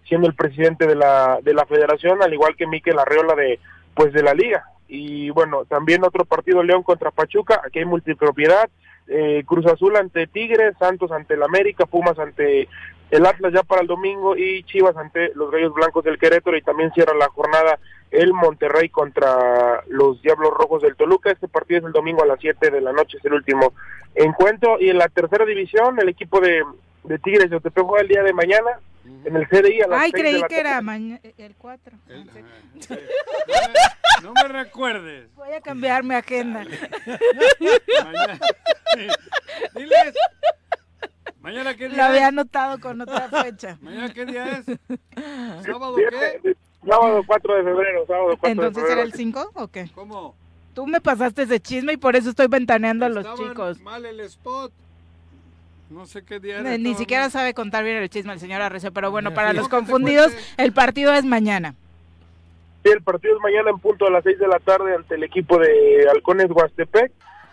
Siendo el presidente de la de la Federación, al igual que Miquel Arreola de pues de la liga. Y bueno, también otro partido León contra Pachuca, aquí hay multipropiedad, eh, Cruz Azul ante Tigres, Santos ante el América, Pumas ante el Atlas ya para el domingo y Chivas ante los Gallos Blancos del Querétaro y también cierra la jornada el Monterrey contra los Diablos Rojos del Toluca. Este partido es el domingo a las 7 de la noche, es el último encuentro. Y en la tercera división, el equipo de, de Tigres de Otepec juega el día de mañana en el CDI a las Ay, 6 de creí la que era tarde. mañana el 4. No me recuerdes. Voy a cambiar mi agenda. Mañana- Diles. Mañana qué Lo día había es? anotado con otra fecha. Mañana qué día es? ¿Sábado qué? Sábado 4 de febrero, sábado 4 de Entonces febrero. era el 5 o qué? ¿Cómo? Tú me pasaste ese chisme y por eso estoy ventaneando a los Estaban chicos. mal el spot. No sé qué día era. Ni siquiera sabe contar bien el chisme el señor Arrecio, pero bueno, para sí. los confundidos, el partido es mañana. Sí, el partido es mañana en punto a las 6 de la tarde ante el equipo de Halcones Huastepec.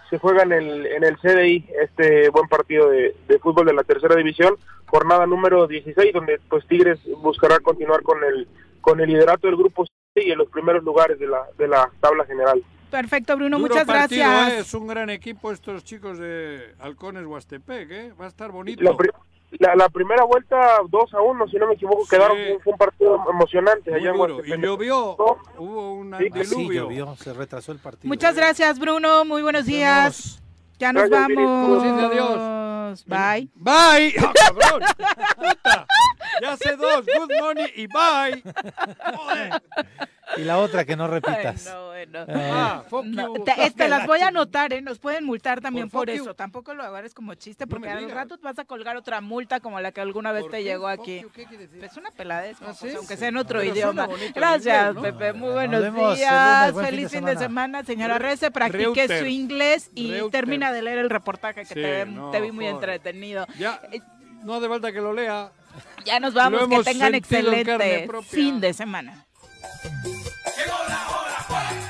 Se juega en el, en el CDI este buen partido de, de fútbol de la tercera división, jornada número 16, donde pues Tigres buscará continuar con el con el liderato del grupo C y en los primeros lugares de la, de la tabla general. Perfecto, Bruno, Duro muchas partido, gracias. ¿eh? Es un gran equipo estos chicos de Halcones Huastepec, ¿eh? Va a estar bonito. La, pri- la, la primera vuelta 2 a 1, si no me equivoco, Sí. quedaron, fue, un partido emocionante Muy allá en. Y llovió, hubo un Sí, Ah, sí, diluvio. llovió, se retrasó el partido. Muchas gracias, Bruno. Muy buenos días. Ya nos Gracias, vamos. ¿Cómo se dice adiós? Bye. Bye. ¡Ah, cabrón! ¡Puta! Ya sé dos. Good morning y bye. Joder. Y la otra que no repitas. Ay, no, bueno. Ah, fuck No, you. te, las voy a anotar, ¿eh? Nos pueden multar también Por por, fuck you. eso. Tampoco lo agarres como chiste, porque me a los ratos vas a colgar otra multa como la que alguna vez ¿Por te llegó aquí. you, ¿qué decir? Es una peladez, ¿Ah, pues, sí? aunque sea en otro Pero idioma. bonito Gracias, ¿no? Pepe. Muy Nos buenos vemos el lunes. días. Fin Feliz de fin de semana. semana, señora Rece. Practique Reuter. su inglés y Reuter. termina de leer el reportaje que te, vi muy entretenido. Ya, eh, no hace falta que lo lea. Ya nos vamos, que tengan excelente fin de semana. Llegó la hora, pues.